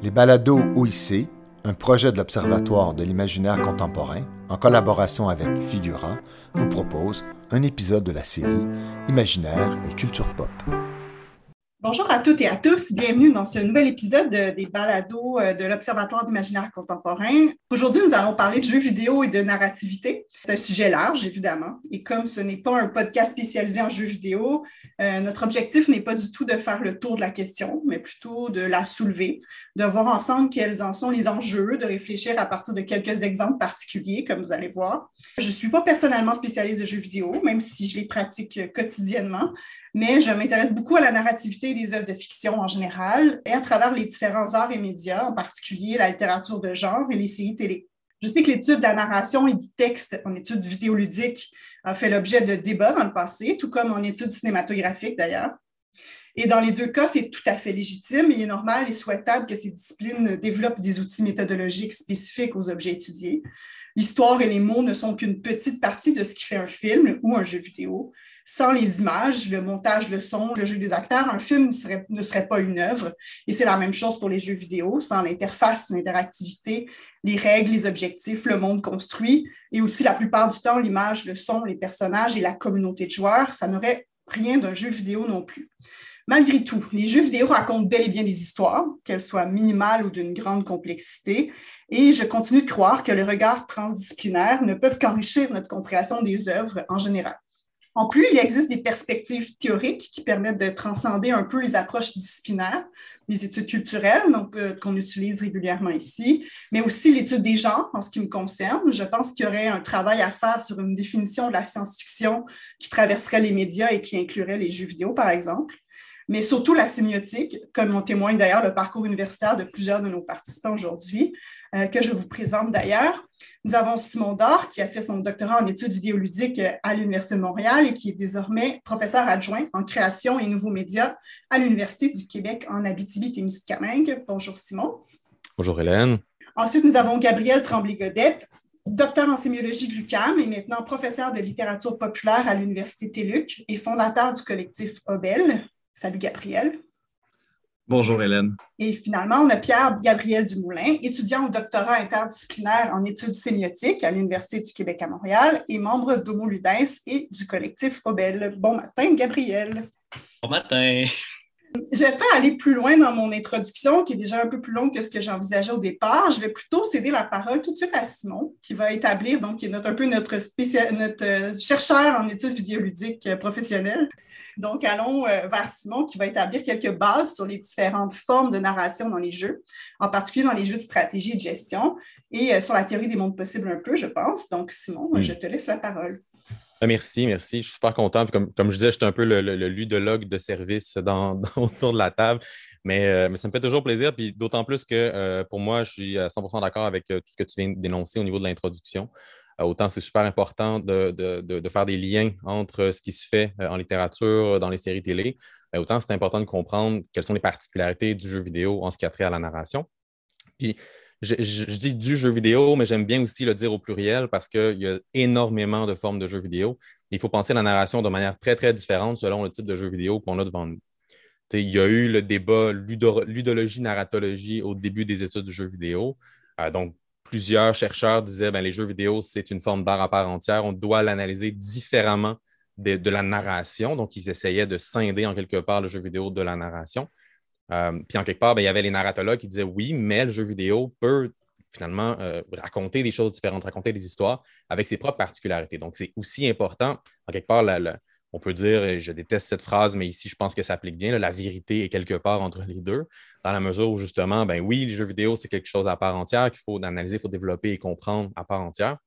Les balados OIC, un projet de l'Observatoire de l'imaginaire contemporain, en collaboration avec Figura, vous propose un épisode de la série Imaginaire et culture pop. Bonjour à toutes et à tous. Bienvenue dans ce nouvel épisode des balados euh, de l'Observatoire d'imaginaire contemporain. Aujourd'hui, nous allons parler de jeux vidéo et de narrativité. C'est un sujet large, évidemment. Et comme ce n'est pas un podcast spécialisé en jeux vidéo, euh, notre objectif n'est pas du tout de faire le tour de la question, mais plutôt de la soulever, de voir ensemble quels en sont les enjeux, de réfléchir à partir de quelques exemples particuliers, comme vous allez voir. Je ne suis pas personnellement spécialiste de jeux vidéo, même si je les pratique quotidiennement, mais je m'intéresse beaucoup à la narrativité des œuvres de fiction en général et à travers les différents arts et médias, en particulier la littérature de genre et les séries télé. Je sais que l'étude de la narration et du texte en études vidéoludiques a fait l'objet de débats dans le passé, tout comme en études cinématographiques d'ailleurs. Et dans les deux cas, c'est tout à fait légitime. Il est normal et souhaitable que ces disciplines développent des outils méthodologiques spécifiques aux objets étudiés. L'histoire et les mots ne sont qu'une petite partie de ce qui fait un film ou un jeu vidéo. Sans les images, le montage, le son, le jeu des acteurs, un film ne serait, ne serait pas une œuvre. Et c'est la même chose pour les jeux vidéo. Sans l'interface, l'interactivité, les règles, les objectifs, le monde construit et aussi la plupart du temps l'image, le son, les personnages et la communauté de joueurs, ça n'aurait rien d'un jeu vidéo non plus. Malgré tout, les jeux vidéo racontent bel et bien des histoires, qu'elles soient minimales ou d'une grande complexité, et je continue de croire que les regards transdisciplinaires ne peuvent qu'enrichir notre compréhension des œuvres en général. En plus, il existe des perspectives théoriques qui permettent de transcender un peu les approches disciplinaires, les études culturelles, donc euh, qu'on utilise régulièrement ici, mais aussi l'étude des genres en ce qui me concerne. Je pense qu'il y aurait un travail à faire sur une définition de la science-fiction qui traverserait les médias et qui inclurait les jeux vidéo, par exemple mais surtout la sémiotique, comme en témoigne d'ailleurs le parcours universitaire de plusieurs de nos participants aujourd'hui, euh, que je vous présente d'ailleurs. Nous avons Simon Dor, qui a fait son doctorat en études vidéoludiques à l'Université de Montréal et qui est désormais professeur adjoint en création et nouveaux médias à l'Université du Québec en Abitibi-Témiscamingue. Bonjour Simon. Bonjour Hélène. Ensuite, nous avons Gabriel Tremblay-Godette, docteur en sémiologie de l'UQAM et maintenant professeur de littérature populaire à l'Université TÉLUC et fondateur du collectif Obel. Salut Gabriel. Bonjour Hélène. Et finalement, on a Pierre Gabriel Dumoulin, étudiant au doctorat interdisciplinaire en études sémiotiques à l'Université du Québec à Montréal et membre d'Homo Ludens et du collectif Obel. Bon matin, Gabriel. Bon matin. Je vais pas aller plus loin dans mon introduction, qui est déjà un peu plus longue que ce que j'envisageais au départ. Je vais plutôt céder la parole tout de suite à Simon, qui va établir, donc, qui est notre, un peu notre, spécial, notre euh, chercheur en études vidéoludiques euh, professionnelles. Donc, allons euh, vers Simon, qui va établir quelques bases sur les différentes formes de narration dans les jeux, en particulier dans les jeux de stratégie et de gestion, et sur la théorie des mondes possibles un peu, je pense. Donc, Simon, je te laisse la parole. Ah, merci, merci. Je suis super content. comme, je disais, je suis un peu le, ludologue de service autour de la table. Euh, mais, ça me fait toujours plaisir. Puis d'autant plus que euh, pour moi, je suis à 100% d'accord avec euh, tout ce que tu viens d'énoncer au niveau de l'introduction. autant c'est super important de, faire des liens entre ce qui se fait en littérature, dans les séries télé. autant c'est important de comprendre quelles sont les particularités du jeu vidéo en ce qui a trait à la narration. Je, dis du jeu vidéo, mais j'aime bien aussi le dire au pluriel parce qu'il y a énormément de formes de jeux vidéo. Il faut penser la narration de manière très, très différente selon le type de jeu vidéo qu'on a devant nous. il y a eu le débat ludologie-narratologie au début des études de jeux vidéo. Euh, donc, plusieurs chercheurs disaient ben, les jeux vidéo, c'est une forme d'art à part entière. On doit l'analyser différemment de, de, la narration. Donc, ils essayaient de scinder en quelque part le jeu vidéo de la narration. Euh, puis en quelque part, ben, il y avait les narratologues qui disaient oui, mais le jeu vidéo peut finalement euh, raconter des choses différentes, raconter des histoires avec ses propres particularités. Donc, c'est aussi important, en quelque part, on peut dire, je déteste cette phrase, mais ici, je pense que ça applique bien, la vérité est quelque part entre les deux, dans la mesure où justement, ben oui, le jeu vidéo, c'est quelque chose à part entière qu'il faut analyser, il faut développer et comprendre à part entière.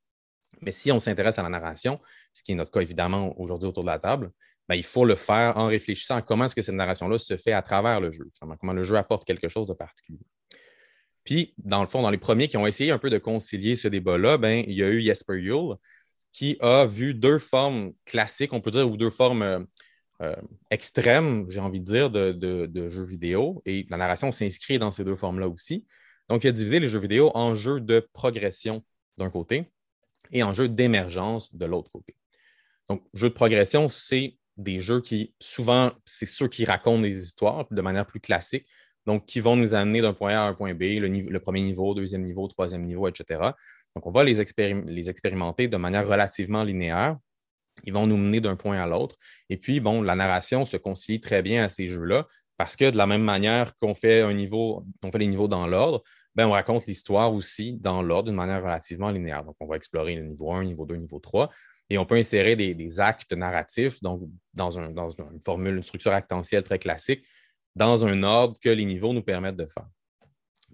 Mais si on s'intéresse à la narration, ce qui est notre cas évidemment aujourd'hui autour de la table, ben, il faut le faire en réfléchissant à comment est-ce que cette narration-là se fait à travers le jeu, comment le jeu apporte quelque chose de particulier. Puis, dans le fond, dans les premiers qui ont essayé un peu de concilier ce débat-là, ben, il y a eu Jesper Yule qui a vu deux formes classiques, on peut dire, ou deux formes euh, euh, extrêmes, j'ai envie de dire, de, jeux vidéo. Et la narration s'inscrit dans ces deux formes-là aussi. Donc, il a divisé les jeux vidéo en jeux de progression d'un côté et en jeux d'émergence de l'autre côté. Donc, jeu de progression, c'est des jeux qui, souvent, c'est ceux qui racontent des histoires de manière plus classique. donc qui vont nous amener d'un point A à un point B, le, premier niveau, deuxième niveau, troisième niveau, etc. Donc, on va les, expérimenter de manière relativement linéaire. Ils vont nous mener d'un point à l'autre. Et puis, bon, la narration se concilie très bien à ces jeux-là parce que de la même manière qu'on fait un niveau, on fait les niveaux dans l'ordre, ben, on raconte l'histoire aussi dans l'ordre d'une manière relativement linéaire. Donc, on va explorer le niveau 1, niveau 2, niveau 3. Et on peut insérer des, actes narratifs, donc dans, une formule, une structure actantielle très classique, dans un ordre que les niveaux nous permettent de faire.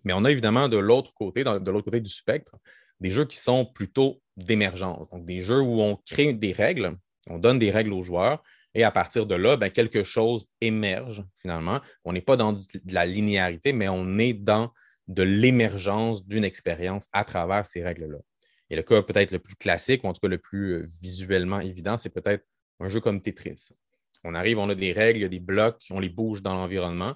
Mais on a évidemment de l'autre côté, de l'autre côté du spectre, des jeux qui sont plutôt d'émergence. Donc, des jeux où on crée des règles, on donne des règles aux joueurs, et à partir de là, ben, quelque chose émerge finalement. On n'est pas dans de la linéarité, mais on est dans de l'émergence d'une expérience à travers ces règles-là. Et le cas peut-être le plus classique, ou en tout cas le plus euh, visuellement évident, c'est peut-être un jeu comme Tetris. On arrive, on a des règles, il y a des blocs, on les bouge dans l'environnement.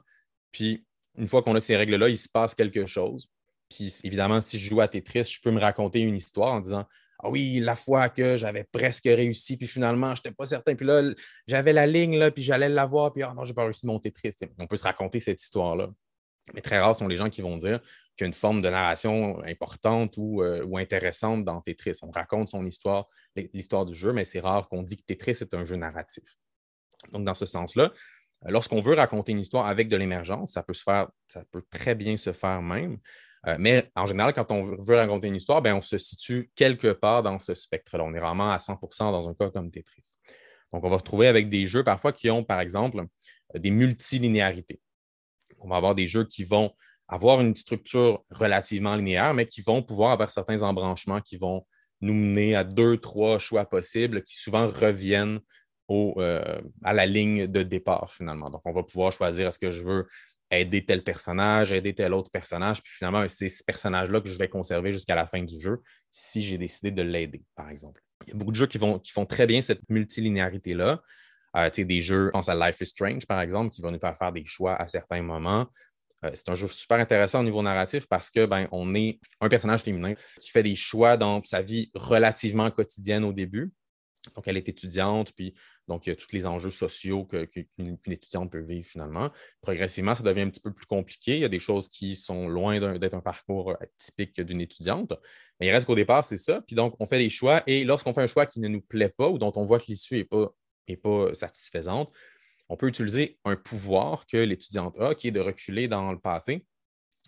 Puis, une fois qu'on a ces règles-là, il se passe quelque chose. Puis, évidemment, si je joue à Tetris, je peux me raconter une histoire en disant Ah oui, la fois que j'avais presque réussi, puis finalement, je n'étais pas certain. Puis là, j'avais la ligne, là, puis j'allais l'avoir, puis ah non, j'ai pas réussi mon Tetris. On peut se raconter cette histoire-là. Mais très rares sont les gens qui vont dire qu'il y a une forme de narration importante euh, ou, intéressante dans Tetris. On raconte son histoire, l'histoire du jeu, mais c'est rare qu'on dise que Tetris est un jeu narratif. Donc, dans ce sens-là, lorsqu'on veut raconter une histoire avec de l'émergence, ça peut se faire, ça peut très bien se faire même. Euh, mais en général, quand on veut raconter une histoire, ben, on se situe quelque part dans ce spectre-là. On est vraiment à 100% dans un cas comme Tetris. Donc, on va retrouver avec des jeux parfois qui ont, par exemple, des multilinéarités on va avoir des jeux qui vont avoir une structure relativement linéaire, mais qui vont pouvoir avoir certains embranchements qui vont nous mener à deux, trois choix possibles qui souvent reviennent euh, à la ligne de départ finalement. Donc, on va pouvoir choisir est-ce que je veux aider tel personnage, aider tel autre personnage, puis finalement, c'est ce personnage-là que je vais conserver jusqu'à la fin du jeu si j'ai décidé de l'aider, par exemple. Il y a beaucoup de jeux qui font très bien cette multilinéarité-là. Euh, des jeux, je pense à Life is Strange, par exemple, qui vont nous faire faire des choix à certains moments. Euh, c'est un jeu super intéressant au niveau narratif parce que ben, on est un personnage féminin qui fait des choix dans sa vie relativement quotidienne au début. Donc, elle est étudiante, puis donc il y a tous les enjeux sociaux qu'une étudiante peut vivre finalement. Progressivement, ça devient un petit peu plus compliqué. Il y a des choses qui sont loin d'être un parcours euh, typique d'une étudiante. Mais il reste qu'au départ, c'est ça. Puis donc, on fait des choix et lorsqu'on fait un choix qui ne nous plaît pas ou dont on voit que l'issue n'est pas et pas satisfaisante, on peut utiliser un pouvoir que l'étudiante a, qui est de reculer dans le passé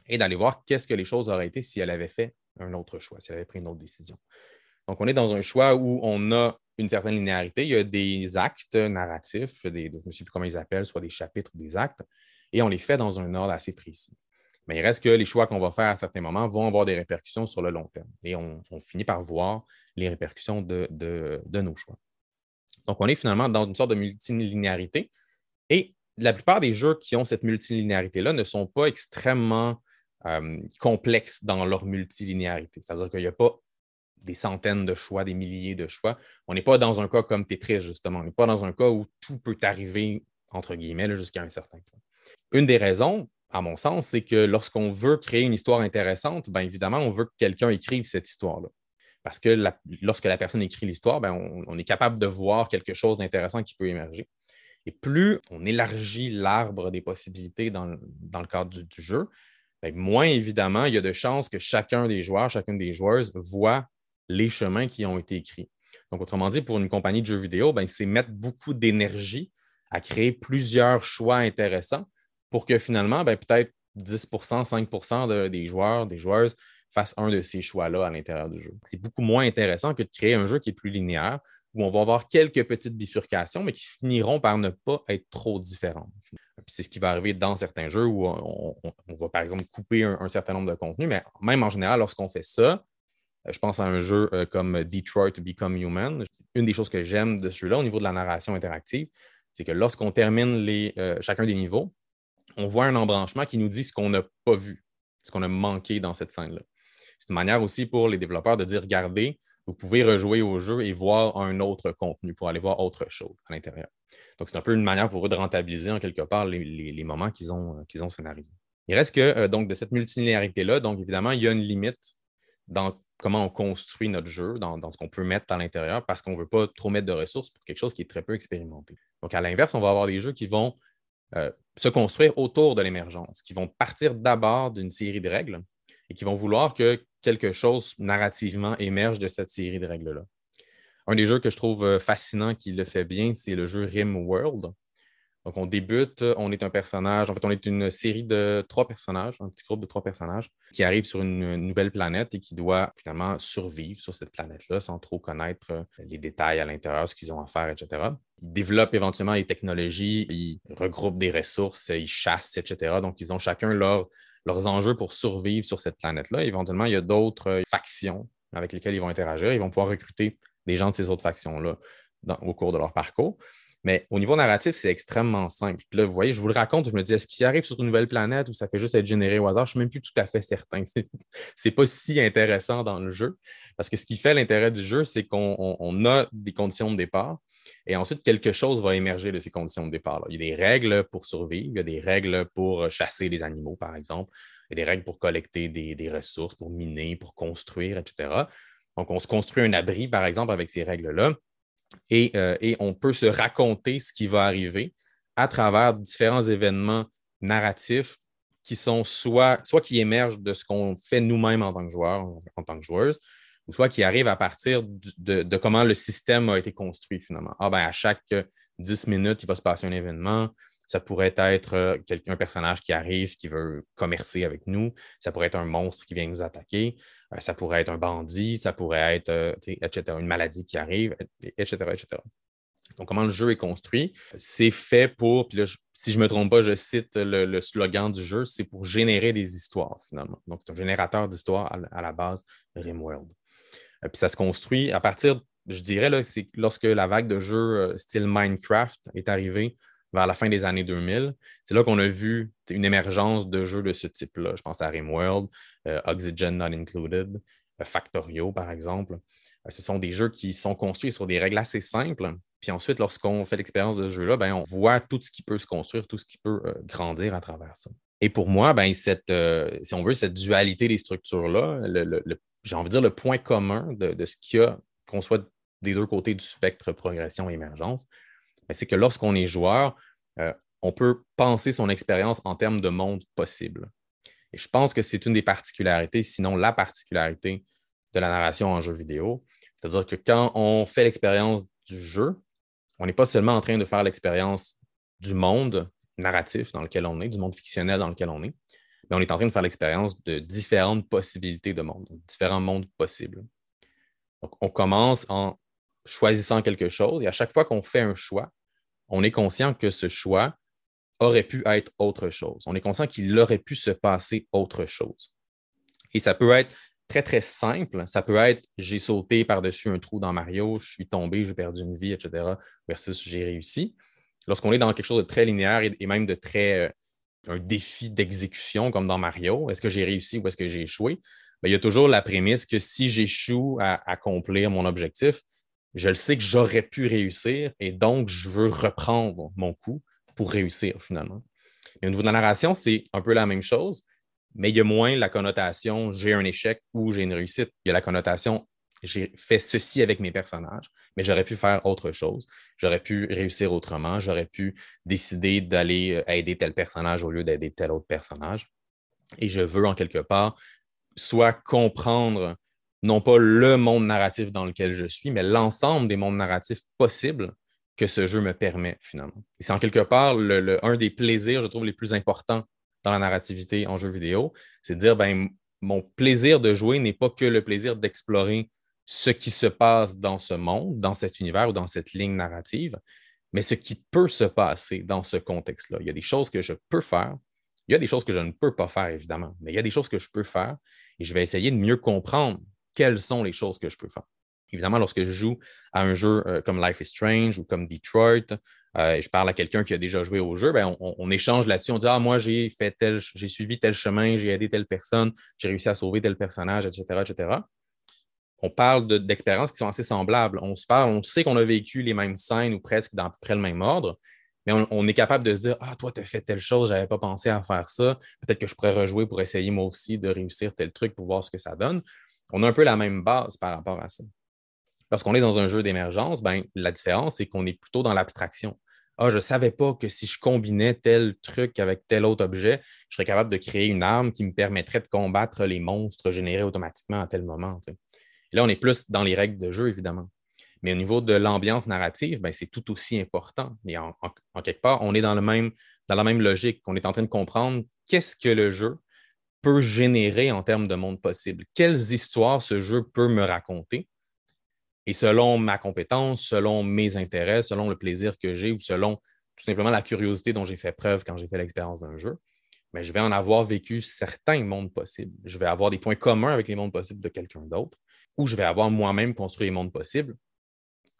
et d'aller voir qu'est-ce que les choses auraient été si elle avait fait un autre choix, si elle avait pris une autre décision. Donc, on est dans un choix où on a une certaine linéarité. Il y a des actes narratifs, je ne sais plus comment ils appellent, soit des chapitres ou des actes, et on les fait dans un ordre assez précis. Mais il reste que les choix qu'on va faire à certains moments vont avoir des répercussions sur le long terme. Et on, finit par voir les répercussions de nos choix. Donc, on est finalement dans une sorte de multilinéarité. Et la plupart des jeux qui ont cette multilinéarité-là ne sont pas extrêmement euh, complexes dans leur multilinéarité. C'est-à-dire qu'il n'y a pas des centaines de choix, des milliers de choix. On n'est pas dans un cas comme Tetris, justement. On n'est pas dans un cas où tout peut arriver, entre guillemets, jusqu'à un certain point. Une des raisons, à mon sens, c'est que lorsqu'on veut créer une histoire intéressante, bien évidemment, on veut que quelqu'un écrive cette histoire-là. Parce que lorsque la personne écrit l'histoire, ben, on, est capable de voir quelque chose d'intéressant qui peut émerger. Et plus on élargit l'arbre des possibilités dans, le cadre du, jeu, ben, moins évidemment il y a de chances que chacun des joueurs, chacune des joueuses voit les chemins qui ont été écrits. Donc, autrement dit, pour une compagnie de jeux vidéo, ben, c'est mettre beaucoup d'énergie à créer plusieurs choix intéressants pour que finalement, peut-être 10% 5% des joueurs, des joueuses fasse un de ces choix-là à l'intérieur du jeu. C'est beaucoup moins intéressant que de créer un jeu qui est plus linéaire, où on va avoir quelques petites bifurcations, mais qui finiront par ne pas être trop différentes. C'est ce qui va arriver dans certains jeux où on, va, par exemple, couper un, certain nombre de contenus, mais même en général, lorsqu'on fait ça, euh, je pense à un jeu euh, comme Detroit Become Human. Une des choses que j'aime de ce jeu-là au niveau de la narration interactive, c'est que lorsqu'on termine les, euh, chacun des niveaux, on voit un embranchement qui nous dit ce qu'on n'a pas vu, ce qu'on a manqué dans cette scène-là. C'est une manière aussi pour les développeurs de dire regardez, vous pouvez rejouer au jeu et voir un autre contenu pour aller voir autre chose à l'intérieur. Donc, c'est un peu une manière pour eux de rentabiliser en quelque part les, moments qu'ils ont, euh, ont scénarisés. Il reste que euh, donc, de cette multilinéarité-là, donc évidemment, il y a une limite dans comment on construit notre jeu, dans, dans ce qu'on peut mettre à l'intérieur, parce qu'on ne veut pas trop mettre de ressources pour quelque chose qui est très peu expérimenté. Donc, à l'inverse, on va avoir des jeux qui vont euh, se construire autour de l'émergence, qui vont partir d'abord d'une série de règles et qui vont vouloir que quelque chose narrativement émerge de cette série de règles-là. Un des jeux que je trouve euh, fascinant qui le fait bien, c'est le jeu Rim World. Donc, on débute, on est un personnage, en fait, on est une série de trois personnages, un petit groupe de trois personnages qui arrivent sur une nouvelle planète et qui doit finalement survivre sur cette planète-là sans trop connaître euh, les détails à l'intérieur, ce qu'ils ont à faire, etc. Ils développent éventuellement les technologies, ils regroupent des ressources, ils chassent, etc. Donc, ils ont chacun leurs enjeux pour survivre sur cette planète-là. Éventuellement, il y a d'autres euh, factions avec lesquelles ils vont interagir. Ils vont pouvoir recruter des gens de ces autres factions-là au cours de leur parcours. Mais au niveau narratif, c'est extrêmement simple. Là, vous voyez, je vous le raconte, je me dis, est-ce qu'il arrive sur une nouvelle planète ou ça fait juste être généré au hasard? Je ne suis même plus tout à fait certain. Ce n'est pas si intéressant dans le jeu. Parce que ce qui fait l'intérêt du jeu, c'est qu'on a des conditions de départ. Et ensuite, quelque chose va émerger de ces conditions de départ. Il y a des règles pour survivre, il y a des règles pour chasser les animaux, par exemple. Il y a des règles pour collecter des, ressources, pour miner, pour construire, etc. Donc, on se construit un abri, par exemple, avec ces règles-là. Euh, et, on peut se raconter ce qui va arriver à travers différents événements narratifs qui sont soit, qui émergent de ce qu'on fait nous-mêmes en tant que joueurs, en tant que joueuses, ou soit qui arrivent à partir de, comment le système a été construit finalement. Ah ben à chaque 10 minutes, il va se passer un événement. Ça pourrait être euh, un personnage qui arrive, qui veut commercer avec nous. Ça pourrait être un monstre qui vient nous attaquer. Euh, ça pourrait être un bandit. Ça pourrait être, euh, etc., une maladie qui arrive, etc., etc. Donc, comment le jeu est construit, c'est fait pour, puis là, si je ne me trompe pas, je cite le, slogan du jeu, c'est pour générer des histoires, finalement. Donc, c'est un générateur d'histoires à, la base Rimworld. Puis ça se construit à partir, je dirais, c'est lorsque la vague de jeux style Minecraft est arrivée vers la fin des années 2000. C'est là qu'on a vu une émergence de jeux de ce type-là. Je pense à Rimworld, euh, Oxygen Not Included, euh, Factorio, par exemple. Euh, ce sont des jeux qui sont construits sur des règles assez simples. Puis ensuite, lorsqu'on fait l'expérience de ce jeu-là, ben, on voit tout ce qui peut se construire, tout ce qui peut grandir à travers ça. Et pour moi, ben, cette, si on veut, cette dualité des structures-là, j'ai envie de dire le point commun de, ce qu'il y a, qu'on soit des deux côtés du spectre progression et émergence, c'est que lorsqu'on est joueur, euh, on peut penser son expérience en termes de monde possible. Et je pense que c'est une des particularités, sinon la particularité de la narration en jeu vidéo. C'est-à-dire que quand on fait l'expérience du jeu, on n'est pas seulement en train de faire l'expérience du monde narratif dans lequel on est, du monde fictionnel dans lequel on est, mais on est en train de faire l'expérience de différentes possibilités de monde, différents mondes possibles. Donc, on commence en choisissant quelque chose et à chaque fois qu'on fait un choix, on est conscient que ce choix aurait pu être autre chose. On est conscient qu'il aurait pu se passer autre chose. Et ça peut être très, très simple. Ça peut être j'ai sauté par-dessus un trou dans Mario, je suis tombé, j'ai perdu une vie, etc., versus j'ai réussi. Lorsqu'on est dans quelque chose de très linéaire et, même de très. Un défi d'exécution comme dans Mario, est-ce que j'ai réussi ou est-ce que j'ai échoué? Ben, il y a toujours la prémisse que si j'échoue à accomplir mon objectif, je le sais que j'aurais pu réussir et donc je veux reprendre mon coup pour réussir finalement. Mais au niveau de la narration, c'est un peu la même chose, mais il y a moins la connotation j'ai un échec ou j'ai une réussite. Il y a la connotation j'ai fait ceci avec mes personnages, mais j'aurais pu faire autre chose. J'aurais pu réussir autrement. J'aurais pu décider d'aller euh, aider tel personnage au lieu d'aider tel autre personnage. Et je veux en quelque part soit comprendre non pas le monde narratif dans lequel je suis, mais l'ensemble des mondes narratifs possibles que ce jeu me permet finalement. Et c'est en quelque part un des plaisirs, je trouve, les plus importants dans la narrativité en jeu vidéo, c'est de dire, ben, mon plaisir de jouer n'est pas que le plaisir d'explorer ce qui se passe dans ce monde, dans cet univers ou dans cette ligne narrative, mais ce qui peut se passer dans ce contexte-là. Il y a des choses que je peux faire, il y a des choses que je ne peux pas faire, évidemment, mais il y a des choses que je peux faire et je vais essayer de mieux comprendre quelles sont les choses que je peux faire. Évidemment, lorsque je joue à un jeu euh, comme Life is Strange ou comme Detroit, euh, je parle à quelqu'un qui a déjà joué au jeu, ben, on, échange là-dessus. On dit Ah, moi, j'ai fait tel, j'ai suivi tel chemin, j'ai aidé telle personne, j'ai réussi à sauver tel personnage, etc. etc. On parle d'expériences qui sont assez semblables. On sait qu'on a vécu les mêmes scènes ou presque dans à peu près le même ordre, mais on, est capable de se dire Ah, toi, tu as fait telle chose, je n'avais pas pensé à faire ça. Peut-être que je pourrais rejouer pour essayer moi aussi de réussir tel truc pour voir ce que ça donne on a un peu la même base par rapport à ça. Lorsqu'on est dans un jeu d'émergence, ben, la différence, c'est qu'on est plutôt dans l'abstraction. Ah, je ne savais pas que si je combinais tel truc avec tel autre objet, je serais capable de créer une arme qui me permettrait de combattre les monstres générés automatiquement à tel moment. Là, on est plus dans les règles de jeu, évidemment. Mais au niveau de l'ambiance narrative, ben, c'est tout aussi important. Et en, quelque part, on est dans, la même logique. On est en train de comprendre qu'est-ce que le jeu peut générer en termes de monde possible. Quelles histoires ce jeu peut me raconter. Et selon ma compétence, selon mes intérêts, selon le plaisir que j'ai ou selon tout simplement la curiosité dont j'ai fait preuve quand j'ai fait l'expérience d'un jeu, ben, je vais en avoir vécu certains mondes possibles. Je vais avoir des points communs avec les mondes possibles de quelqu'un d'autre, ou je vais avoir moi-même construit les mondes possibles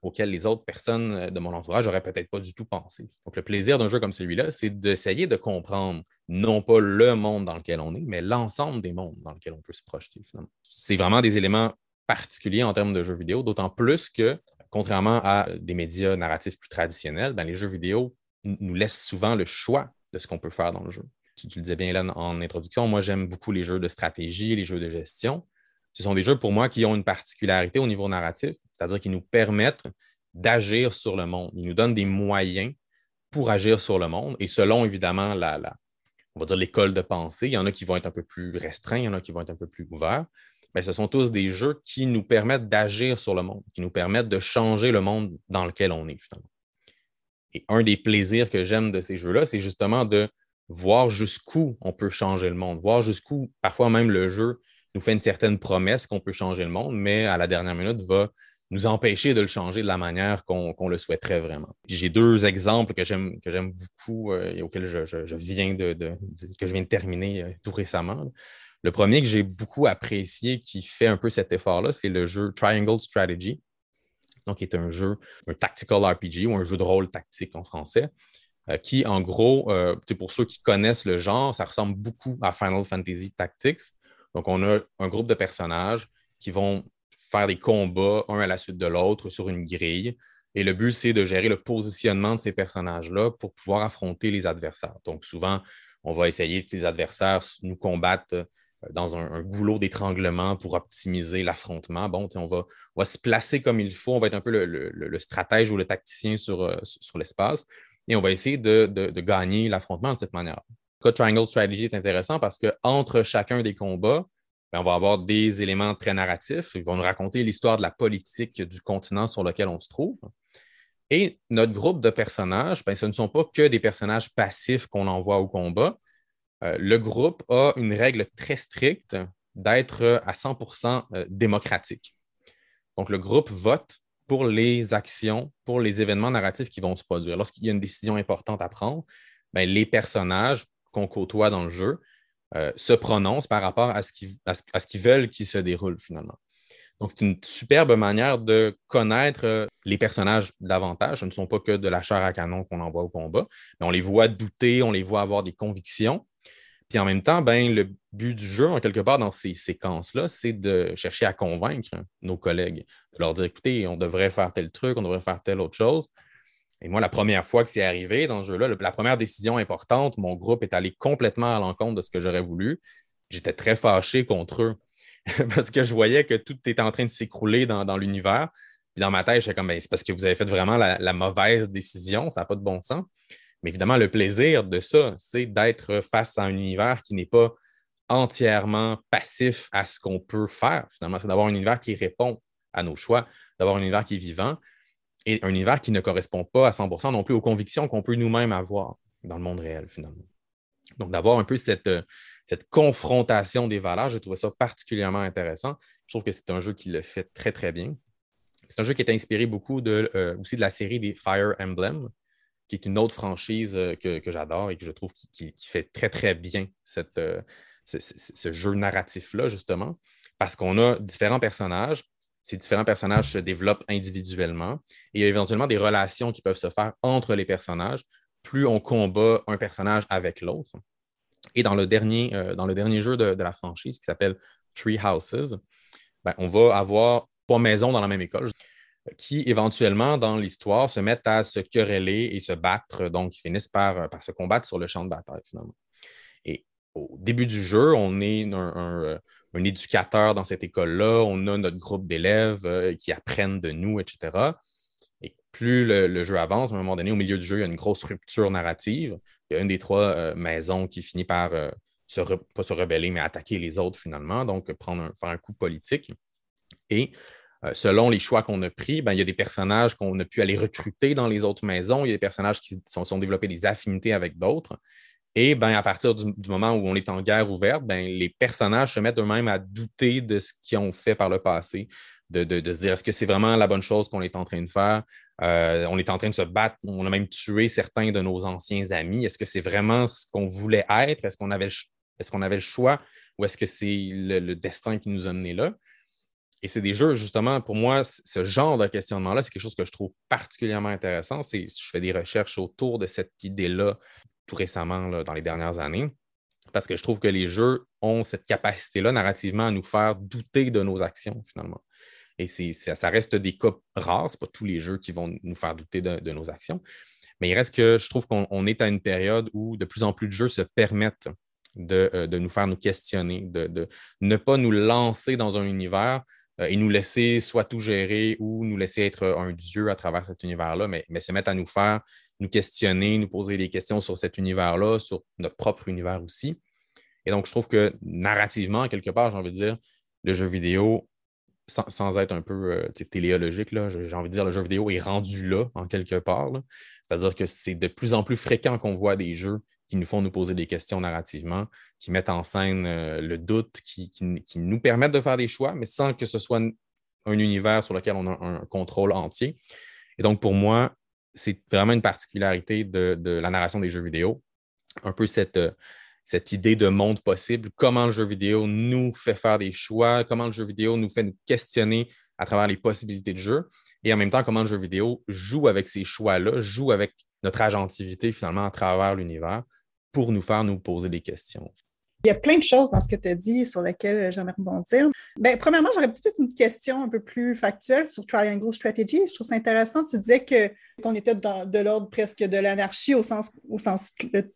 auxquels les autres personnes euh, de mon entourage n'auraient peut-être pas du tout pensé. Donc, le plaisir d'un jeu comme celui-là, c'est d'essayer de comprendre non pas le monde dans lequel on est, mais l'ensemble des mondes dans lesquels on peut se projeter finalement. C'est vraiment des éléments particuliers en termes de jeux vidéo, d'autant plus que, contrairement à des médias narratifs plus traditionnels, ben, les jeux vidéo nous laissent souvent le choix de ce qu'on peut faire dans le jeu. Tu, tu le disais bien, Hélène, en introduction, moi j'aime beaucoup les jeux de stratégie, les jeux de gestion ce sont des jeux pour moi qui ont une particularité au niveau narratif, c'est-à-dire qu'ils nous permettent d'agir sur le monde. Ils nous donnent des moyens pour agir sur le monde. Et selon, évidemment, la, on va dire l'école de pensée, il y en a qui vont être un peu plus restreints, il y en a qui vont être un peu plus ouverts. Mais ce sont tous des jeux qui nous permettent d'agir sur le monde, qui nous permettent de changer le monde dans lequel on est. Et un des plaisirs que j'aime de ces jeux-là, c'est justement de voir jusqu'où on peut changer le monde, voir jusqu'où parfois même le jeu nous fait une certaine promesse qu'on peut changer le monde, mais à la dernière minute va nous empêcher de le changer de la manière qu'on le souhaiterait vraiment. J'ai deux exemples que j'aime beaucoup euh, et auxquels je, viens de, que je viens de terminer euh, tout récemment. Le premier que j'ai beaucoup apprécié qui fait un peu cet effort-là, c'est le jeu Triangle Strategy, donc qui est un jeu, un tactical RPG ou un jeu de rôle tactique en français, euh, qui en gros, pour ceux qui connaissent le genre, ça ressemble beaucoup à Final Fantasy Tactics. Donc, on a un groupe de personnages qui vont faire des combats un à la suite de l'autre sur une grille. Et le but, c'est de gérer le positionnement de ces personnages-là pour pouvoir affronter les adversaires. Donc, souvent, on va essayer que les adversaires nous combattent euh, dans un, goulot d'étranglement pour optimiser l'affrontement. Bon, on va, se placer comme il faut, on va être un peu le, stratège ou le tacticien sur, euh, sur l'espace et on va essayer de, de gagner l'affrontement de cette manière cas, Triangle Strategy est intéressant parce qu'entre chacun des combats, ben, on va avoir des éléments très narratifs. Ils vont nous raconter l'histoire de la politique du continent sur lequel on se trouve. Et notre groupe de personnages, ben, ce ne sont pas que des personnages passifs qu'on envoie au combat. Euh, le groupe a une règle très stricte d'être à 100% euh, démocratique. Donc, le groupe vote pour les actions, pour les événements narratifs qui vont se produire. Lorsqu'il y a une décision importante à prendre, ben, les personnages qu'on côtoie dans le jeu euh, se prononcent par rapport à ce qu'ils veulent qu'il se déroule finalement. Donc, c'est une superbe manière de connaître euh, les personnages davantage. Ce ne sont pas que de la chair à canon qu'on envoie au combat, mais on les voit douter, on les voit avoir des convictions. Puis en même temps, ben, le but du jeu, en quelque part, dans ces séquences-là, c'est de chercher à convaincre nos collègues, de leur dire écoutez, on devrait faire tel truc, on devrait faire telle autre chose. Et moi, la première fois que c'est arrivé dans ce jeu-là, la première décision importante, mon groupe est allé complètement à l'encontre de ce que j'aurais voulu. J'étais très fâché contre eux parce que je voyais que tout était en train de s'écrouler dans, l'univers. Puis dans ma tête, j'étais comme, ben, c'est parce que vous avez fait vraiment la, mauvaise décision, ça n'a pas de bon sens. Mais évidemment, le plaisir de ça, c'est d'être face à un univers qui n'est pas entièrement passif à ce qu'on peut faire. Finalement, c'est d'avoir un univers qui répond à nos choix, d'avoir un univers qui est vivant et un univers qui ne correspond pas à 100% non plus aux convictions qu'on peut nous-mêmes avoir dans le monde réel, finalement. Donc, d'avoir un peu cette, euh, confrontation des valeurs, j'ai trouvé ça particulièrement intéressant. Je trouve que c'est un jeu qui le fait très, très bien. C'est un jeu qui est inspiré beaucoup de, euh, aussi de la série des Fire Emblem, qui est une autre franchise euh, que, j'adore et que je trouve qui, fait très, très bien ce, jeu narratif-là, justement, parce qu'on a différents personnages ces différents personnages se développent individuellement et il y a éventuellement des relations qui peuvent se faire entre les personnages plus on combat un personnage avec l'autre. Et dans le dernier, euh, dans le dernier jeu de, la franchise qui s'appelle Tree Houses, ben, on va avoir trois maisons dans la même école qui éventuellement dans l'histoire se mettent à se quereller et se battre, donc ils finissent par, par se combattre sur le champ de bataille finalement. Et au début du jeu, on est un, un éducateur dans cette école-là, on a notre groupe d'élèves euh, qui apprennent de nous, etc. Et plus le, jeu avance, à un moment donné, au milieu du jeu, il y a une grosse rupture narrative. Il y a une des trois euh, maisons qui finit par se pas se rebeller, mais attaquer les autres finalement, donc prendre faire un coup politique. Et selon les choix qu'on a pris, ben, il y a des personnages qu'on a pu aller recruter dans les autres maisons, il y a des personnages qui sont, sont développés des affinités avec d'autres. Et ben, à partir du, moment où on est en guerre ouverte, ben, les personnages se mettent eux-mêmes à douter de ce qu'ils ont fait par le passé, de, se dire est-ce que c'est vraiment la bonne chose qu'on est en train de faire? Euh, on est en train de se battre, on a même tué certains de nos anciens amis. Est-ce que c'est vraiment ce qu'on voulait être? Est-ce qu'on avait, est qu'on avait le choix? Ou est-ce que c'est le, destin qui nous a menés là? Et c'est des jeux, justement, pour moi, ce genre de questionnement-là, c'est quelque chose que je trouve particulièrement intéressant. je fais des recherches autour de cette idée-là tout récemment, dans les dernières années, parce que je trouve que les jeux ont cette capacité-là narrativement à nous faire douter de nos actions, finalement. Et ça reste des cas rares, ce pas tous les jeux qui vont nous faire douter de, nos actions. Mais il reste que je trouve qu'on est à une période où de plus en plus de jeux se permettent de, euh, nous faire nous questionner, de, ne pas nous lancer dans un univers euh, et nous laisser soit tout gérer ou nous laisser être un dieu à travers cet univers-là, mais, mais, se mettre à nous faire nous questionner, nous poser des questions sur cet univers-là, sur notre propre univers aussi. Et donc, je trouve que narrativement, quelque part, j'ai envie de dire, le jeu vidéo, sans, être un peu euh, téléologique, j'ai envie de dire, le jeu vidéo est rendu là, en quelque part. C'est-à-dire que c'est de plus en plus fréquent qu'on voit des jeux qui nous font nous poser des questions narrativement, qui mettent en scène euh, le doute, qui, nous permettent de faire des choix, mais sans que ce soit un univers sur lequel on a un contrôle entier. Et donc, pour moi, c'est vraiment une particularité de, la narration des jeux vidéo. Un peu cette, euh, cette idée de monde possible, comment le jeu vidéo nous fait faire des choix, comment le jeu vidéo nous fait nous questionner à travers les possibilités de jeu, et en même temps, comment le jeu vidéo joue avec ces choix-là, joue avec notre agentivité finalement à travers l'univers pour nous faire nous poser des questions. Il y a plein de choses dans ce que tu as dit sur lesquelles j'aimerais rebondir. Bien, premièrement, j'aurais peut-être une question un peu plus factuelle sur Triangle Strategy. Je trouve ça intéressant. Tu disais que, qu'on était dans, de l'ordre presque de l'anarchie au sens, au sens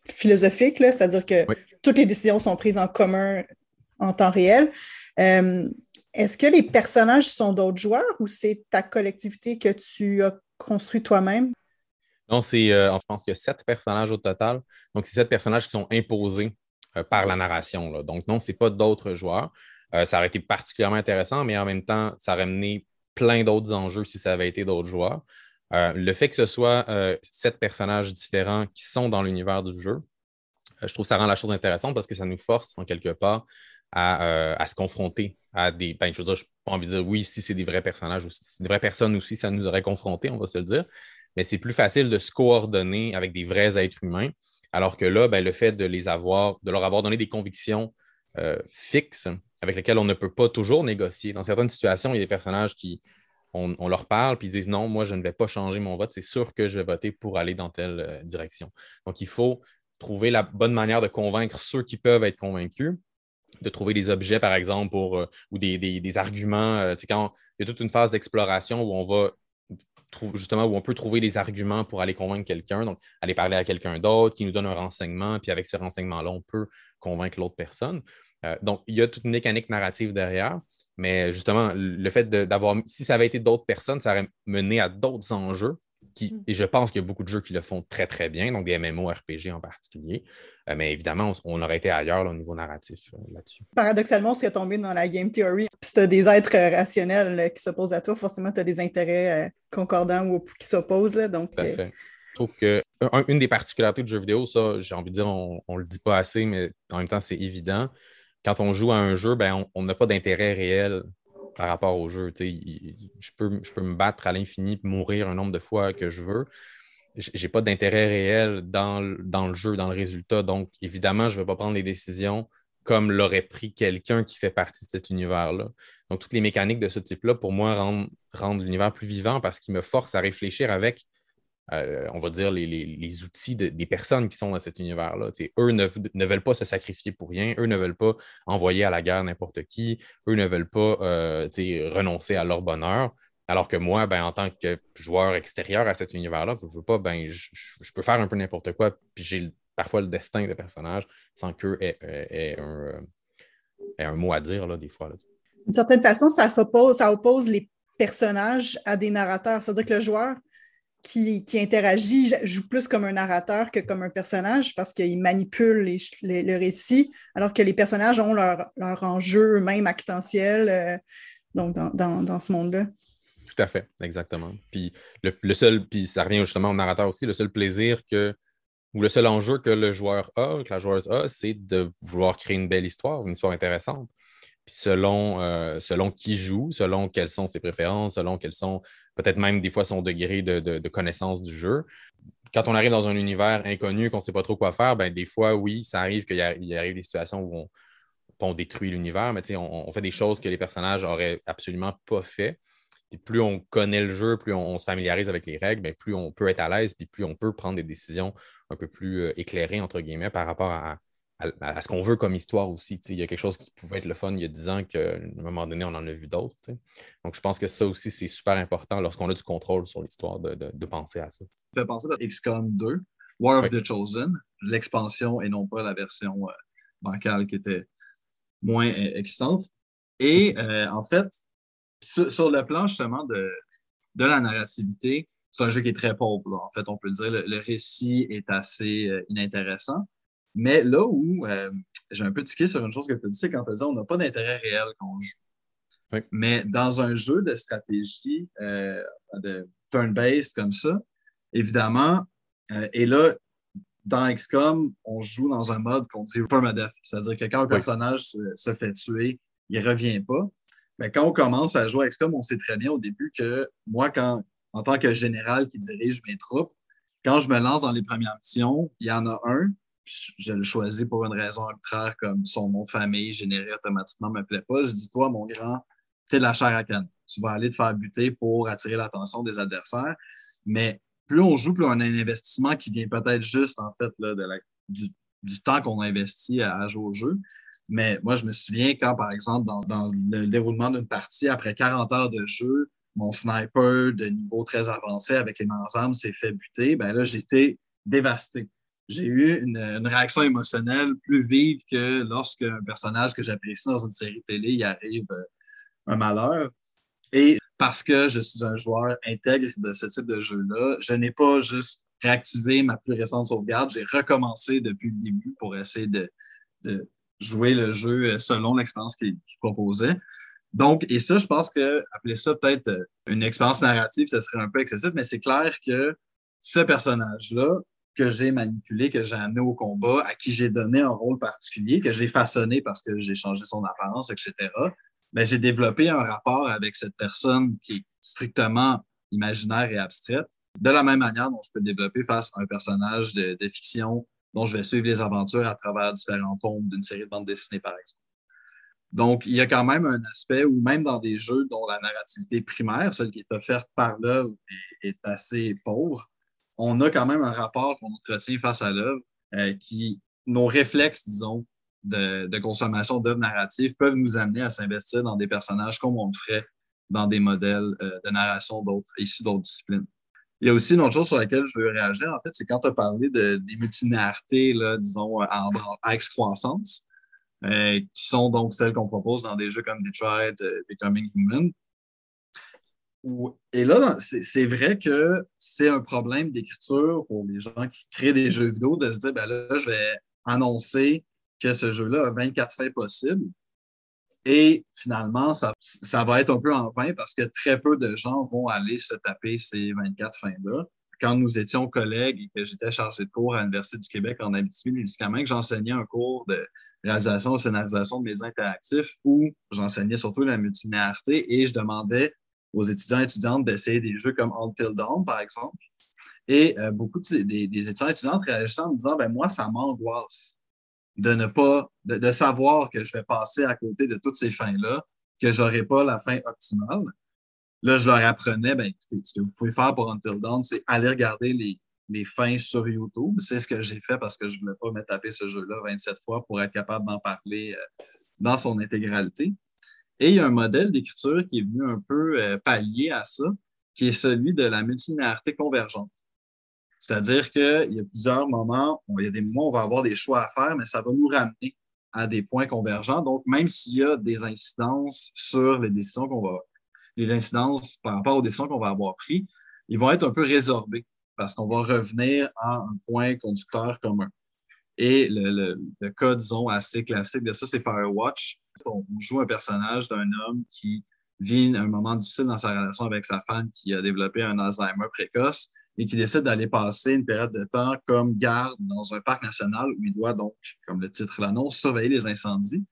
philosophique, c'est-à-dire que toutes les décisions sont prises en commun en temps réel. Euh, est-ce que les personnages sont d'autres joueurs ou c'est ta collectivité que tu as construit toi-même? Non, c'est, euh, je pense qu'il y a sept personnages au total. Donc, c'est sept personnages qui sont imposés euh, par la narration. Donc, non, ce n'est pas d'autres joueurs. Euh, ça aurait été particulièrement intéressant, mais en même temps, ça aurait mené plein d'autres enjeux si ça avait été d'autres joueurs. Euh, le fait que ce soit sept personnages différents qui sont dans l'univers du jeu, je trouve que ça rend la chose intéressante parce que ça nous force, en quelque part, à, se confronter à des. Ben, je veux dire, je n'ai pas envie de dire oui, si c'est des vrais personnages ou si c'est des vraies personnes aussi, ça nous aurait confrontés, on va se le dire. Mais c'est plus facile de se coordonner avec des vrais êtres humains alors que là, ben, le fait de les avoir, de leur avoir donné des convictions euh, fixes avec lesquelles on ne peut pas toujours négocier. Dans certaines situations, il y a des personnages qui, on, leur parle puis ils disent non, moi, je ne vais pas changer mon vote, c'est sûr que je vais voter pour aller dans telle euh, direction. Donc, il faut trouver la bonne manière de convaincre ceux qui peuvent être convaincus de trouver des objets, par exemple, euh, ou des, arguments. il y a toute une phase d'exploration où on va justement où on peut trouver des arguments pour aller convaincre quelqu'un, donc aller parler à quelqu'un d'autre qui nous donne un renseignement, puis avec ce renseignement-là, on peut convaincre l'autre personne. Euh, donc, il y a toute une mécanique narrative derrière, mais justement, le fait d'avoir, si ça avait été d'autres personnes, ça aurait mené à d'autres enjeux Mm. et je pense qu'il y a beaucoup de jeux qui le font très, très bien, donc des MMORPG en particulier. Euh, mais évidemment, on, aurait été ailleurs au niveau narratif euh, là-dessus. Paradoxalement, on serait tombé dans la game theory. Si tu as des êtres euh, rationnels qui s'opposent à toi, forcément, tu as des intérêts concordants ou qui s'opposent. Donc, Tout à fait. Je trouve que une des particularités du jeu vidéo, ça, j'ai envie de dire, on ne le dit pas assez, mais en même temps, c'est évident. Quand on joue à un jeu, ben, on n'a pas d'intérêt réel par rapport au jeu. Je peux, me battre à l'infini, mourir un nombre de fois que je veux. Je n'ai pas d'intérêt réel dans, le jeu, dans le résultat. Donc, évidemment, je ne vais pas prendre les décisions comme l'aurait pris quelqu'un qui fait partie de cet univers-là. Donc, toutes les mécaniques de ce type-là, pour moi, rendent, rendent l'univers plus vivant parce qu'il me force à réfléchir avec euh, on va dire, les, outils des personnes qui sont dans cet univers-là. Eux ne, veulent pas se sacrifier pour rien, eux ne veulent pas envoyer à la guerre n'importe qui, eux ne veulent pas euh, renoncer à leur bonheur. Alors que moi, ben, en tant que joueur extérieur à cet univers-là, je veux pas, ben, je, peux faire un peu n'importe quoi, puis j'ai parfois le destin des personnages sans qu'eux aient, un, mot à dire, des fois. D'une certaine façon, ça, ça oppose les personnages à des narrateurs. C'est-à-dire que le joueur qui, interagit, joue plus comme un narrateur que comme un personnage parce qu'il manipule le récit, alors que les personnages ont leur, leur enjeu même actentiel euh, donc dans, ce monde-là. Tout à fait, exactement. Puis le, seul, puis ça revient justement au narrateur aussi, le seul plaisir que, ou le seul enjeu que le joueur a, que la joueuse a, c'est de vouloir créer une belle histoire, une histoire intéressante. Puis selon, euh, selon qui joue, selon quelles sont ses préférences, selon quels sont peut-être même des fois son degré de, connaissance du jeu. Quand on arrive dans un univers inconnu, qu'on ne sait pas trop quoi faire, ben, des fois, oui, ça arrive qu'il arrive des situations où on, détruit l'univers, mais on, fait des choses que les personnages n'auraient absolument pas fait. Plus on connaît le jeu, plus on, se familiarise avec les règles, ben, plus on peut être à l'aise, puis plus on peut prendre des décisions un peu plus euh, éclairées, entre guillemets, par rapport à, à, ce qu'on veut comme histoire aussi. Il y a quelque chose qui pouvait être le fun il y a 10 ans qu'à un moment donné, on en a vu d'autres. Donc, je pense que ça aussi, c'est super important lorsqu'on a du contrôle sur l'histoire de, penser à ça. Ça fait penser à XCOM 2, War of the Chosen, l'expansion et non pas la version euh, bancale qui était moins euh, excitante. Et euh, en fait, sur, le plan justement de, de la narrativité, c'est un jeu qui est très pauvre. En fait, on peut le dire, le récit est assez inintéressant. Mais là où euh, j'ai un peu tiqué sur une chose que tu as dit, c'est quand tu dit on n'a pas d'intérêt réel quand on joue. Mais dans un jeu de stratégie euh, de turn-based comme ça, évidemment, euh, et là, dans XCOM, on joue dans un mode qu'on dit permadeath, c'est-à-dire que quand un personnage se, fait tuer, il ne revient pas. Mais quand on commence à jouer à XCOM, on sait très bien au début que moi, quand, en tant que général qui dirige mes troupes, quand je me lance dans les premières missions, il y en a un je le choisis pour une raison arbitraire comme son nom de famille généré automatiquement me plaît pas. Je dis, toi, mon grand, tu es de la chair à canne. Tu vas aller te faire buter pour attirer l'attention des adversaires. Mais plus on joue, plus on a un investissement qui vient peut-être juste, en fait, là, de du, temps qu'on investit à, à, jouer au jeu. Mais moi, je me souviens quand, par exemple, dans, le déroulement d'une partie, après 40 heures de jeu, mon sniper de niveau très avancé avec les armes s'est fait buter, ben là, j'étais dévasté j'ai eu une, réaction émotionnelle plus vive que lorsqu'un personnage que j'apprécie dans une série télé y arrive euh, un malheur. Et parce que je suis un joueur intègre de ce type de jeu-là, je n'ai pas juste réactivé ma plus récente sauvegarde, j'ai recommencé depuis le début pour essayer de, jouer le jeu selon l'expérience qu'il proposait. Donc, et ça, je pense que appeler ça peut-être euh, une expérience narrative, ce serait un peu excessif, mais c'est clair que ce personnage-là, que j'ai manipulé, que j'ai amené au combat, à qui j'ai donné un rôle particulier, que j'ai façonné parce que j'ai changé son apparence, etc., ben, j'ai développé un rapport avec cette personne qui est strictement imaginaire et abstraite, de la même manière dont je peux développer face à un personnage de, fiction dont je vais suivre les aventures à travers différents tomes d'une série de bandes dessinées, par exemple. Donc, il y a quand même un aspect où même dans des jeux dont la narrativité primaire, celle qui est offerte par l'œuvre, est, assez pauvre, on a quand même un rapport qu'on entretient face à l'œuvre euh, qui, nos réflexes, disons, de, consommation d'œuvres narratives peuvent nous amener à s'investir dans des personnages comme on le ferait dans des modèles euh, de narration issus d'autres disciplines. Il y a aussi une autre chose sur laquelle je veux réagir, en fait, c'est quand tu as parlé de, des multilinéarités, là, disons, en, à excroissance, euh, qui sont donc celles qu'on propose dans des jeux comme Detroit, Becoming Human et là, c'est vrai que c'est un problème d'écriture pour les gens qui créent des jeux vidéo de se dire, ben là, je vais annoncer que ce jeu-là a 24 fins possibles. Et finalement, ça, va être un peu en vain parce que très peu de gens vont aller se taper ces 24 fins-là. Quand nous étions collègues et que j'étais chargé de cours à l'Université du Québec en Abitibi-Témiscamingue, j'enseignais un cours de réalisation et scénarisation de médias interactifs où j'enseignais surtout la multilinéarité et je demandais aux étudiants et étudiantes d'essayer des jeux comme Until Dawn, par exemple. Et euh, beaucoup des, des, étudiants et étudiantes réagissaient en me disant ben moi, ça m'angoisse de ne pas, de, savoir que je vais passer à côté de toutes ces fins-là, que je n'aurai pas la fin optimale. Là, je leur apprenais, ben, écoutez, ce que vous pouvez faire pour Until Dawn, c'est aller regarder les, les fins sur YouTube. C'est ce que j'ai fait parce que je ne voulais pas me taper ce jeu-là 27 fois pour être capable d'en parler euh, dans son intégralité. Et il y a un modèle d'écriture qui est venu un peu euh, pallier à ça, qui est celui de la multilinéarité convergente. C'est-à-dire qu'il y a plusieurs moments, il y a des moments où on va avoir des choix à faire, mais ça va nous ramener à des points convergents. Donc, même s'il y a des incidences sur les décisions qu'on va, des incidences par rapport aux décisions qu'on va avoir prises, ils vont être un peu résorbés parce qu'on va revenir à un point conducteur commun. Et le, le, cas, disons, assez classique de ça, c'est Firewatch. On, joue un personnage d'un homme qui vit un moment difficile dans sa relation avec sa femme qui a développé un Alzheimer précoce et qui décide d'aller passer une période de temps comme garde dans un parc national où il doit donc, comme le titre l'annonce, surveiller les incendies.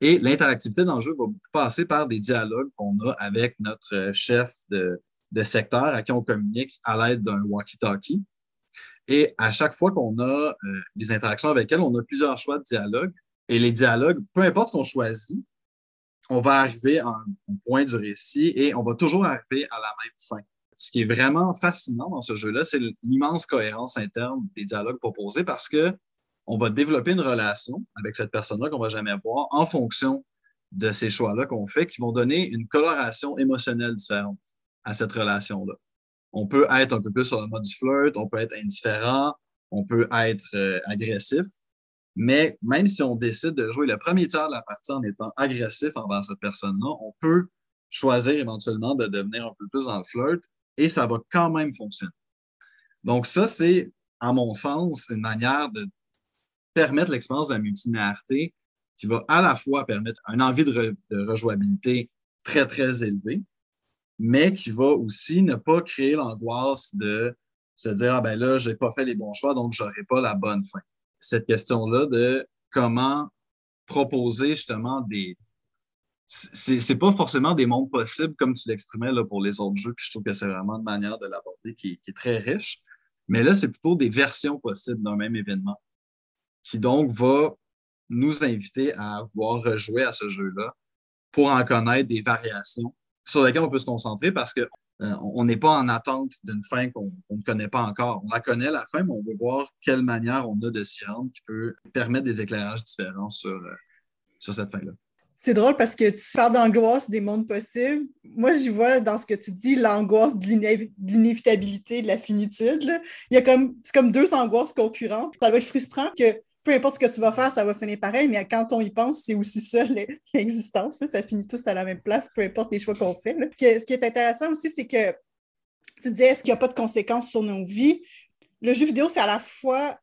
Et l'interactivité dans le jeu va passer par des dialogues qu'on a avec notre chef de, de secteur à qui on communique à l'aide d'un walkie-talkie. Et à chaque fois qu'on a euh, des interactions avec elle, on a plusieurs choix de dialogue. Et les dialogues, peu importe ce qu'on choisit, on va arriver à un, point du récit et on va toujours arriver à la même fin. Ce qui est vraiment fascinant dans ce jeu-là, c'est l'immense cohérence interne des dialogues proposés parce que on va développer une relation avec cette personne-là qu'on va jamais voir en fonction de ces choix-là qu'on fait qui vont donner une coloration émotionnelle différente à cette relation-là. On peut être un peu plus sur le mode du flirt, on peut être indifférent, on peut être euh, agressif, mais même si on décide de jouer le premier tiers de la partie en étant agressif envers cette personne-là, on peut choisir éventuellement de devenir un peu plus dans le flirt et ça va quand même fonctionner. Donc ça, c'est, à mon sens, une manière de permettre l'expérience de la multilinéarité qui va à la fois permettre une envie de, de rejouabilité très, très élevée, mais qui va aussi ne pas créer l'angoisse de se dire Ah ben là, je n'ai pas fait les bons choix, donc je n'aurai pas la bonne fin. Cette question-là de comment proposer justement des. C'est pas forcément des mondes possibles comme tu l'exprimais pour les autres jeux, puis je trouve que c'est vraiment une manière de l'aborder qui, est très riche. Mais là, c'est plutôt des versions possibles d'un même événement qui donc va nous inviter à voir rejouer à ce jeu-là pour en connaître des variations sur laquelle on peut se concentrer parce qu'on euh, n'est pas en attente d'une fin qu'on ne connaît pas encore. On la connaît, la fin, mais on veut voir quelle manière on a de s'y rendre qui peut permettre des éclairages différents sur, euh, sur cette fin-là. C'est drôle parce que tu parles d'angoisse des mondes possibles. Moi, j'y vois dans ce que tu dis l'angoisse de l'inévitabilité, de la finitude. Il y a comme, c'est comme deux angoisses concurrentes. Ça va être frustrant que peu importe ce que tu vas faire, ça va finir pareil, mais quand on y pense, c'est aussi ça l'existence. Ça finit tous à la même place, peu importe les choix qu'on fait. Ce qui est intéressant aussi, c'est que tu disais, est-ce qu'il n'y a pas de conséquences sur nos vies? Le jeu vidéo, c'est à la fois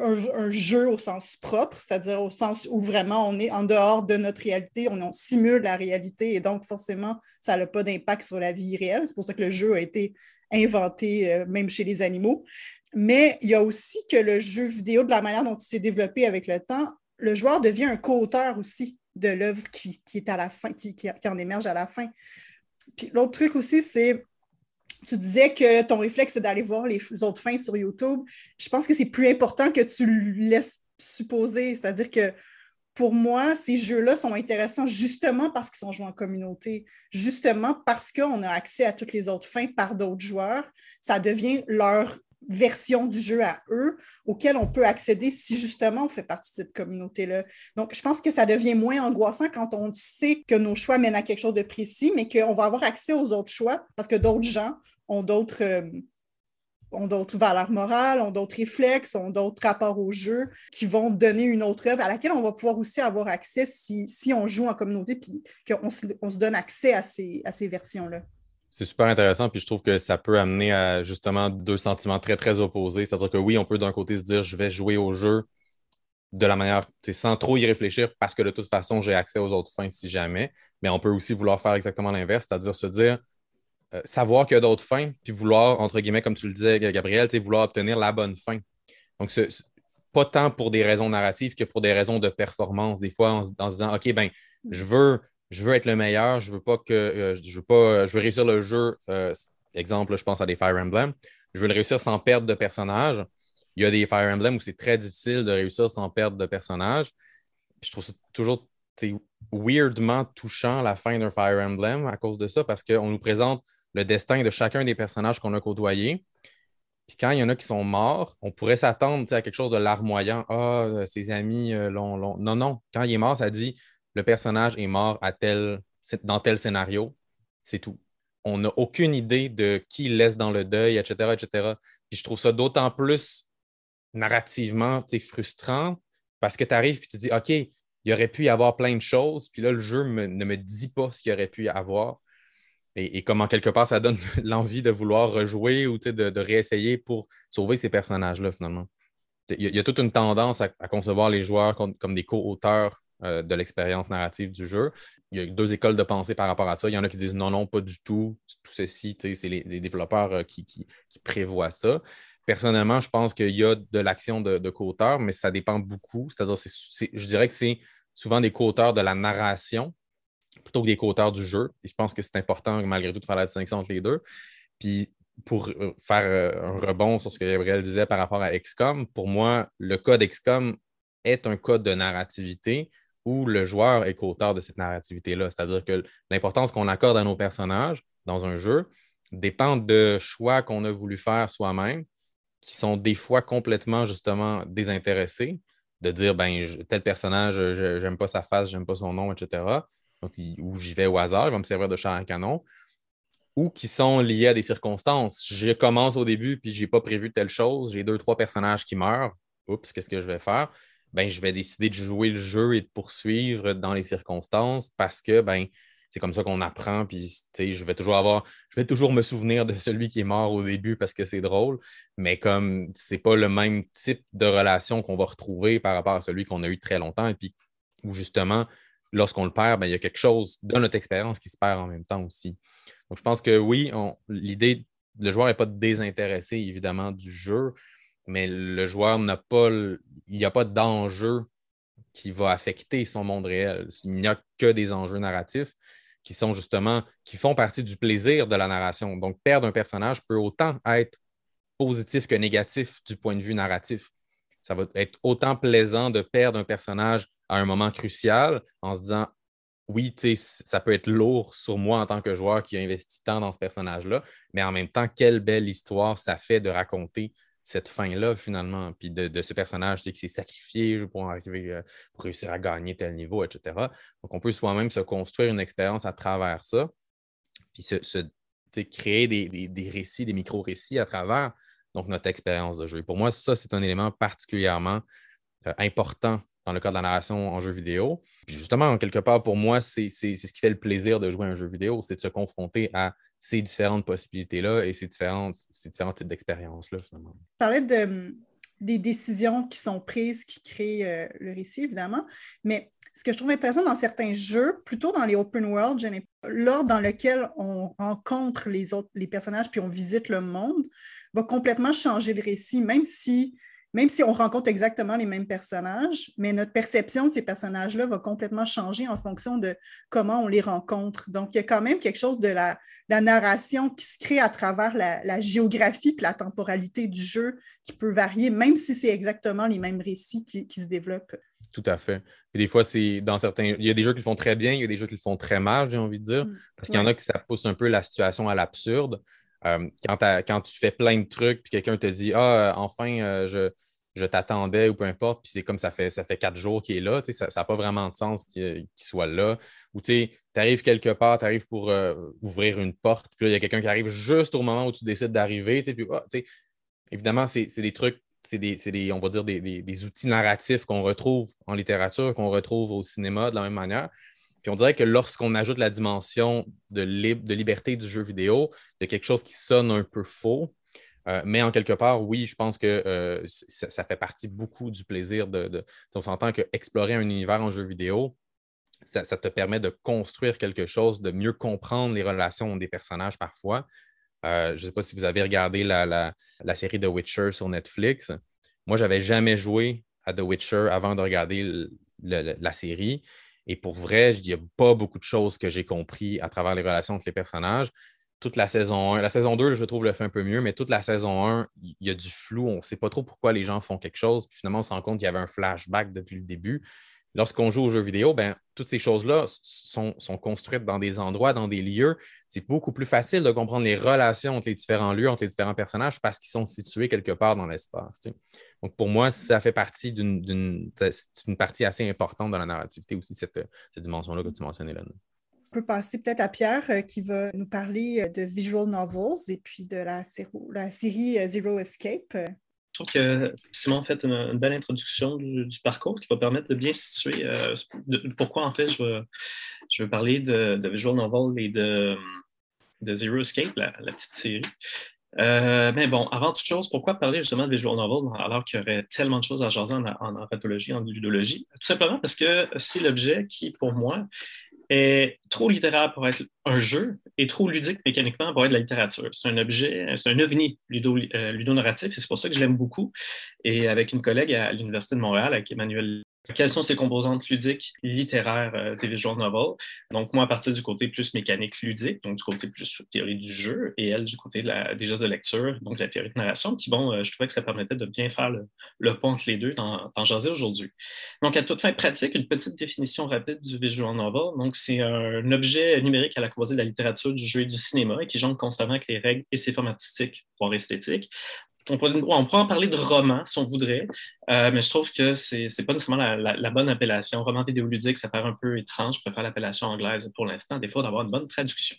un, jeu au sens propre, c'est-à-dire au sens où vraiment on est en dehors de notre réalité, on, simule la réalité et donc forcément, ça n'a pas d'impact sur la vie réelle. C'est pour ça que le jeu a été inventé euh, même chez les animaux. Mais il y a aussi que le jeu vidéo, de la manière dont il s'est développé avec le temps, le joueur devient un co-auteur aussi de l'œuvre qui, est à la fin, qui, qui en émerge à la fin. Puis l'autre truc aussi, c'est tu disais que ton réflexe, c'est d'aller voir les autres fins sur YouTube. Je pense que c'est plus important que tu laisses supposer. C'est-à-dire que pour moi, ces jeux-là sont intéressants justement parce qu'ils sont joués en communauté, justement parce qu'on a accès à toutes les autres fins par d'autres joueurs. Ça devient leur version du jeu à eux auquel on peut accéder si justement on fait partie de cette communauté-là. Donc, je pense que ça devient moins angoissant quand on sait que nos choix mènent à quelque chose de précis, mais qu'on va avoir accès aux autres choix parce que d'autres gens ont d'autres euh, ont d'autres valeurs morales, ont d'autres réflexes, ont d'autres rapports au jeu qui vont donner une autre œuvre à laquelle on va pouvoir aussi avoir accès si, si on joue en communauté puis qu'on se, on se donne accès à ces, à ces versions-là. C'est super intéressant, puis je trouve que ça peut amener à justement deux sentiments très, très opposés. C'est-à-dire que oui, on peut d'un côté se dire je vais jouer au jeu de la manière, sans trop y réfléchir, parce que de toute façon, j'ai accès aux autres fins si jamais. Mais on peut aussi vouloir faire exactement l'inverse, c'est-à-dire se dire savoir qu'il y a d'autres fins, puis vouloir, entre guillemets, comme tu le disais, Gabriel, vouloir obtenir la bonne fin. Donc, pas tant pour des raisons narratives que pour des raisons de performance. Des fois, en, se disant OK, ben, je veux je veux être le meilleur, je veux pas que euh, je veux pas euh, je veux réussir le jeu. Euh, exemple, je pense à des Fire Emblem. Je veux le réussir sans perdre de personnage. Il y a des Fire Emblem où c'est très difficile de réussir sans perdre de personnage. je trouve ça toujours weirdement touchant la fin d'un Fire Emblem à cause de ça, parce qu'on nous présente le destin de chacun des personnages qu'on a côtoyés. Puis quand il y en a qui sont morts, on pourrait s'attendre à quelque chose de larmoyant. Ah, ses amis l'ont. Non, non. Quand il est mort, ça dit le personnage est mort à tel, dans tel scénario, c'est tout. On n'a aucune idée de qui il laisse dans le deuil, etc., etc. Puis je trouve ça d'autant plus narrativement frustrant parce que tu arrives et tu dis, OK, il aurait pu y avoir plein de choses, puis là, le jeu ne me dit pas ce qu'il aurait pu y avoir. Et, comment quelque part ça donne l'envie de vouloir rejouer ou de, réessayer pour sauver ces personnages-là, finalement. Il y, a, toute une tendance à, concevoir les joueurs comme, des co-auteurs euh, de l'expérience narrative du jeu. Il y a deux écoles de pensée par rapport à ça. Il y en a qui disent non, non, pas du tout. Tout ceci, c'est les, développeurs euh, qui, prévoient ça. Personnellement, je pense qu'il y a de l'action de, de co-auteurs, mais ça dépend beaucoup. C'est-à-dire, je dirais que c'est souvent des co-auteurs de la narration plutôt que des co-auteurs du jeu. Et je pense que c'est important, malgré tout, de faire la distinction entre les deux. Puis, pour euh, faire euh, un rebond sur ce que Gabriel disait par rapport à XCOM, pour moi, le code XCOM est un code de narrativité où le joueur est co-auteur de cette narrativité-là. C'est-à-dire que l'importance qu'on accorde à nos personnages dans un jeu dépend de choix qu'on a voulu faire soi-même, qui sont des fois complètement justement désintéressés, de dire ben tel personnage, j'aime pas sa face, j'aime pas son nom, etc. Donc, où j'y vais au hasard, il va me servir de char à canon ou qui sont liés à des circonstances. Je commence au début, puis je n'ai pas prévu telle chose, j'ai deux, trois personnages qui meurent. Oups, qu'est-ce que je vais faire? Ben, je vais décider de jouer le jeu et de poursuivre dans les circonstances parce que ben, c'est comme ça qu'on apprend. Puis je vais toujours avoir, je vais toujours me souvenir de celui qui est mort au début parce que c'est drôle, mais comme c'est pas le même type de relation qu'on va retrouver par rapport à celui qu'on a eu très longtemps, et puis où justement, lorsqu'on le perd, ben, il y a quelque chose dans notre expérience qui se perd en même temps aussi. Donc, je pense que oui, l'idée, le joueur n'est pas désintéressé, évidemment, du jeu, mais le joueur n'a pas, il n'y a pas d'enjeu qui va affecter son monde réel. Il n'y a que des enjeux narratifs qui sont justement, qui font partie du plaisir de la narration. Donc, perdre un personnage peut autant être positif que négatif du point de vue narratif. Ça va être autant plaisant de perdre un personnage à un moment crucial en se disant oui, ça peut être lourd sur moi en tant que joueur qui a investi tant dans ce personnage-là, mais en même temps, quelle belle histoire ça fait de raconter cette fin-là, finalement, puis de, ce personnage qui s'est sacrifié pour, arriver, euh, pour réussir à gagner tel niveau, etc. Donc, on peut soi-même se construire une expérience à travers ça, puis se, créer des, récits, des micro-récits à travers donc, notre expérience de jeu. pour moi, ça, c'est un élément particulièrement euh, important dans le cas de la narration en jeu vidéo. Puis justement, quelque part, pour moi, c'est ce qui fait le plaisir de jouer à un jeu vidéo, c'est de se confronter à ces différentes possibilités-là et ces, différentes, ces différents types d'expériences-là, finalement. Tu parlais de, des décisions qui sont prises, qui créent euh, le récit, évidemment, mais ce que je trouve intéressant dans certains jeux, plutôt dans les open world, l'ordre dans lequel on rencontre les autres, les personnages puis on visite le monde, va complètement changer le récit, même si même si on rencontre exactement les mêmes personnages, mais notre perception de ces personnages-là va complètement changer en fonction de comment on les rencontre. Donc, il y a quand même quelque chose de la, narration qui se crée à travers la, géographie et la temporalité du jeu qui peut varier, même si c'est exactement les mêmes récits qui, se développent. Tout à fait. Et des fois, c'est dans certains. Il y a des jeux qui le font très bien, il y a des jeux qui le font très mal, j'ai envie de dire. Mm. Parce qu'il y en a qui ça pousse un peu la situation à l'absurde. Euh, quand, tu fais plein de trucs, puis quelqu'un te dit Ah, euh, enfin, euh, je, je t'attendais ou peu importe, puis c'est comme ça fait, ça fait quatre jours qu'il est là, ça n'a pas vraiment de sens qu'il soit là. Ou tu arrives quelque part, tu arrives pour ouvrir une porte, puis il y a quelqu'un qui arrive juste au moment où tu décides d'arriver. Puis, ah, évidemment, c'est des trucs, c'est des, on va dire, des, outils narratifs qu'on retrouve en littérature, qu'on retrouve au cinéma de la même manière. Puis on dirait que lorsqu'on ajoute la dimension de, de liberté du jeu vidéo, a quelque chose qui sonne un peu faux. Euh, mais en quelque part, oui, je pense que euh, ça, fait partie beaucoup du plaisir de. on s'entend qu'explorer un univers en jeu vidéo, ça, te permet de construire quelque chose, de mieux comprendre les relations des personnages parfois. Euh, je ne sais pas si vous avez regardé la, série The Witcher sur Netflix. Moi, je n'avais jamais joué à The Witcher avant de regarder la série. Et pour vrai, il n'y a pas beaucoup de choses que j'ai compris à travers les relations entre les personnages. Toute la saison 1, la saison 2, je trouve, le fait un peu mieux, mais toute la saison 1, il y a du flou. On ne sait pas trop pourquoi les gens font quelque chose. Puis finalement, on se rend compte qu'il y avait un flashback depuis le début lorsqu'on joue aux jeux vidéo, ben, toutes ces choses-là sont, construites dans des endroits, dans des lieux. C'est beaucoup plus facile de comprendre les relations entre les différents lieux, entre les différents personnages, parce qu'ils sont situés quelque part dans l'espace. Donc, pour moi, ça fait partie d'une partie assez importante de la narrativité aussi, cette, dimension-là que tu mentionnais là. On peut passer peut-être à Pierre euh, qui va nous parler euh, de visual novels et puis de la, série euh, Zero Escape. Je trouve que Simon a fait une, belle introduction du, parcours qui va permettre de bien situer euh, pourquoi en fait je veux, parler de, visual novel et de, de Zero Escape, la, petite série. Euh, mais bon, avant toute chose, pourquoi parler justement de visual novel alors qu'il y aurait tellement de choses à jaser en, en, en pathologie, en ludologie? Tout simplement parce que c'est l'objet qui, pour moi, trop littéraire pour être un jeu et trop ludique mécaniquement pour être de la littérature. C'est un objet, c'est un ovni ludo, euh, ludonarratif et c'est pour ça que je l'aime beaucoup. Et avec une collègue à l'Université de Montréal, avec Emmanuel quelles sont ces composantes ludiques littéraires des visual novels? Donc, moi, à partir du côté plus mécanique ludique, donc du côté plus théorie du jeu, et elle du côté des gestes de lecture, donc la théorie de narration. Puis bon, euh, je trouvais que ça permettait de bien faire le, pont entre les deux dans, dans jaser aujourd'hui. Donc, à toute fin pratique, une petite définition rapide du visual novel. Donc, c'est un objet numérique à la croisée de la littérature, du jeu et du cinéma et qui jongle constamment avec les règles et ses formes artistiques, voire esthétiques, on pourrait, en parler de roman si on voudrait, euh, mais je trouve que ce n'est pas nécessairement la, bonne appellation. Roman vidéoludique, ça paraît un peu étrange. Je préfère l'appellation anglaise pour l'instant, des fois d'avoir une bonne traduction.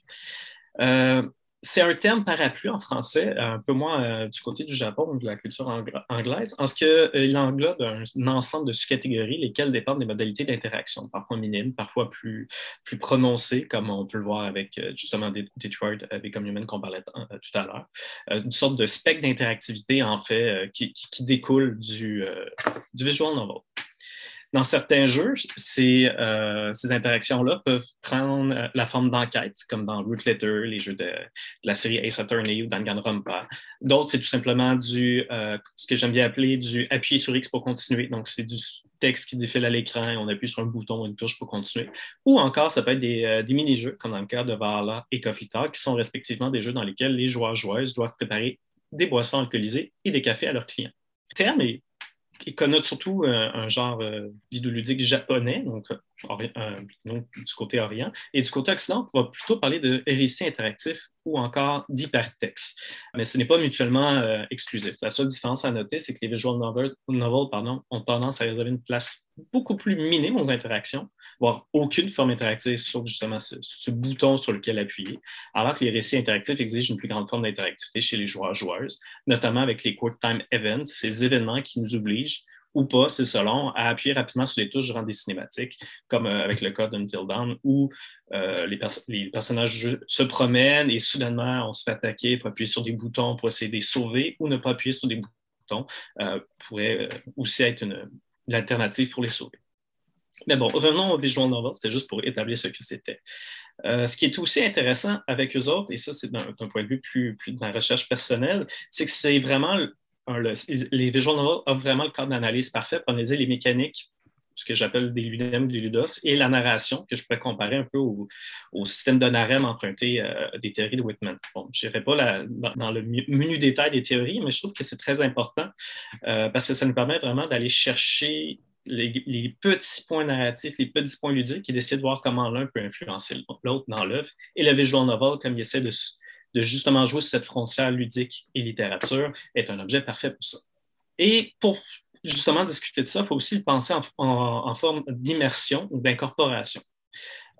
Euh, c'est un terme parapluie en français, un peu moins euh, du côté du Japon ou de la culture anglaise, en ce qu'il euh, englobe un, ensemble de sous-catégories, lesquelles dépendent des modalités d'interaction, parfois minimes, parfois plus, plus prononcées, comme on peut le voir avec euh, justement Detroit Become Human qu'on parlait tout à l'heure. une sorte de spectre d'interactivité, en fait, qui, découle du, du visual novel dans certains jeux, euh, ces, interactions-là peuvent prendre euh, la forme d'enquête, comme dans Root Letter, les jeux de, la série Ace Attorney ou Danganronpa. D'autres, c'est tout simplement du, euh, ce que j'aime bien appeler du appuyer sur X pour continuer. Donc, c'est du texte qui défile à l'écran et on appuie sur un bouton ou une touche pour continuer. Ou encore, ça peut être des, mini-jeux, comme dans le cas de Valhalla et Coffee Talk, qui sont respectivement des jeux dans lesquels les joueurs-joueuses doivent préparer des boissons alcoolisées et des cafés à leurs clients. Terme qui connote surtout euh, un genre euh, vidéoludique japonais, donc, euh, du côté orient. Et du côté occident, on va plutôt parler de récits interactifs ou encore d'hypertexte. Mais ce n'est pas mutuellement exclusif. La seule différence à noter, c'est que les visual novels, ont tendance à réserver une place beaucoup plus minime aux interactions, voire aucune forme interactive sur justement ce, bouton sur lequel appuyer, alors que les récits interactifs exigent une plus grande forme d'interactivité chez les joueurs-joueuses, notamment avec les Quick Time Events, ces événements qui nous obligent ou pas, c'est selon, à appuyer rapidement sur les touches durant des cinématiques, comme euh, avec le code Until Dawn, où euh, les, personnages se promènent et soudainement on se fait attaquer, il faut appuyer sur des boutons pour essayer de les sauver ou ne pas appuyer sur des boutons euh, pourrait aussi être une alternative pour les sauver. Mais bon, revenons au visual novel, c'était juste pour établir ce que c'était. Euh, ce qui est aussi intéressant avec eux autres, et ça c'est d'un point de vue plus, de ma recherche personnelle, c'est que c'est vraiment les visual novels ont vraiment le cadre d'analyse parfait pour analyser les mécaniques, ce que j'appelle des ludem, des ludos, et la narration, que je pourrais comparer un peu au, système de narem emprunté euh, des théories de Whitman. Bon, je n'irai pas dans, le menu détail des théories, mais je trouve que c'est très important euh, parce que ça nous permet vraiment d'aller chercher les, petits points narratifs, les petits points ludiques et d'essayer de voir comment l'un peut influencer l'autre dans l'œuvre. Et le visual novel, comme il essaie de, justement jouer sur cette frontière ludique et littérature, est un objet parfait pour ça. Et pour justement discuter de ça, il faut aussi penser en forme d'immersion ou d'incorporation.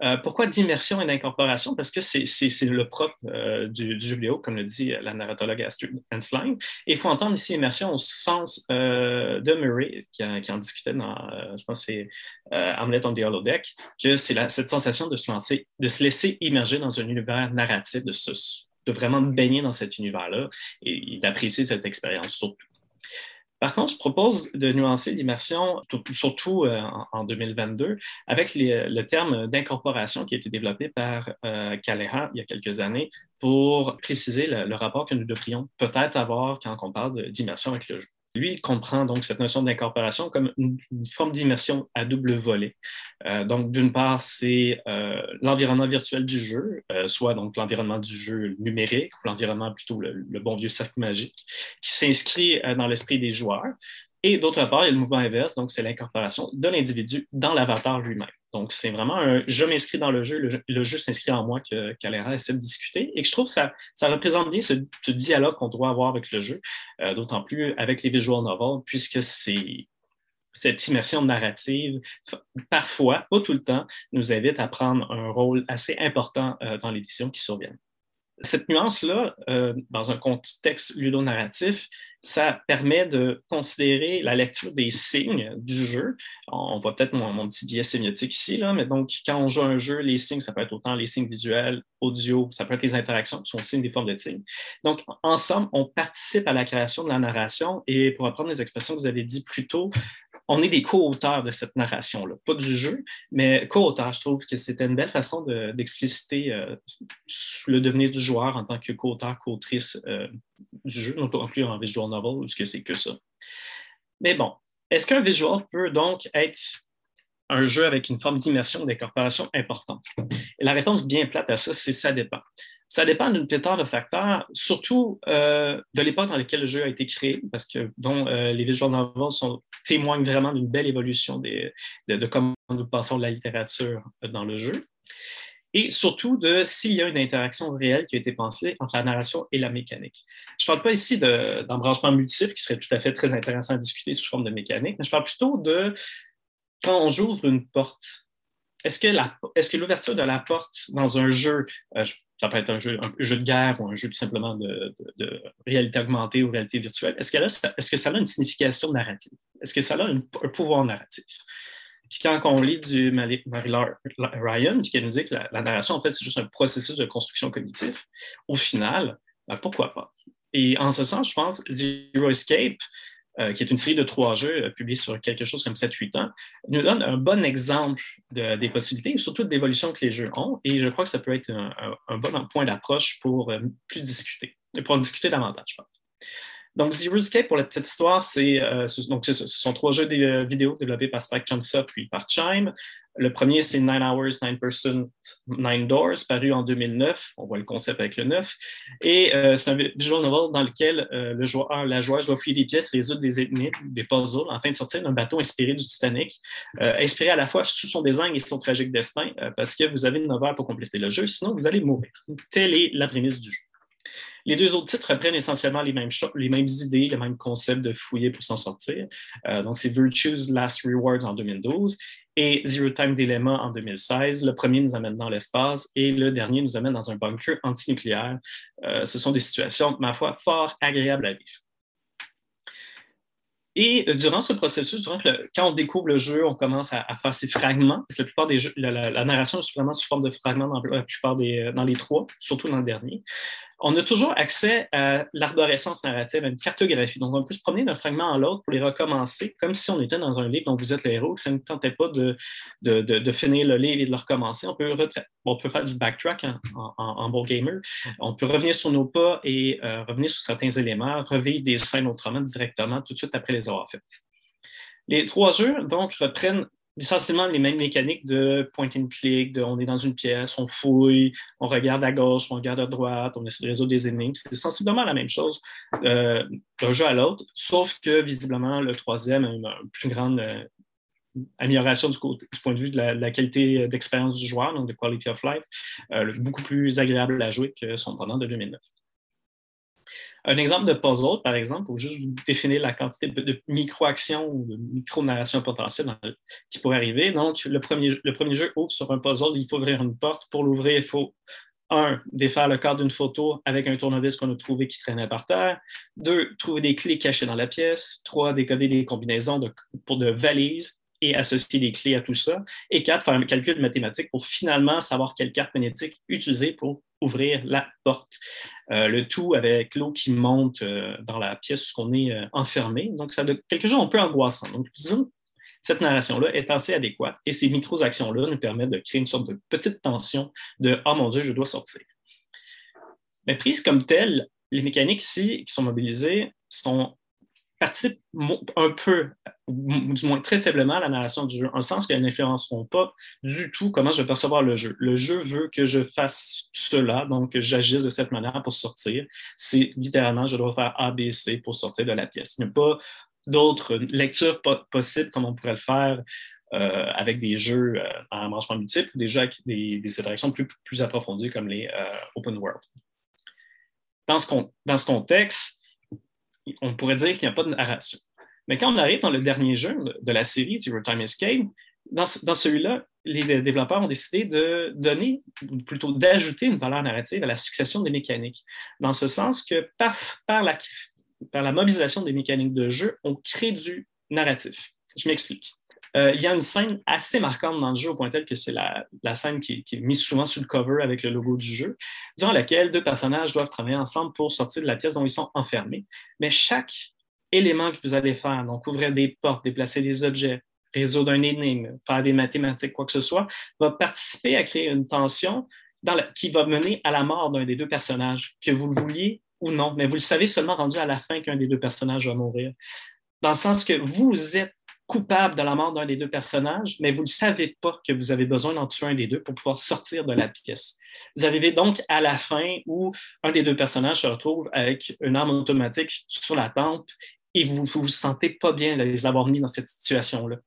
Euh, pourquoi d'immersion et d'incorporation? Parce que c'est le propre euh, du, jeu vidéo, comme le dit la narratologue Astrid Hensline. Et il faut entendre ici immersion au sens euh, de Murray, qui, en discutait dans, je pense c'est Hamlet on the Holodeck, que c'est cette sensation de se, lancer, de se laisser immerger dans un univers narratif, de vraiment baigner dans cet univers-là et d'apprécier cette expérience surtout. Par contre, je propose de nuancer l'immersion, surtout euh, en 2022, avec le terme d'incorporation qui a été développé par euh, il y a quelques années pour préciser le rapport que nous devrions peut-être avoir quand on parle d'immersion avec le jeu. Lui, comprend donc cette notion d'incorporation comme une, forme d'immersion à double volet. Euh, donc, d'une part, c'est euh, l'environnement virtuel du jeu, euh, soit donc l'environnement du jeu numérique, ou l'environnement plutôt le, bon vieux cercle magique, qui s'inscrit dans l'esprit des joueurs. Et d'autre part, il y a le mouvement inverse, donc c'est l'incorporation de l'individu dans l'avatar lui-même. Donc, c'est vraiment un je m'inscris dans le jeu, le, jeu s'inscrit en moi que qu'Alera essaie de discuter. Et je trouve que ça, ça représente bien ce, dialogue qu'on doit avoir avec le jeu, euh, d'autant plus avec les visual novels, puisque cette immersion narrative, parfois, pas tout le temps, nous invite à prendre un rôle assez important euh, dans l'édition qui survient. Cette nuance-là, euh, dans un contexte ludonarratif, ça permet de considérer la lecture des signes du jeu. On voit peut-être mon, petit biais sémiotique ici, là, mais donc quand on joue un jeu, les signes, ça peut être autant les signes visuels, audio, ça peut être les interactions qui sont aussi des formes de signes. Donc, ensemble, on participe à la création de la narration et pour reprendre les expressions que vous avez dit plus tôt, on est des co-auteurs de cette narration-là, pas du jeu, mais co-auteurs. Je trouve que c'était une belle façon d'expliciter euh, le devenir du joueur en tant que co-auteur, co-autrice euh, du jeu, non plus en visual novel, ou ce que c'est que ça. Mais bon, est-ce qu'un visual peut donc être un jeu avec une forme d'immersion d'incorporation importante? Et la réponse bien plate à ça, c'est ça dépend. Ça dépend d'une pléthore de facteurs, surtout euh, de l'époque dans laquelle le jeu a été créé, parce que dont euh, les visual novels sont, témoignent vraiment d'une belle évolution de, comment nous passons de la littérature dans le jeu. Et surtout de s'il y a une interaction réelle qui a été pensée entre la narration et la mécanique. Je ne parle pas ici d'embranchement multiple, qui serait tout à fait très intéressant à discuter sous forme de mécanique, mais je parle plutôt de quand on ouvre une porte, est-ce que l'ouverture de la porte dans un jeu, euh, ça peut être un jeu, un jeu de guerre ou un jeu tout simplement de, réalité augmentée ou réalité virtuelle, est-ce, est que ça a une signification narrative? Est-ce que ça a un pouvoir narratif? Puis quand on lit du Marie Ryan, qui nous dit que la, narration, en fait, c'est juste un processus de construction cognitive, au final, ben, pourquoi pas? Et en ce sens, je pense, Zero Escape, euh, qui est une série de trois jeux euh, publiés sur quelque chose comme 7-8 ans, nous donne un bon exemple des possibilités surtout de l'évolution que les jeux ont. Et je crois que ça peut être un, bon point d'approche pour euh, plus discuter, pour en discuter davantage, je pense. Donc, Zero Escape, pour la petite histoire, c'est, donc, ce sont trois jeux vidéo développés par Spike Chunsoft puis par Chime. Le premier, c'est Nine Hours, Nine Person, Nine Doors, paru en 2009. On voit le concept avec le 9. Et euh, c'est un visual novel dans lequel euh, le joueur, la joueuse doit fouiller des pièces, résoudre des énigmes, des puzzles, afin de sortir d'un bateau inspiré du Titanic, euh, inspiré à la fois sous son design et son tragique destin, parce que vous avez 9 heures pour compléter le jeu, sinon vous allez mourir. Telle est la prémisse du jeu. Les deux autres titres reprennent essentiellement les mêmes, les mêmes idées, les mêmes concepts de fouiller pour s'en sortir. donc, c'est Virtue's Last Rewards en 2012 et Zero Time Dilemma en 2016. Le premier nous amène dans l'espace et le dernier nous amène dans un bunker antinucléaire. Euh, ce sont des situations, ma foi, fort agréables à vivre. Et euh, durant ce processus, quand on découvre le jeu, on commence à, faire ces fragments. Parce que la plupart des jeux, la, narration est vraiment sous forme de fragments dans la plupart des, euh, dans les trois, surtout dans le dernier on a toujours accès à l'arborescence narrative, à une cartographie. Donc, on peut se promener d'un fragment à l'autre pour les recommencer, comme si on était dans un livre dont vous êtes le héros, que ça ne tentait pas de, de, finir le livre et de le recommencer. On peut, faire du backtrack en, bon gamer. On peut revenir sur nos pas et euh, revenir sur certains éléments, revivre des scènes autrement directement tout de suite après les avoir faites. Les trois jeux, donc, reprennent essentiellement les mêmes mécaniques de point and click, de on est dans une pièce, on fouille, on regarde à gauche, on regarde à droite, on essaie de résoudre des énigmes. C'est sensiblement la même chose euh, d'un jeu à l'autre, sauf que visiblement le troisième a une, plus grande euh, amélioration du, point de vue de la, qualité d'expérience du joueur, donc de quality of life, euh, beaucoup plus agréable à jouer que son pendant de 2009. Un exemple de puzzle, par exemple, pour juste définir la quantité de, micro-actions ou de micro-narration potentielle qui pourrait arriver. Donc, le premier, le premier jeu ouvre sur un puzzle, il faut ouvrir une porte. Pour l'ouvrir, il faut un, défaire le cadre d'une photo avec un tournevis qu'on a trouvé qui traînait par terre. Deux, trouver des clés cachées dans la pièce. Trois, décoder des combinaisons pour de valises et associer les clés à tout ça. Et quatre, faire un calcul mathématique pour finalement savoir quelle carte magnétique utiliser pour ouvrir la porte. Euh, le tout avec l'eau qui monte euh, dans la pièce où on est euh, enfermé. Donc, ça a quelque chose un peu angoissant. Donc, disons, cette narration-là est assez adéquate et ces micro-actions-là nous permettent de créer une sorte de petite tension de « Oh mon Dieu, je dois sortir ». Mais prises comme telles, les mécaniques ici qui sont mobilisées sont participent un peu, du moins très faiblement, à la narration du jeu, en le sens qu'elles n'influenceront pas du tout comment je vais percevoir le jeu. Le jeu veut que je fasse cela, donc que j'agisse de cette manière pour sortir. C'est littéralement, je dois faire A, B, C pour sortir de la pièce. Il n'y a pas d'autres lectures possibles comme on pourrait le faire euh, avec des jeux euh, en manchement multiple ou des jeux avec des, interactions plus, approfondies comme les euh, open world. Dans ce contexte, on pourrait dire qu'il n'y a pas de narration. Mais quand on arrive dans le dernier jeu de la série, Zero Time Escape, dans, celui-là, les développeurs ont décidé de donner, plutôt d'ajouter une valeur narrative à la succession des mécaniques, dans ce sens que par, la, par la mobilisation des mécaniques de jeu, on crée du narratif. Je m'explique. Euh, il y a une scène assez marquante dans le jeu au point tel que c'est la, scène qui, est mise souvent sur le cover avec le logo du jeu, durant laquelle deux personnages doivent travailler ensemble pour sortir de la pièce dont ils sont enfermés. Mais chaque élément que vous allez faire, donc ouvrir des portes, déplacer des objets, résoudre un énigme, faire des mathématiques, quoi que ce soit, va participer à créer une tension qui va mener à la mort d'un des deux personnages, que vous le vouliez ou non, mais vous le savez seulement rendu à la fin qu'un des deux personnages va mourir. Dans le sens que vous êtes coupable de la mort d'un des deux personnages, mais vous ne savez pas que vous avez besoin d'en tuer un des deux pour pouvoir sortir de la pièce. Vous arrivez donc à la fin où un des deux personnages se retrouve avec une arme automatique sur la tempe et vous ne vous, sentez pas bien de les avoir mis dans cette situation-là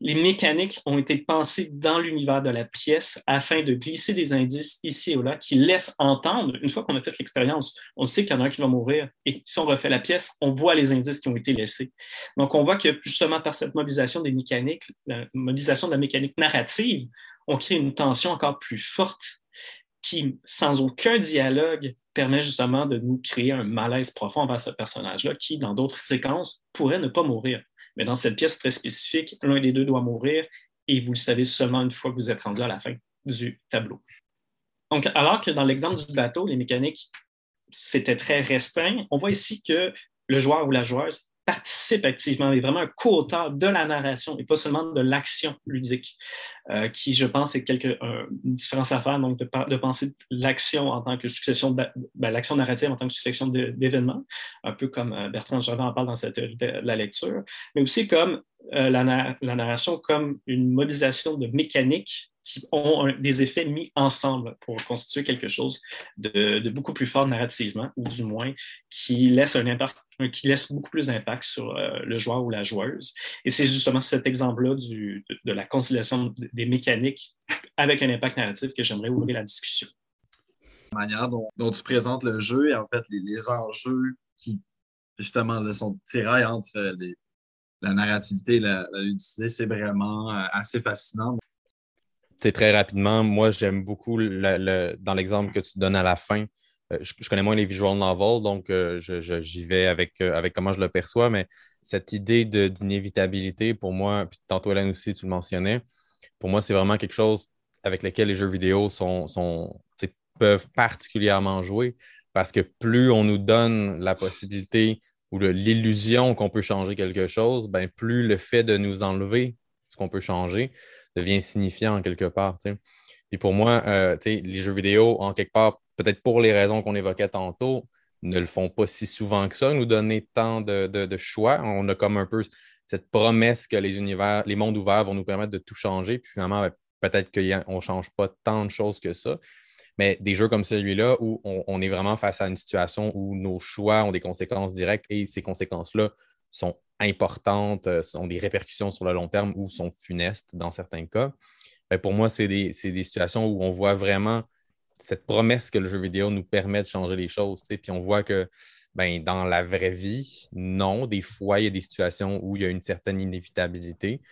les mécaniques ont été pensées dans l'univers de la pièce afin de glisser des indices ici et là qui laissent entendre, une fois qu'on a fait l'expérience, on sait qu'il y en a un qui va mourir et si on refait la pièce, on voit les indices qui ont été laissés. Donc, on voit que justement par cette mobilisation des mécaniques, la mobilisation de la mécanique narrative, on crée une tension encore plus forte qui, sans aucun dialogue, permet justement de nous créer un malaise profond envers ce personnage-là qui, dans d'autres séquences, pourrait ne pas mourir. Mais dans cette pièce très spécifique, l'un des deux doit mourir et vous le savez seulement une fois que vous êtes rendu à la fin du tableau. Donc, alors que dans l'exemple du bateau, les mécaniques, c'était très restreint, on voit ici que le joueur ou la joueuse participe activement, est vraiment un co-auteur de la narration et pas seulement de l'action ludique, euh, qui, je pense, est quelque, une différence à faire, donc de, penser l'action en tant que succession, ben, l'action narrative en tant que succession d'événements, un peu comme euh, Bertrand Jardin en parle dans sa théorie de la lecture, mais aussi comme euh, la, narration comme une mobilisation de mécaniques qui ont des effets mis ensemble pour constituer quelque chose de, beaucoup plus fort narrativement, ou du moins qui laisse un impact qui laisse beaucoup plus d'impact sur euh, le joueur ou la joueuse. Et c'est justement cet exemple-là de, de, la conciliation des mécaniques avec un impact narratif que j'aimerais ouvrir la discussion. La manière dont, tu présentes le jeu et en fait les, enjeux qui justement sont tirés entre la narrativité et la, la ludicité, c'est vraiment euh, assez fascinant très rapidement, moi, j'aime beaucoup dans l'exemple que tu donnes à la fin. Euh, je, connais moins les visual novels, donc euh, j'y vais avec, euh, avec comment je le perçois, mais cette idée d'inévitabilité, pour moi, puis tantôt Hélène aussi, tu le mentionnais, pour moi, c'est vraiment quelque chose avec lequel les jeux vidéo sont, sont peuvent particulièrement jouer parce que plus on nous donne la possibilité ou l'illusion qu'on peut changer quelque chose, ben, plus le fait de nous enlever ce qu'on peut changer, devient signifiant en quelque part. Puis pour moi, les jeux vidéo, en quelque part, peut-être pour les raisons qu'on évoquait tantôt, ne le font pas si souvent que ça, nous donner tant de, choix. On a comme un peu cette promesse que les univers, les mondes ouverts vont nous permettre de tout changer. Puis finalement, ben, peut-être qu'on ne change pas tant de choses que ça. Mais des jeux comme celui-là, où on, est vraiment face à une situation où nos choix ont des conséquences directes et ces conséquences-là sont importantes, euh, ont des répercussions sur le long terme ou sont funestes dans certains cas. Ben, pour moi, c'est des, situations où on voit vraiment cette promesse que le jeu vidéo nous permet de changer les choses. Puis on voit que ben, dans la vraie vie, non, des fois, il y a des situations où il y a une certaine inévitabilité.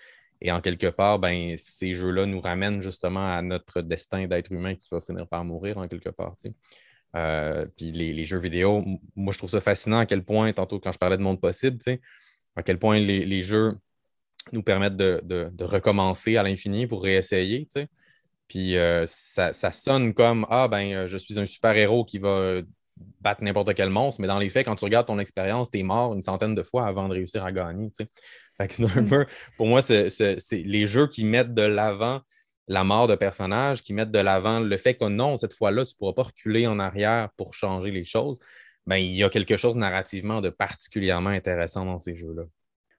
Et en quelque part, ben, ces jeux-là nous ramènent justement à notre destin d'être humain qui va finir par mourir en quelque part. Euh, puis les, jeux vidéo, moi, je trouve ça fascinant à quel point, tantôt quand je parlais de monde possible, à quel point les, jeux nous permettent de, recommencer à l'infini pour réessayer. Puis euh, ça, sonne comme Ah, ben, euh, je suis un super-héros qui va battre n'importe quel monstre, mais dans les faits, quand tu regardes ton expérience, tu es mort une centaine de fois avant de réussir à gagner. Mm. pour moi, c'est les jeux qui mettent de l'avant la mort de personnages, qui mettent de l'avant le fait que non, cette fois-là, tu ne pourras pas reculer en arrière pour changer les choses, ben, il y a quelque chose narrativement de particulièrement intéressant dans ces jeux-là.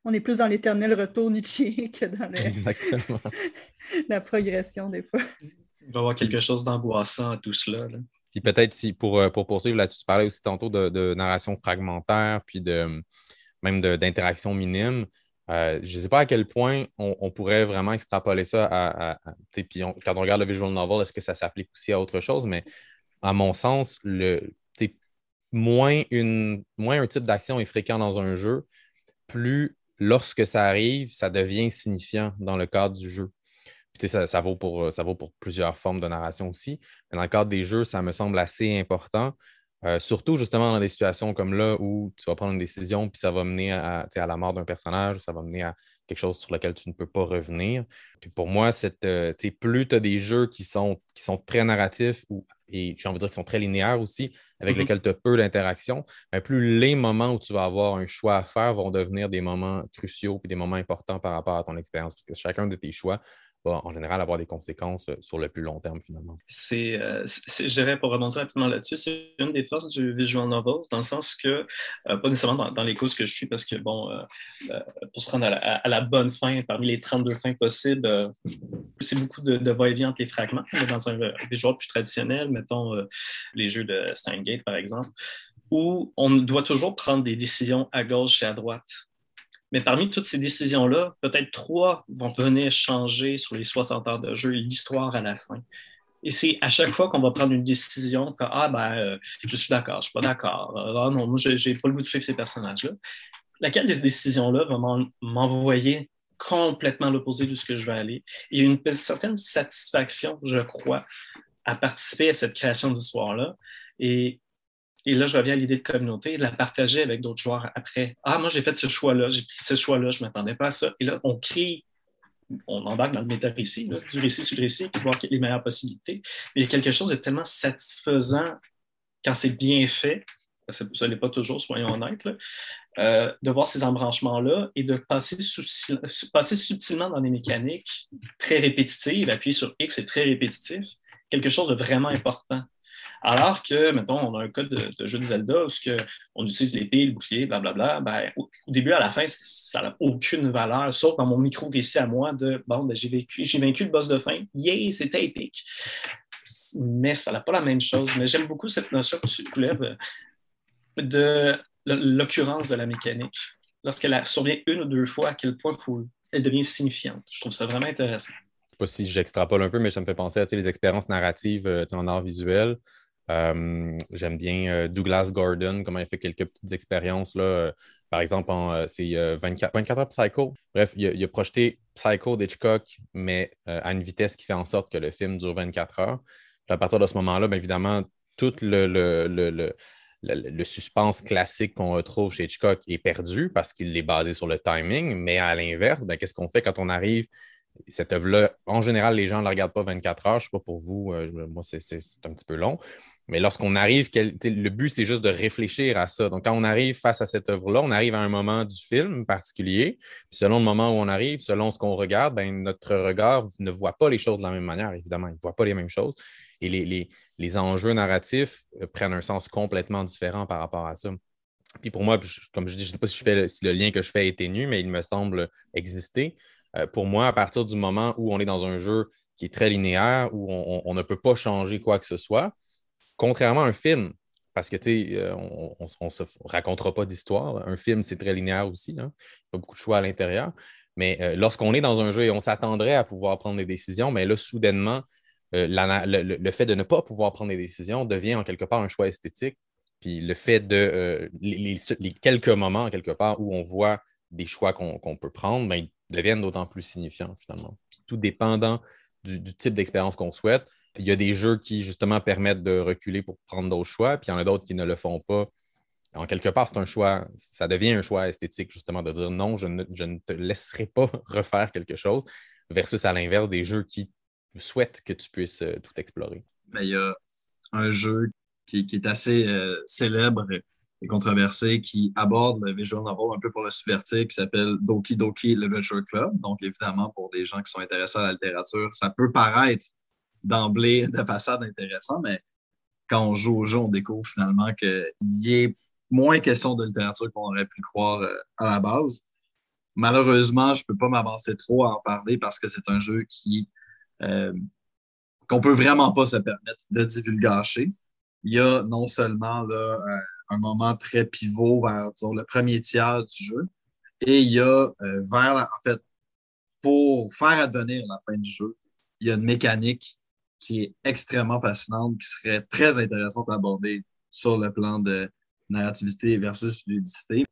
On est plus dans l'éternel retour Nietzsche que dans la progression des fois. Il va y avoir quelque chose d'angoissant à tout cela. Puis peut-être si pour, euh, pour poursuivre là-dessus, tu parlais aussi tantôt de, narration fragmentaire, puis de même d'interaction minime. Euh, je ne sais pas à quel point on, pourrait vraiment extrapoler ça à. puis quand on regarde le visual novel, est-ce que ça s'applique aussi à autre chose? Mais à mon sens, le, moins, une, moins un type d'action est fréquent dans un jeu, plus lorsque ça arrive, ça devient signifiant dans le cadre du jeu. ça, ça, vaut pour, plusieurs formes de narration aussi. Mais dans le cadre des jeux, ça me semble assez important Euh, surtout justement dans des situations comme là où tu vas prendre une décision puis ça va mener à, la mort d'un personnage, ça va mener à quelque chose sur lequel tu ne peux pas revenir. Puis pour moi, euh, plus tu as des jeux qui sont, qui sont très narratifs ou, et j'ai envie de dire qui sont très linéaires aussi, avec mm-hmm. lesquels tu as peu d'interaction, plus les moments où tu vas avoir un choix à faire vont devenir des moments cruciaux et des moments importants par rapport à ton expérience. Parce que chacun de tes choix en général avoir des conséquences euh, sur le plus long terme finalement. C'est, euh, je dirais pour rebondir rapidement là-dessus, c'est une des forces du visual novel, dans le sens que, euh, pas nécessairement dans, les causes que je suis, parce que bon, pour se rendre à la, bonne fin, parmi les 32 fins possibles, c'est beaucoup de, de va-et-vient entre les fragments. Dans un visual plus traditionnel, mettons les jeux de Steingate par exemple, où on doit toujours prendre des décisions à gauche et à droite. Mais parmi toutes ces décisions-là, peut-être trois vont venir changer sur les 60 heures de jeu l'histoire à la fin. Et c'est à chaque fois qu'on va prendre une décision que Ah, ben, euh, je suis d'accord, je ne suis pas d'accord. Ah non, moi, je n'ai pas le goût de suivre ces personnages-là. Laquelle des décisions-là va m'envoyer complètement l'opposé de ce que je vais aller? Il y a une certaine satisfaction, je crois, à participer à cette création d'histoire-là. Et et là, je reviens à l'idée de communauté, de la partager avec d'autres joueurs après. Ah, moi, j'ai fait ce choix-là, j'ai pris ce choix-là, je ne m'attendais pas à ça. Et là, on crée, on embarque dans le méta-récit, du récit sur le récit, pour voir les meilleures possibilités. Mais il y a quelque chose de tellement satisfaisant quand c'est bien fait, ce n'est pas toujours, soyons honnêtes, euh, de voir ces embranchements-là et de passer, passer subtilement dans des mécaniques très répétitives, appuyer sur X c'est très répétitif, quelque chose de vraiment important. Alors que, mettons, on a un code de, jeu de Zelda où on utilise l'épée, le bouclier, blablabla. Ben, au, début, à la fin, ça n'a aucune valeur, sauf dans mon micro-récit à moi de bon, ben, j'ai vécu, j'ai vaincu le boss de fin. Yeah, c'était épique. Mais ça n'a pas la même chose. Mais j'aime beaucoup cette notion que tu soulèves de l'occurrence de la mécanique. Lorsqu'elle survient une ou deux fois, à quel point elle devient signifiante. Je trouve ça vraiment intéressant. Je ne sais pas si j'extrapole un peu, mais ça me fait penser à les expériences narratives euh, en art visuel. Euh, j'aime bien euh, Douglas Gordon, comment il fait quelques petites expériences. Là. Euh, par exemple, c'est 24, 24 heures Psycho. Bref, il a, projeté Psycho d'Hitchcock, mais à une vitesse qui fait en sorte que le film dure 24 heures. à partir de ce moment-là, bien évidemment, tout le, le, le suspense classique qu'on retrouve chez Hitchcock est perdu parce qu'il est basé sur le timing, mais à l'inverse, ben, qu'est-ce qu'on fait quand on arrive cette œuvre-là, en général, les gens ne la regardent pas 24 heures. Je ne sais pas pour vous, moi, c'est un petit peu long. Mais lorsqu'on arrive, le but, c'est juste de réfléchir à ça. Donc, quand on arrive face à cette œuvre-là, on arrive à un moment du film particulier. Selon le moment où on arrive, selon ce qu'on regarde, ben, notre regard ne voit pas les choses de la même manière, évidemment. Il ne voit pas les mêmes choses. Et les, enjeux narratifs euh, prennent un sens complètement différent par rapport à ça. Puis pour moi, comme je dis, je ne sais pas si, le, lien que je fais est ténu, mais il me semble exister. Euh, pour moi, à partir du moment où on est dans un jeu qui est très linéaire, où on ne peut pas changer quoi que ce soit, Contrairement à un film, parce que, tu sais, euh, on ne se racontera pas d'histoire. Un film, c'est très linéaire aussi. Hein. Pas beaucoup de choix à l'intérieur. Mais euh, lorsqu'on est dans un jeu et on s'attendrait à pouvoir prendre des décisions, mais là, soudainement, le, fait de ne pas pouvoir prendre des décisions devient en quelque part un choix esthétique. Puis le fait de les, quelques moments, quelque part, où on voit des choix qu'on peut prendre, ils deviennent d'autant plus signifiants finalement. Tout dépendant du type d'expérience qu'on souhaite, il y a des jeux qui, justement, permettent de reculer pour prendre d'autres choix, puis il y en a d'autres qui ne le font pas. En quelque part, c'est un choix, ça devient un choix esthétique, justement, de dire non, je ne, te laisserai pas refaire quelque chose, versus à l'inverse des jeux qui souhaitent que tu puisses euh, tout explorer. Mais il y a un jeu qui, est assez euh, célèbre controversé qui aborde le visual novel un peu pour le subvertir, qui s'appelle Doki Doki Literature Club. Donc, évidemment, pour des gens qui sont intéressés à la littérature, ça peut paraître d'emblée de façade intéressant, mais quand on joue au jeu, on découvre finalement qu'il est moins question de littérature qu'on aurait pu croire euh, à la base. Malheureusement, je ne peux pas m'avancer trop à en parler parce que c'est un jeu qui euh, qu'on peut vraiment pas se permettre de divulgacher. Il y a non seulement là, un, moment très pivot vers le premier tiers du jeu, et il y a euh, vers, en fait, pour faire advenir la fin du jeu, il y a une mécanique qui est extrêmement fascinante, qui serait très intéressante à aborder sur le plan de narrativité versus ludicité.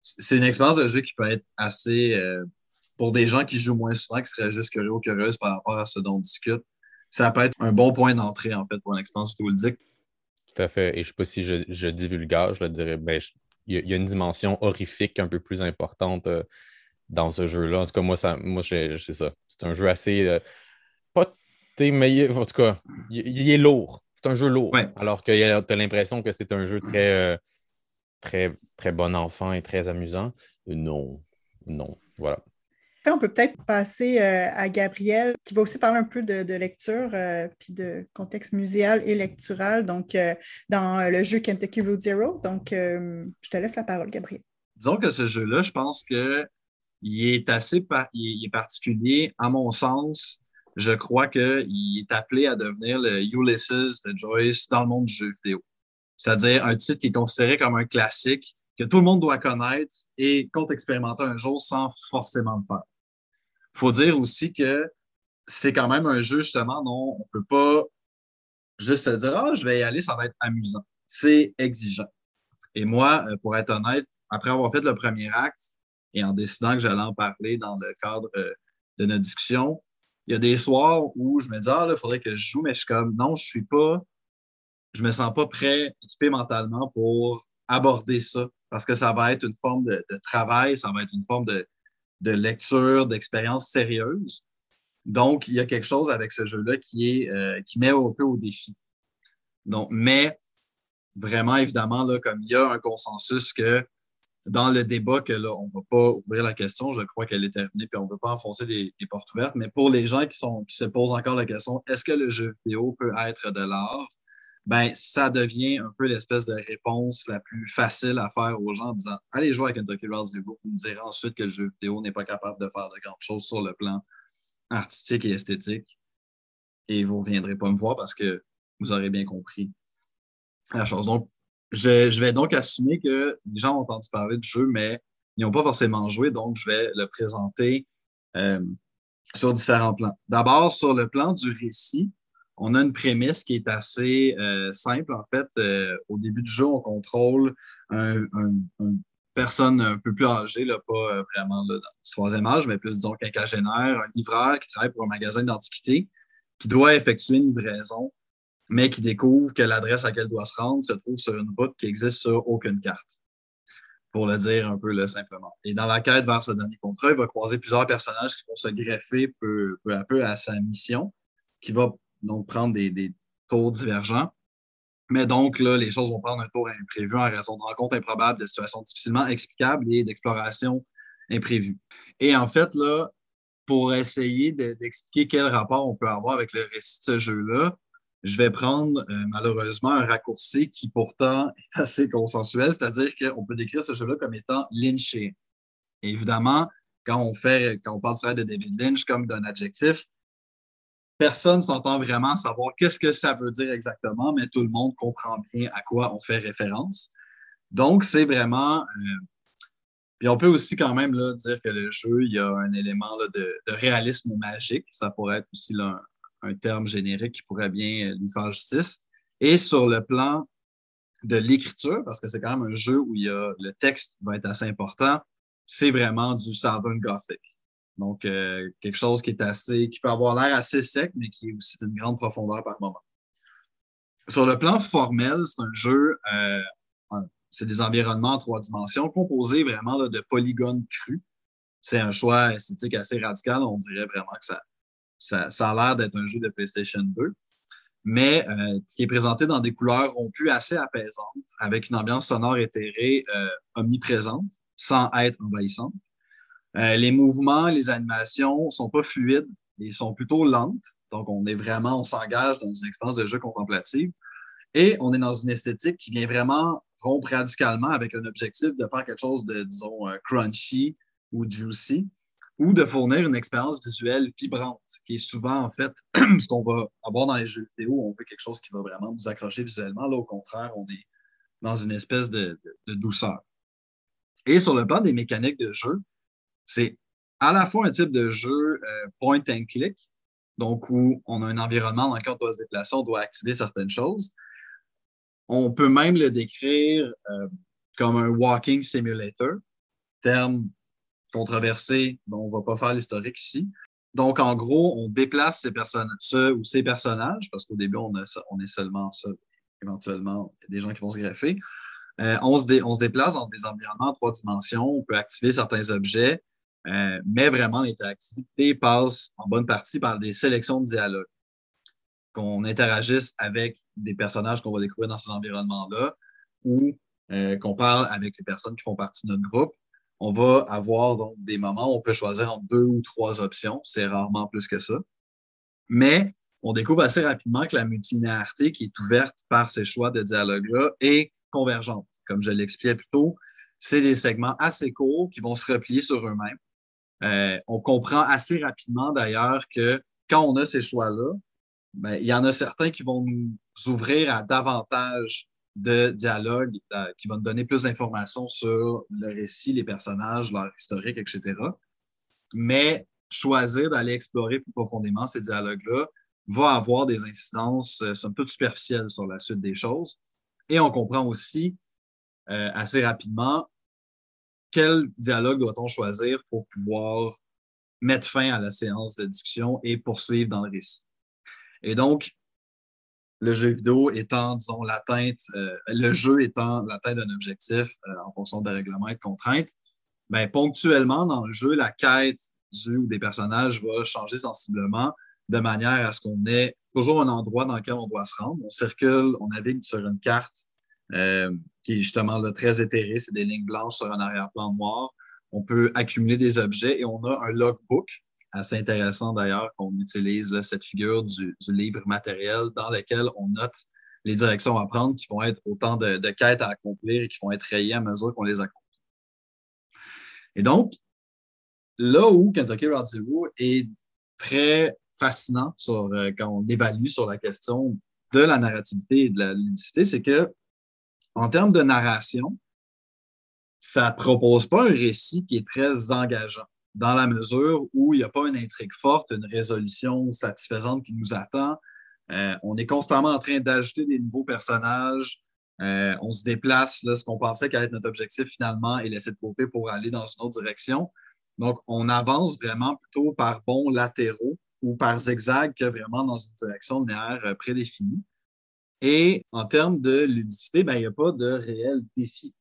C'est une expérience de jeu qui peut être assez, euh, pour des gens qui jouent moins souvent, qui seraient juste curieux ou curieuses par rapport à ce dont on discute, ça peut être un bon point d'entrée, en fait, pour une expérience ludique. Tout à fait. Et je ne sais pas si je, je divulgage, je le dirais, ben, il y, a une dimension horrifique un peu plus importante euh, dans ce jeu-là. En tout cas, moi, ça, moi c'est ça. C'est un jeu assez. Euh, pas mais en tout cas, il, est lourd. C'est un jeu lourd. Alors que tu as l'impression que c'est un jeu très, euh, très, très bon enfant et très amusant. non, non. Voilà. On peut peut-être passer euh, à Gabriel, qui va aussi parler un peu de, lecture, euh, puis de contexte muséal et lectural, donc dans le jeu Kentucky Road Zero. Donc, je te laisse la parole, Gabriel. Disons que ce jeu-là, je pense qu'il est assez il est particulier, à mon sens, je crois qu'il est appelé à devenir le Ulysses de Joyce dans le monde du jeu vidéo. C'est-à-dire un titre qui est considéré comme un classique que tout le monde doit connaître et compte expérimenter un jour sans forcément le faire. Faut dire aussi que c'est quand même un jeu, justement, dont on ne peut pas juste se dire Ah, je vais y aller, ça va être amusant. C'est exigeant. Et moi, euh, pour être honnête, après avoir fait le premier acte et en décidant que j'allais en parler dans le cadre euh, de notre discussion, il y a des soirs où je me dis, ah, il faudrait que je joue, mais je suis comme, non, je suis pas, je me sens pas prêt, équipé mentalement pour aborder ça parce que ça va être une forme de, travail, ça va être une forme de, lecture, d'expérience sérieuse. Donc, il y a quelque chose avec ce jeu-là euh, qui met un peu au défi. Donc, mais vraiment, évidemment, là, comme il y a un consensus que dans le débat que là, on ne va pas ouvrir la question, je crois qu'elle est terminée, puis on ne veut pas enfoncer des, portes ouvertes. Mais pour les gens qui, qui se posent encore la question, est-ce que le jeu vidéo peut être de l'art? Ben, ça devient un peu l'espèce de réponse la plus facile à faire aux gens en disant Allez jouer avec Kentucky Road Zero, vous me direz ensuite que le jeu vidéo n'est pas capable de faire de grandes choses sur le plan artistique et esthétique. Et vous ne viendrez pas me voir parce que vous aurez bien compris la chose. Donc, je, vais donc assumer que les gens ont entendu parler du jeu, mais ils n'ont pas forcément joué, donc je vais le présenter euh, sur différents plans. D'abord, sur le plan du récit, on a une prémisse qui est assez euh, simple. En fait, euh, au début du jeu, on contrôle une personne un peu plus âgée, là, pas vraiment là, dans ce troisième âge, mais plus, disons, quinquagénaire, un livreur qui travaille pour un magasin d'antiquité, qui doit effectuer une livraison mais qui découvre que l'adresse à laquelle il doit se rendre se trouve sur une route qui existe sur aucune carte, pour le dire un peu simplement. Et dans la quête vers ce dernier contrat, il va croiser plusieurs personnages qui vont se greffer peu, à peu à sa mission, qui va donc prendre des, des tours divergents. Mais donc, là, les choses vont prendre un tour imprévu en raison de rencontres improbables, de situations difficilement explicables et d'explorations imprévues. Et en fait, là, pour essayer d'expliquer quel rapport on peut avoir avec le récit de ce jeu-là, je vais prendre euh, malheureusement un raccourci qui pourtant est assez consensuel, c'est-à-dire qu'on peut décrire ce jeu-là comme étant lynché. évidemment, quand on fait, quand on de David Lynch comme d'un adjectif, personne s'entend vraiment savoir qu'est-ce que ça veut dire exactement, mais tout le monde comprend bien à quoi on fait référence. Donc, c'est vraiment. Euh, puis on peut aussi quand même là, dire que le jeu, il y a un élément de, réalisme magique. Ça pourrait être aussi un terme générique qui pourrait bien lui faire justice. Et sur le plan de l'écriture, parce que c'est quand même un jeu où le texte va être assez important, c'est vraiment du Southern Gothic. Donc, euh, quelque chose qui est assez, qui peut avoir l'air assez sec, mais qui est aussi d'une grande profondeur par moment. Sur le plan formel, c'est un jeu, euh, c'est des environnements en trois dimensions composés vraiment de polygones crus. C'est un choix esthétique assez radical. On dirait vraiment que ça, ça, a l'air d'être un jeu de PlayStation 2, mais euh, qui est présenté dans des couleurs rompues assez apaisantes, avec une ambiance sonore éthérée omniprésente, sans être envahissante. Euh, les mouvements, les animations ne sont pas fluides, ils sont plutôt lentes. Donc, on est vraiment, on s'engage dans une expérience de jeu contemplative. Et on est dans une esthétique qui vient vraiment rompre radicalement avec un objectif de faire quelque chose de, disons, crunchy ou juicy ou de fournir une expérience visuelle vibrante, qui est souvent, en fait, ce qu'on va avoir dans les jeux vidéo. On veut quelque chose qui va vraiment nous accrocher visuellement. Là, au contraire, on est dans une espèce de, douceur. Et sur le plan des mécaniques de jeu, c'est à la fois un type de jeu euh, point and click, donc où on a un environnement dans lequel on doit se déplacer, on doit activer certaines choses. On peut même le décrire euh, comme un walking simulator, terme controversé, dont on ne va pas faire l'historique ici. Donc, en gros, on déplace ces ce ou ces personnages, parce qu'au début, on, est seulement ça, éventuellement, des gens qui vont se greffer. Euh, on, se on, se déplace dans des environnements en trois dimensions, on peut activer certains objets, euh, mais vraiment, l'interactivité passe en bonne partie par des sélections de dialogues. Qu'on interagisse avec des personnages qu'on va découvrir dans ces environnements-là ou euh, qu'on parle avec les personnes qui font partie de notre groupe. On va avoir donc des moments où on peut choisir entre deux ou trois options. C'est rarement plus que ça. Mais on découvre assez rapidement que la multilinéarité qui est ouverte par ces choix de dialogue-là est convergente. Comme je l'expliquais plus tôt, c'est des segments assez courts qui vont se replier sur eux-mêmes. Euh, on comprend assez rapidement d'ailleurs que quand on a ces choix-là, ben, il y en a certains qui vont nous ouvrir à davantage de dialogues, euh, qui vont nous donner plus d'informations sur le récit, les personnages, leur historique, etc. Mais choisir d'aller explorer plus profondément ces dialogues-là va avoir des incidences euh, un peu superficielles sur la suite des choses. Et on comprend aussi euh, assez rapidement quel dialogue doit-on choisir pour pouvoir mettre fin à la séance de discussion et poursuivre dans le récit? Et donc, le jeu vidéo étant, disons, l'atteinte, euh, le jeu étant l'atteinte d'un objectif en fonction des règlements et de contraintes, ben, ponctuellement dans le jeu, la quête du ou des personnages va changer sensiblement de manière à ce qu'on ait toujours un endroit dans lequel on doit se rendre. On circule, on navigue sur une carte euh, qui est justement là, très éthérée, c'est des lignes blanches sur un arrière-plan noir. On peut accumuler des objets et on a un logbook, assez intéressant d'ailleurs, qu'on utilise cette figure du, livre matériel dans lequel on note les directions à prendre qui vont être autant de, de quêtes à accomplir et qui vont être rayées à mesure qu'on les accomplit. Et donc, là où Kentucky Zero est très fascinant sur, euh, quand on évalue sur la question de la narrativité et de la ludicité, c'est que en termes de narration, ça ne propose pas un récit qui est très engageant, dans la mesure où il n'y a pas une intrigue forte, une résolution satisfaisante qui nous attend. Euh, on est constamment en train d'ajouter des nouveaux personnages. Euh, on se déplace, là, ce qu'on pensait qu'allait être notre objectif finalement et laisser de côté pour aller dans une autre direction. Donc, on avance vraiment plutôt par bons latéraux ou par zigzag que vraiment dans une direction linéaire euh, prédéfinie. Et en termes de ludicité, ben, il n'y a pas de réel défi.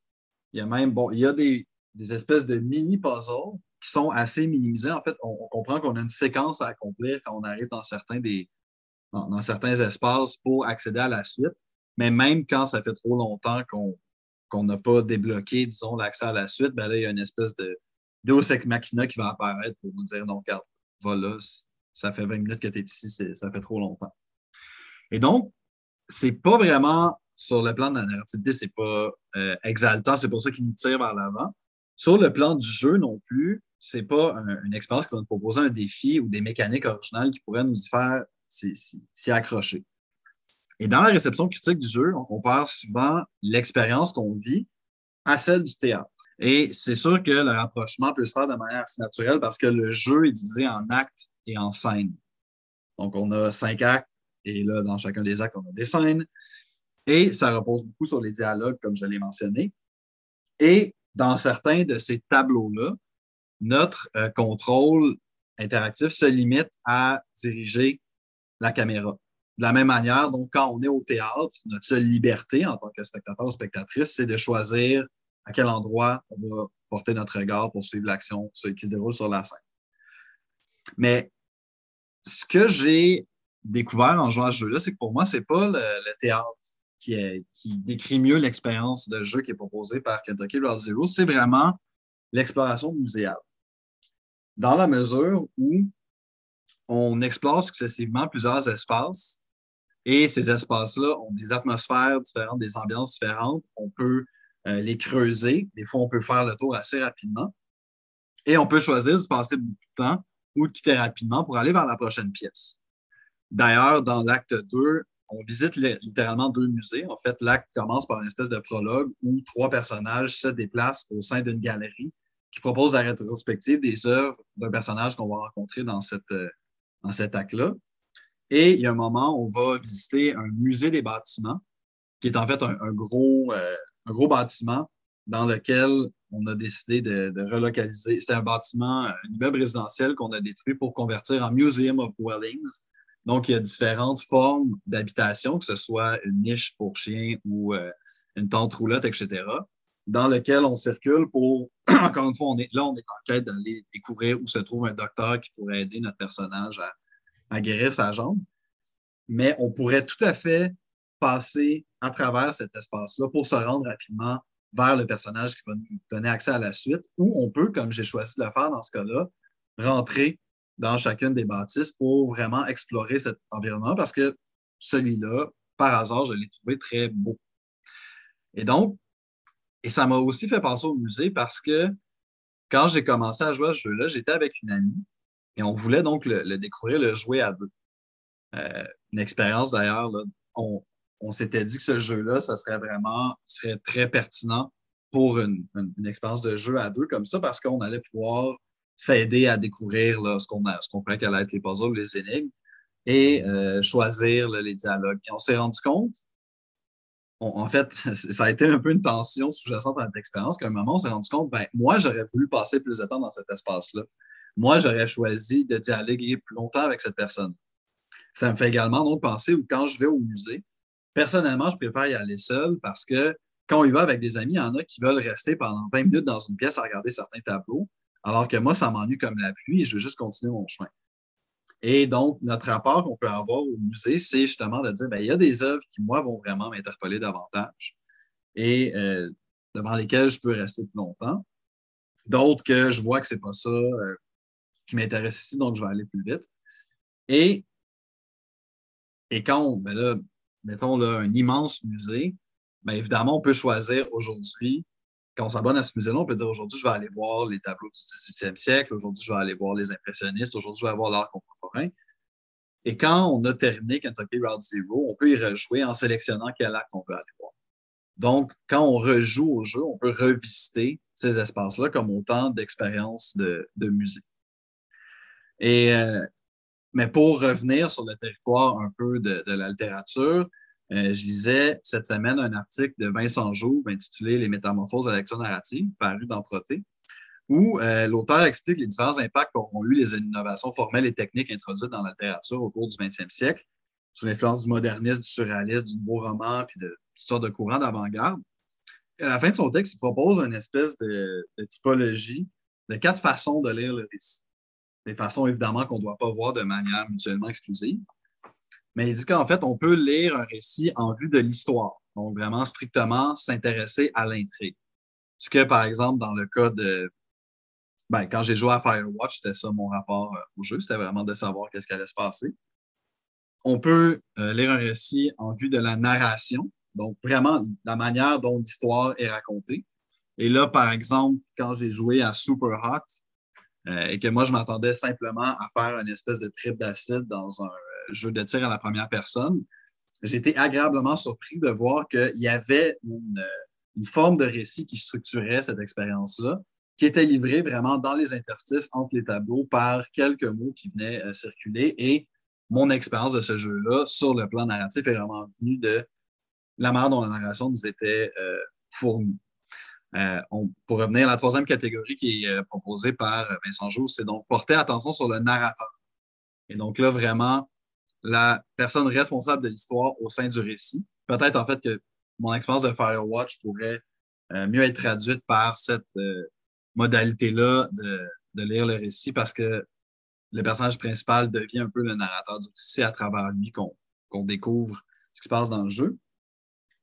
Il y a même, bon, il y a des, espèces de mini-puzzles qui sont assez minimisés. En fait, on, comprend qu'on a une séquence à accomplir quand on arrive dans certains, des, dans, certains espaces pour accéder à la suite. Mais même quand ça fait trop longtemps qu'on n'a pas débloqué, disons, l'accès à la suite, ben là, il y a une espèce de Deus Ex Machina qui va apparaître pour nous dire, non, regarde, voilà, ça fait 20 minutes que tu es ici, ça fait trop longtemps. Et donc, c'est pas vraiment sur le plan de la narrativité, c'est pas euh, exaltant, c'est pour ça qu'il nous tire vers l'avant. Sur le plan du jeu non plus, c'est pas une expérience qui va nous proposer un défi ou des mécaniques originales qui pourraient nous y faire s'y accrocher. Et dans la réception critique du jeu, on compare souvent l'expérience qu'on vit à celle du théâtre. Et c'est sûr que le rapprochement peut se faire de manière assez naturelle parce que le jeu est divisé en actes et en scènes. Donc, on a cinq actes et là, dans chacun des actes, on a des scènes. Et ça repose beaucoup sur les dialogues, comme je l'ai mentionné. Et dans certains de ces tableaux-là, notre euh, contrôle interactif se limite à diriger la caméra. De la même manière, donc, quand on est au théâtre, notre seule liberté en tant que spectateur ou spectatrice, c'est de choisir à quel endroit on va porter notre regard pour suivre l'action qui se déroule sur la scène. Mais ce que j'ai découvert en jouant à ce jeu-là, c'est que pour moi, ce n'est pas le, théâtre qui, décrit mieux l'expérience de jeu qui est proposée par Kentucky Road Zero, c'est vraiment l'exploration muséale. Dans la mesure où on explore successivement plusieurs espaces et ces espaces-là ont des atmosphères différentes, des ambiances différentes. On peut euh, les creuser. Des fois, on peut faire le tour assez rapidement. Et on peut choisir de se passer beaucoup de temps ou de quitter rapidement pour aller vers la prochaine pièce. D'ailleurs, dans l'acte 2, on visite littéralement deux musées. En fait, l'acte commence par une espèce de prologue où trois personnages se déplacent au sein d'une galerie qui propose la rétrospective des œuvres d'un personnage qu'on va rencontrer dans, euh, cet acte-là. Et il y a un moment, on va visiter un musée des bâtiments, qui est en fait un, gros, euh, gros bâtiment dans lequel on a décidé de, relocaliser. C'est un bâtiment, un immeuble résidentiel qu'on a détruit pour convertir en Museum of Dwellings. Donc, il y a différentes formes d'habitation, que ce soit une niche pour chien ou euh, une tente roulotte, etc., dans lequel on circule pour, encore une fois, là, on est en quête d'aller découvrir où se trouve un docteur qui pourrait aider notre personnage à, à guérir sa jambe. Mais on pourrait tout à fait passer à travers cet espace-là pour se rendre rapidement vers le personnage qui va nous donner accès à la suite, ou on peut, comme j'ai choisi de le faire dans ce cas-là, rentrer dans chacune des bâtisses pour vraiment explorer cet environnement parce que celui-là, par hasard, je l'ai trouvé très beau. Et donc, et ça m'a aussi fait penser au musée parce que quand j'ai commencé à jouer à ce jeu-là, j'étais avec une amie et on voulait donc le, découvrir, le jouer à deux. Euh, une expérience d'ailleurs, on, on s'était dit que ce jeu-là, ça serait vraiment serait très pertinent pour une, expérience de jeu à deux comme ça parce qu'on allait pouvoir s'aider à découvrir là, ce qu'on croyait qu'allaient être les puzzles, les énigmes et euh, choisir les dialogues. Et on s'est rendu compte, en fait, ça a été un peu une tension sous-jacente dans notre expérience, qu'à un moment, on s'est rendu compte, ben, moi, j'aurais voulu passer plus de temps dans cet espace-là. Moi, j'aurais choisi de dialoguer plus longtemps avec cette personne. Ça me fait également donc penser où quand je vais au musée, Personnellement, je préfère y aller seul parce que quand on y va avec des amis, il y en a qui veulent rester pendant 20 minutes dans une pièce à regarder certains tableaux, alors que moi, ça m'ennuie comme la pluie et je veux juste continuer mon chemin. Et donc, notre rapport qu'on peut avoir au musée, c'est justement de dire, bien, il y a des œuvres qui, moi, vont vraiment m'interpeller davantage et euh, devant lesquelles je peux rester plus longtemps. D'autres que je vois que ce n'est pas ça euh, qui m'intéresse ici, donc je vais aller plus vite. Et, quand ben là, mettons, là, un immense musée, bien évidemment, on peut choisir aujourd'hui, quand on s'abonne à ce musée-là, on peut dire aujourd'hui, je vais aller voir les tableaux du 18e siècle, aujourd'hui, je vais aller voir les impressionnistes, aujourd'hui, je vais aller voir l'art contemporain. Et quand on a terminé Kentucky Route Zero, on peut y rejouer en sélectionnant quel acte on veut aller voir. Donc, quand on rejoue au jeu, on peut revisiter ces espaces-là comme autant d'expériences de, de musée. Et euh, mais pour revenir sur le territoire un peu de, la littérature, euh, je lisais cette semaine un article de Vincent Joux intitulé Les métamorphoses de la lecture narrative, paru dans Proté, où euh, l'auteur explique les différents impacts qu'auront eu les innovations formelles et techniques introduites dans la littérature au cours du 20e siècle, sous l'influence du modernisme, du surréalisme, du nouveau roman, puis de toutes sortes de courants d'avant-garde. À la fin de son texte, il propose une espèce de typologie de quatre façons de lire le récit des façons évidemment qu'on ne doit pas voir de manière mutuellement exclusive. Mais il dit qu'en fait, on peut lire un récit en vue de l'histoire, donc vraiment strictement s'intéresser à l'intrigue. Ce que, par exemple, dans le cas de. Ben, quand j'ai joué à Firewatch, c'était ça mon rapport euh, au jeu, c'était vraiment de savoir qu'est-ce qui allait se passer. On peut euh, lire un récit en vue de la narration, donc vraiment la manière dont l'histoire est racontée. Et là, par exemple, quand j'ai joué à Super Hot, euh, et que moi, je m'attendais simplement à faire une espèce de trip d'acide dans un jeu de tir à la première personne. J'ai été agréablement surpris de voir qu'il y avait une, forme de récit qui structurait cette expérience-là, qui était livrée vraiment dans les interstices entre les tableaux par quelques mots qui venaient euh, circuler. Et mon expérience de ce jeu-là, sur le plan narratif, est vraiment venue de la manière dont la narration nous était fournie. Euh, pour revenir à la troisième catégorie qui est euh, proposée par euh, Vincent Joux, c'est donc porter attention sur le narrateur. Et donc là, vraiment, la personne responsable de l'histoire au sein du récit. Peut-être en fait que mon expérience de Firewatch pourrait mieux être traduite par cette modalité-là de, lire le récit parce que le personnage principal devient un peu le narrateur du récit à travers lui qu'on découvre ce qui se passe dans le jeu.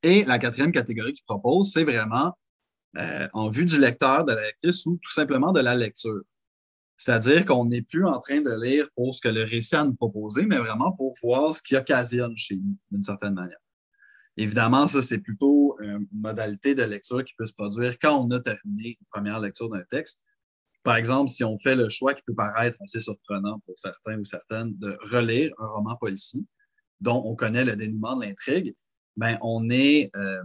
Et la quatrième catégorie qu'il propose, c'est vraiment euh, en vue du lecteur, de la lectrice ou tout simplement de la lecture. C'est-à-dire qu'on n'est plus en train de lire pour ce que le récit a nous proposer, mais vraiment pour voir ce qui occasionne chez nous, d'une certaine manière. Évidemment, ça, c'est plutôt une modalité de lecture qui peut se produire quand on a terminé une première lecture d'un texte. Par exemple, si on fait le choix qui peut paraître assez surprenant pour certains ou certaines de relire un roman policier dont on connaît le dénouement de l'intrigue, ben on est, euh,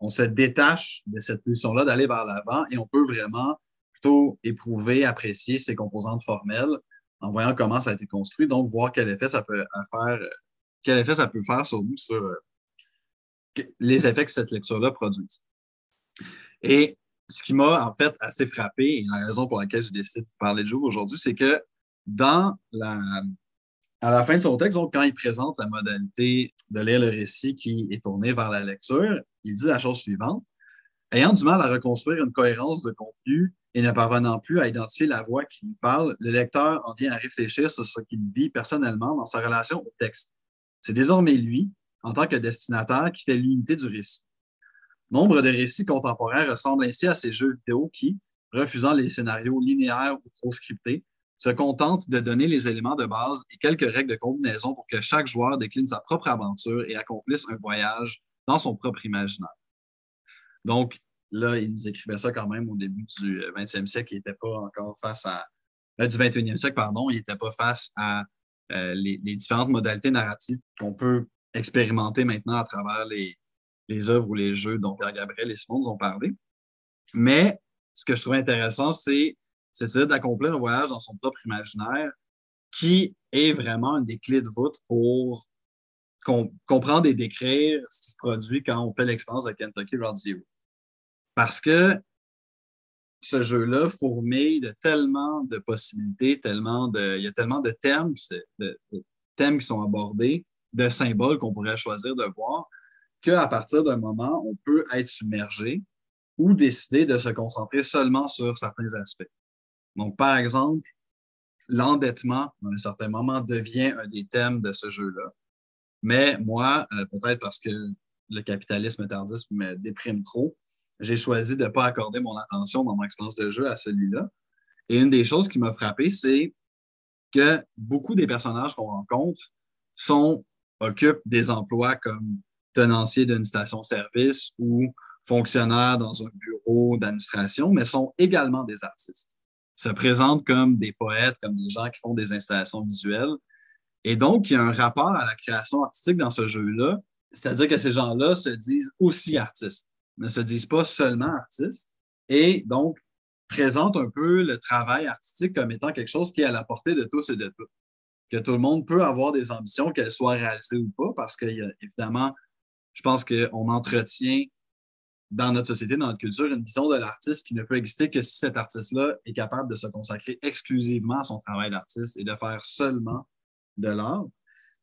on se détache de cette pulsion-là d'aller vers l'avant et on peut vraiment plutôt éprouver, apprécier ces composantes formelles en voyant comment ça a été construit, donc voir quel effet ça peut faire, quel effet ça peut faire sur nous, sur euh, les effets que cette lecture-là produit. Et ce qui m'a en fait assez frappé, et la raison pour laquelle je décide de parler de jour aujourd'hui, c'est que dans la, À la fin de son texte, quand il présente la modalité de lire le récit qui est tourné vers la lecture, il dit la chose suivante. Ayant du mal à reconstruire une cohérence de contenu et ne parvenant plus à identifier la voix qui lui parle, le lecteur en vient à réfléchir sur ce qu'il vit personnellement dans sa relation au texte. C'est désormais lui, en tant que destinataire, qui fait l'unité du récit. Nombre de récits contemporains ressemblent ainsi à ces jeux vidéo qui, refusant les scénarios linéaires ou trop scriptés, se contentent de donner les éléments de base et quelques règles de combinaison pour que chaque joueur décline sa propre aventure et accomplisse un voyage dans son propre imaginaire. Donc, là, il nous écrivait ça quand même au début du 20e siècle. Il n'était pas encore face à. Euh, du 21e siècle, pardon, il n'était pas face à euh, les, différentes modalités narratives qu'on peut expérimenter maintenant à travers les, œuvres ou les jeux dont Pierre Gabriel et Simon nous ont parlé. Mais ce que je trouve intéressant, c'est d'accomplir un voyage dans son propre imaginaire qui est vraiment une des clés de voûte pour comprendre et décrire ce qui se produit quand on fait l'expérience de Kentucky Road Zero. Parce que ce jeu-là fourmille de tellement de possibilités, tellement de, il y a tellement de thèmes, de, thèmes qui sont abordés, de symboles qu'on pourrait choisir de voir, qu'à partir d'un moment, on peut être submergé ou décider de se concentrer seulement sur certains aspects. Donc, par exemple, l'endettement, à un certain moment, devient un des thèmes de ce jeu-là. Mais moi, euh, peut-être parce que le capitalisme tardif me déprime trop, j'ai choisi de ne pas accorder mon attention dans mon expérience de jeu à celui-là. Et une des choses qui m'a frappé, c'est que beaucoup des personnages qu'on rencontre sont, occupent des emplois comme tenancier d'une station-service ou fonctionnaire dans un bureau d'administration, mais sont également des artistes. Se présentent comme des poètes, comme des gens qui font des installations visuelles. Et donc, il y a un rapport à la création artistique dans ce jeu-là, c'est-à-dire que ces gens-là se disent aussi artistes ne se disent pas seulement artistes et donc présentent un peu le travail artistique comme étant quelque chose qui est à la portée de tous et de toutes. Que tout le monde peut avoir des ambitions, qu'elles soient réalisées ou pas, parce qu'évidemment, je pense qu'on entretient dans notre société, dans notre culture, une vision de l'artiste qui ne peut exister que si cet artiste-là est capable de se consacrer exclusivement à son travail d'artiste et de faire seulement de l'art.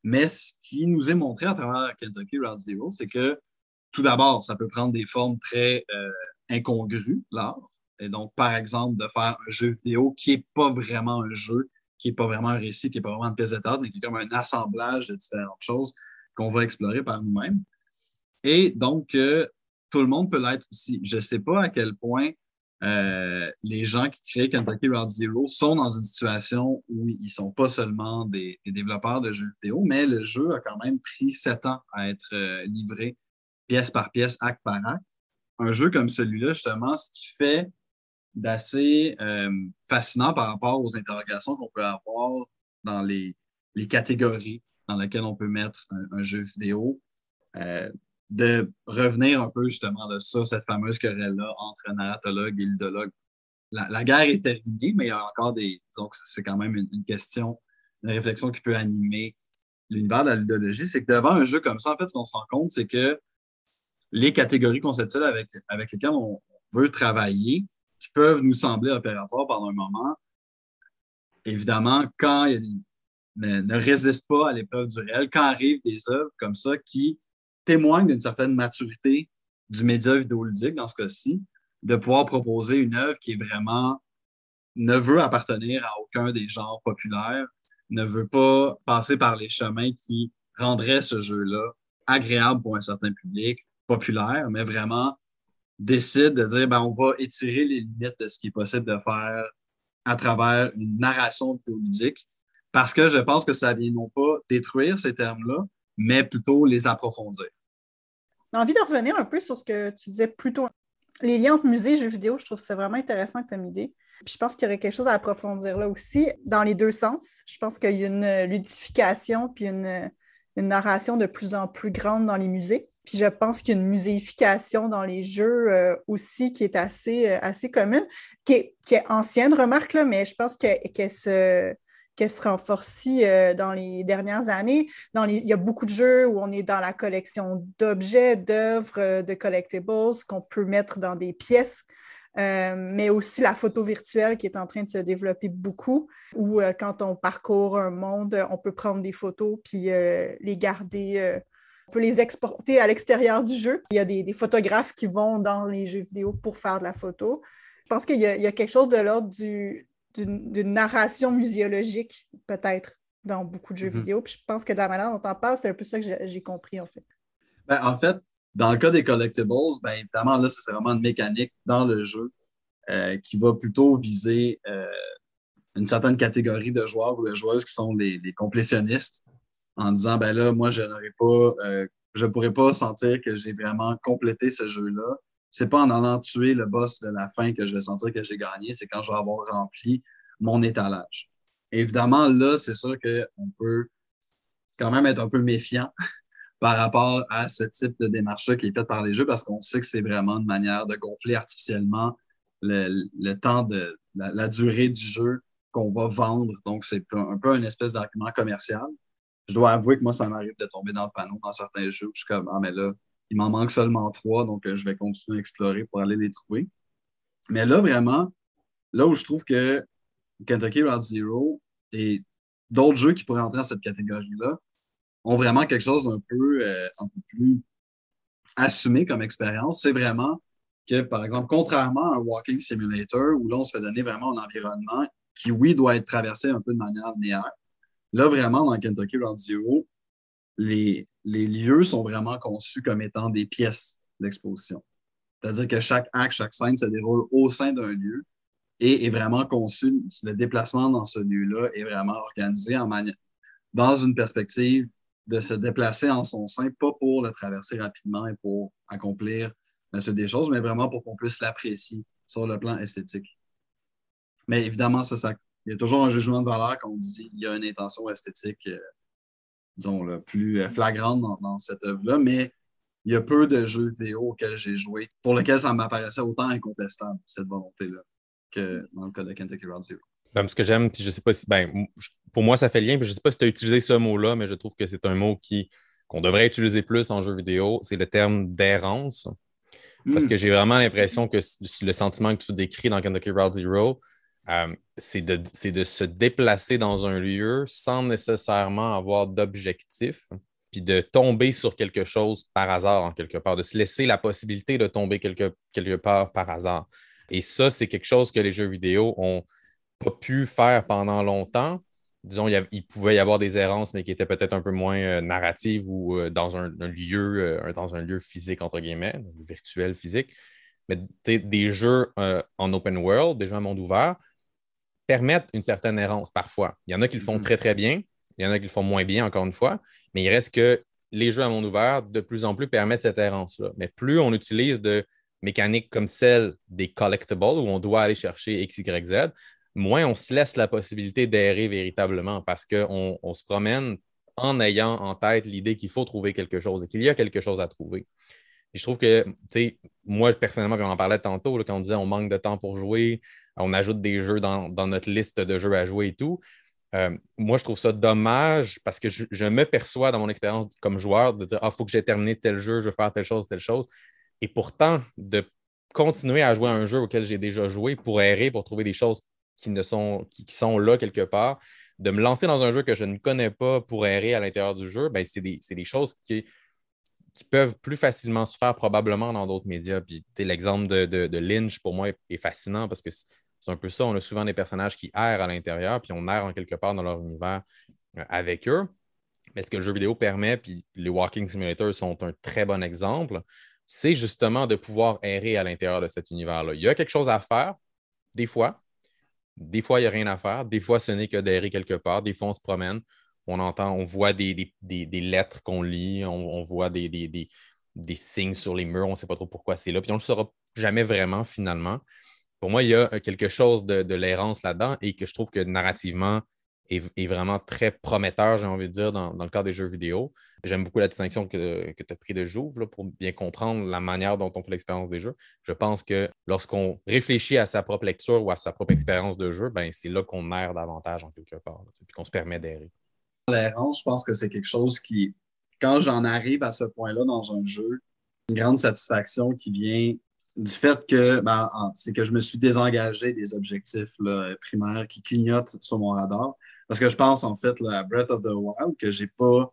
Mais ce qui nous est montré à travers Kentucky Route Zero, c'est que tout d'abord, ça peut prendre des formes très euh, incongrues, l'art. Et donc, par exemple, de faire un jeu vidéo qui n'est pas vraiment un jeu, qui n'est pas vraiment un récit, qui n'est pas vraiment une pièce de mais qui est comme un assemblage de différentes choses qu'on va explorer par nous-mêmes. Et donc, euh, tout le monde peut l'être aussi. Je ne sais pas à quel point euh, les gens qui créent Kentucky Route Zero sont dans une situation où ils ne sont pas seulement des, développeurs de jeux vidéo, mais le jeu a quand même pris sept ans à être livré pièce par pièce, acte par acte. Un jeu comme celui-là, justement, ce qui fait d'assez euh, fascinant par rapport aux interrogations qu'on peut avoir dans les, catégories dans lesquelles on peut mettre un, jeu vidéo, euh, de revenir un peu justement ça, cette fameuse querelle-là entre narratologue et ludologue. La, guerre est terminée, mais il y a encore des. Disons que c'est quand même une, une, question, une réflexion qui peut animer l'univers de la ludologie. C'est que devant un jeu comme ça, en fait, ce qu'on se rend compte, c'est que les catégories conceptuelles avec, lesquelles on veut travailler, qui peuvent nous sembler opératoires pendant un moment, évidemment, quand il ne, ne résistent pas à l'épreuve du réel, quand arrivent des œuvres comme ça qui témoignent d'une certaine maturité du média vidéoludique, dans ce cas-ci, de pouvoir proposer une œuvre qui est vraiment ne veut appartenir à aucun des genres populaires, ne veut pas passer par les chemins qui rendraient ce jeu-là agréable pour un certain public, populaire, mais vraiment décide de dire ben, on va étirer les limites de ce qui est possible de faire à travers une narration vidéoludique parce que je pense que ça vient non pas détruire ces termes-là, mais plutôt les approfondir. J'ai envie de revenir un peu sur ce que tu disais plus tôt. Les liens entre musée et jeux vidéo, je trouve ça vraiment intéressant comme idée. Puis je pense qu'il y aurait quelque chose à approfondir là aussi, dans les deux sens. Je pense qu'il y a une ludification puis une, une narration de plus en plus grande dans les musées. Puis je pense qu'il y a une muséification dans les jeux euh, aussi qui est assez, euh, assez commune, qui est, qui est, ancienne, remarque, là, mais je pense qu'elle se, qu'elle se renforce euh, dans les dernières années. Dans les, il y a beaucoup de jeux où on est dans la collection d'objets, d'œuvres, de collectibles qu'on peut mettre dans des pièces. mais aussi la photo virtuelle qui est en train de se développer beaucoup, où quand on parcourt un monde, on peut prendre des photos puis les garder, on peut les exporter à l'extérieur du jeu. Il y a des, photographes qui vont dans les jeux vidéo pour faire de la photo. Je pense qu'il y, a quelque chose de l'ordre d'une narration muséologique, peut-être, dans beaucoup de jeux mm-hmm. vidéo. Puis je pense que de la manière dont on en parle, c'est un peu ça que j'ai compris, en fait. Ben, en fait, dans le cas des collectibles, ben, évidemment, là, c'est vraiment une mécanique dans le jeu euh, qui va plutôt viser euh, une certaine catégorie de joueurs ou de joueuses qui sont les, complétionnistes en disant, ben là, moi, je n'aurais pas, euh, je pourrais pas sentir que j'ai vraiment complété ce jeu-là. C'est pas en allant tuer le boss de la fin que je vais sentir que j'ai gagné, c'est quand je vais avoir rempli mon étalage. Évidemment, là, c'est sûr qu'on peut quand même être un peu méfiant par rapport à ce type de démarche-là qui est faite par les jeux parce qu'on sait que c'est vraiment une manière de gonfler artificiellement le, temps de la, durée du jeu qu'on va vendre. Donc, c'est un peu une espèce d'argument commercial. Je dois avouer que moi, ça m'arrive de tomber dans le panneau dans certains jeux. je suis comme, ah, mais là, il m'en manque seulement trois, donc euh, je vais continuer à explorer pour aller les trouver. Mais là, vraiment, là où je trouve que Kentucky Route Zero et d'autres jeux qui pourraient entrer dans cette catégorie-là ont vraiment quelque chose d'un peu, euh, un peu plus assumé comme expérience. C'est vraiment que, par exemple, contrairement à un walking simulator où là, on se fait donner vraiment un environnement qui, oui, doit être traversé un peu de manière linéaire, là, vraiment, dans Kentucky Round les, les lieux sont vraiment conçus comme étant des pièces d'exposition. C'est-à-dire que chaque acte, chaque scène se déroule au sein d'un lieu et est vraiment conçu, le déplacement dans ce lieu-là est vraiment organisé en dans une perspective de se déplacer en son sein, pas pour le traverser rapidement et pour accomplir des choses, mais vraiment pour qu'on puisse l'apprécier sur le plan esthétique. Mais évidemment, ça, il y a toujours un jugement de valeur quand on dit qu'il y a une intention esthétique, euh, disons, le plus euh, flagrante dans, cette œuvre-là, mais il y a peu de jeux vidéo auxquels j'ai joué pour lesquels ça m'apparaissait autant incontestable, cette volonté-là, que dans le cas de Kentucky Round Zero. Ben, ce que j'aime, je sais pas si, ben, pour moi, ça fait lien, je ne sais pas si tu as utilisé ce mot-là, mais je trouve que c'est un mot qui, qu'on devrait utiliser plus en jeu vidéo, c'est le terme d'errance. Parce hmm. que j'ai vraiment l'impression que le sentiment que tu décris dans Kentucky Route Zero, euh, c'est de, se déplacer dans un lieu sans nécessairement avoir d'objectif, puis de tomber sur quelque chose par hasard, en quelque part, de se laisser la possibilité de tomber quelque, part par hasard. Et ça, c'est quelque chose que les jeux vidéo ont pas pu faire pendant longtemps. Disons, il, pouvait y avoir des errances, mais qui étaient peut-être un peu moins euh, narratives ou euh, dans un, lieu, dans un lieu physique, entre guillemets, virtuel physique. Mais des jeux en open world, des jeux en monde ouvert, permettent une certaine errance parfois. Il y en a qui le font mm-hmm. très, très bien. Il y en a qui le font moins bien, encore une fois. Mais il reste que les jeux à monde ouvert, de plus en plus, permettent cette errance-là. Mais plus on utilise de mécaniques comme celle des collectibles, où on doit aller chercher X, Y, Z, moins on se laisse la possibilité d'errer véritablement parce qu'on on se promène en ayant en tête l'idée qu'il faut trouver quelque chose et qu'il y a quelque chose à trouver. je trouve que, tu sais, moi, personnellement, quand on en parlait tantôt, quand on disait on manque de temps pour jouer, on ajoute des jeux dans, notre liste de jeux à jouer et tout. Euh, moi, je trouve ça dommage parce que je, me perçois dans mon expérience comme joueur de dire Ah, il faut que j'ai terminé tel jeu, je veux faire telle chose, telle chose. Et pourtant, de continuer à jouer à un jeu auquel j'ai déjà joué pour errer, pour trouver des choses qui, ne sont, qui, sont là quelque part, de me lancer dans un jeu que je ne connais pas pour errer à l'intérieur du jeu, ben, c'est des, choses qui, qui, peuvent plus facilement se faire probablement dans d'autres médias. Puis l'exemple de, Lynch, pour moi, est, fascinant parce que c'est un peu ça. On a souvent des personnages qui errent à l'intérieur, puis on erre en quelque part dans leur univers euh, avec eux. Mais ce que le jeu vidéo permet, puis les Walking Simulators sont un très bon exemple, c'est justement de pouvoir errer à l'intérieur de cet univers-là. Il y a quelque chose à faire, des fois, des fois, il n'y a rien à faire. Des fois, ce n'est que d'errer quelque part. Des fois, on se promène. On entend, on voit des, lettres qu'on lit, on, voit des, des, signes sur les murs. On ne sait pas trop pourquoi c'est là. Puis on ne le saura jamais vraiment finalement. Pour moi, il y a quelque chose de, l'errance là-dedans et que je trouve que narrativement, est, vraiment très prometteur, j'ai envie de dire, dans, le cadre des jeux vidéo. J'aime beaucoup la distinction que, tu as pris de Jouve pour bien comprendre la manière dont on fait l'expérience des jeux. Je pense que lorsqu'on réfléchit à sa propre lecture ou à sa propre expérience de jeu, ben, c'est là qu'on erre davantage en quelque part, puis qu'on se permet d'errer. L'errance, je pense que c'est quelque chose qui, quand j'en arrive à ce point-là dans un jeu, une grande satisfaction qui vient du fait que ben, c'est que je me suis désengagé des objectifs primaires qui clignotent sur mon radar. Parce que je pense en fait à Breath of the Wild que j'ai pas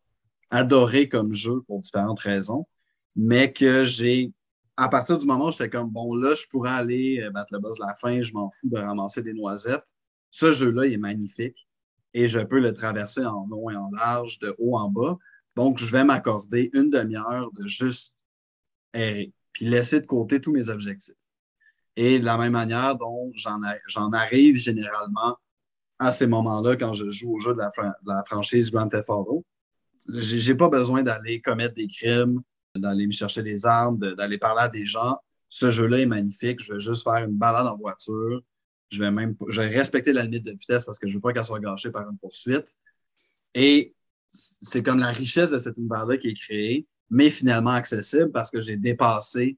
adoré comme jeu pour différentes raisons, mais que j'ai à partir du moment où j'étais comme bon là, je pourrais aller euh, battre le boss de la fin, je m'en fous de ramasser des noisettes. Ce jeu-là est magnifique et je peux le traverser en long et en large, de haut en bas. Donc, je vais m'accorder une demi-heure de juste errer puis laisser de côté tous mes objectifs. Et de la même manière dont j'en arrive généralement à ces moments-là quand je joue au jeu de la, franchise Grand Theft Auto, j'ai pas besoin d'aller commettre des crimes, d'aller me chercher des armes, d'aller parler à des gens. Ce jeu-là est magnifique. Je vais juste faire une balade en voiture. Je vais même je vais respecter la limite de vitesse parce que je veux pas qu'elle soit gâchée par une poursuite. Et c'est comme la richesse de cet univers-là qui est créée mais finalement accessible parce que j'ai dépassé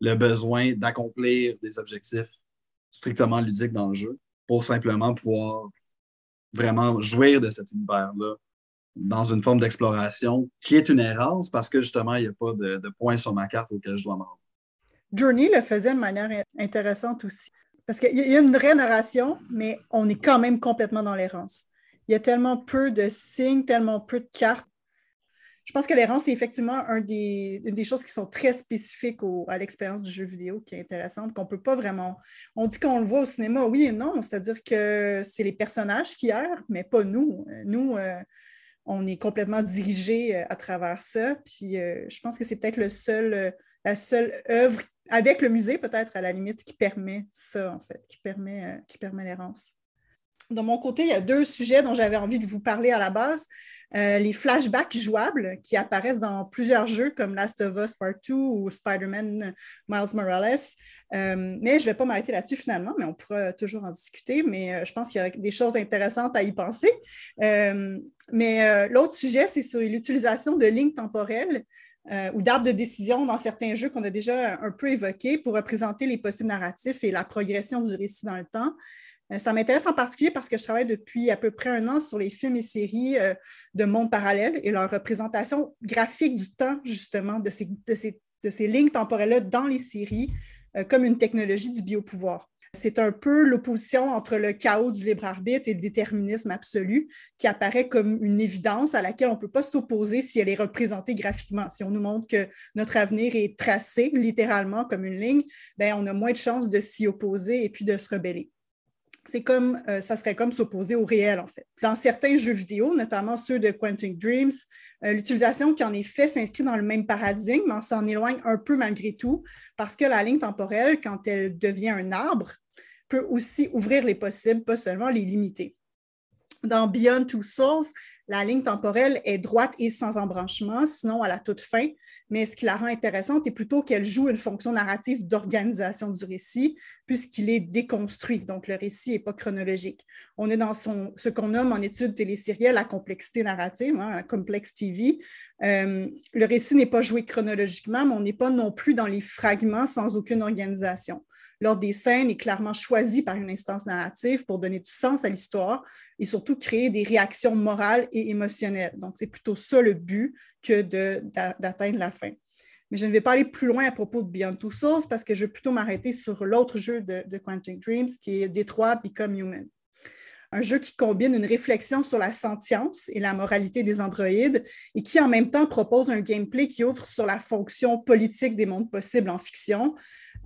le besoin d'accomplir des objectifs strictement ludiques dans le jeu pour simplement pouvoir vraiment jouir de cet univers-là dans une forme d'exploration qui est une errance parce que justement, il n'y a pas de, point sur ma carte auquel je dois me rendre. Journey le faisait de manière intéressante aussi. Parce qu'il y a une vraie narration, mais on est quand même complètement dans l'errance. Il y a tellement peu de signes, tellement peu de cartes je pense que l'errance, c'est effectivement une des choses qui sont très spécifiques à l'expérience du jeu vidéo qui est intéressante, qu'on ne peut pas vraiment. On dit qu'on le voit au cinéma, oui et non, c'est-à-dire que c'est les personnages qui errent, mais pas nous. Nous, euh, on est complètement dirigé euh, à travers ça. Puis euh, je pense que c'est peut-être le seul, la seule œuvre, avec le musée peut-être à la limite, qui permet ça, en fait, qui permet l'errance. De mon côté, il y a deux sujets dont j'avais envie de vous parler à la base. Euh, les flashbacks jouables qui apparaissent dans plusieurs jeux comme Last of Us Part 2 ou Spider-Man Miles Morales. Euh, mais je ne vais pas m'arrêter là-dessus finalement, mais on pourra toujours en discuter. Mais euh, je pense qu'il y a des choses intéressantes à y penser. mais l'autre sujet, c'est sur l'utilisation de lignes temporelles ou d'arbres de décision dans certains jeux qu'on a déjà un peu évoqués pour représenter les possibles narratifs et la progression du récit dans le temps. Euh, ça m'intéresse en particulier parce que je travaille depuis à peu près un an sur les films et séries euh, de monde parallèle et leur représentation graphique du temps, justement, de ces, de ces, lignes temporelles-là dans les séries euh, comme une technologie du biopouvoir. C'est un peu l'opposition entre le chaos du libre arbitre et le déterminisme absolu qui apparaît comme une évidence à laquelle on ne peut pas s'opposer si elle est représentée graphiquement. Si on nous montre que notre avenir est tracé littéralement comme une ligne, ben, on a moins de chances de s'y opposer et puis de se rebeller c'est comme, euh, ça serait comme s'opposer au réel, en fait. Dans certains jeux vidéo, notamment ceux de Quantic Dreams, euh, l'utilisation qui en est faite s'inscrit dans le même paradigme, mais s'en éloigne un peu malgré tout, parce que la ligne temporelle, quand elle devient un arbre, peut aussi ouvrir les possibles, pas seulement les limiter. Dans Beyond Two Souls, la ligne temporelle est droite et sans embranchement, sinon à la toute fin, mais ce qui la rend intéressante est plutôt qu'elle joue une fonction narrative d'organisation du récit, puisqu'il est déconstruit, donc le récit n'est pas chronologique. On est dans son, ce qu'on nomme en études télésérielle la complexité narrative, hein, complex TV. Euh, le récit n'est pas joué chronologiquement, mais on n'est pas non plus dans les fragments sans aucune organisation. L'ordre des scènes est clairement choisi par une instance narrative pour donner du sens à l'histoire et surtout créer des réactions morales et émotionnelles. Donc, c'est plutôt ça le but que d'atteindre la fin. Mais je ne vais pas aller plus loin à propos de Beyond Two Souls parce que je vais plutôt m'arrêter sur l'autre jeu de, de Dreams qui est Détroit Become Human un jeu qui combine une réflexion sur la sentience et la moralité des androïdes et qui en même temps propose un gameplay qui ouvre sur la fonction politique des mondes possibles en fiction.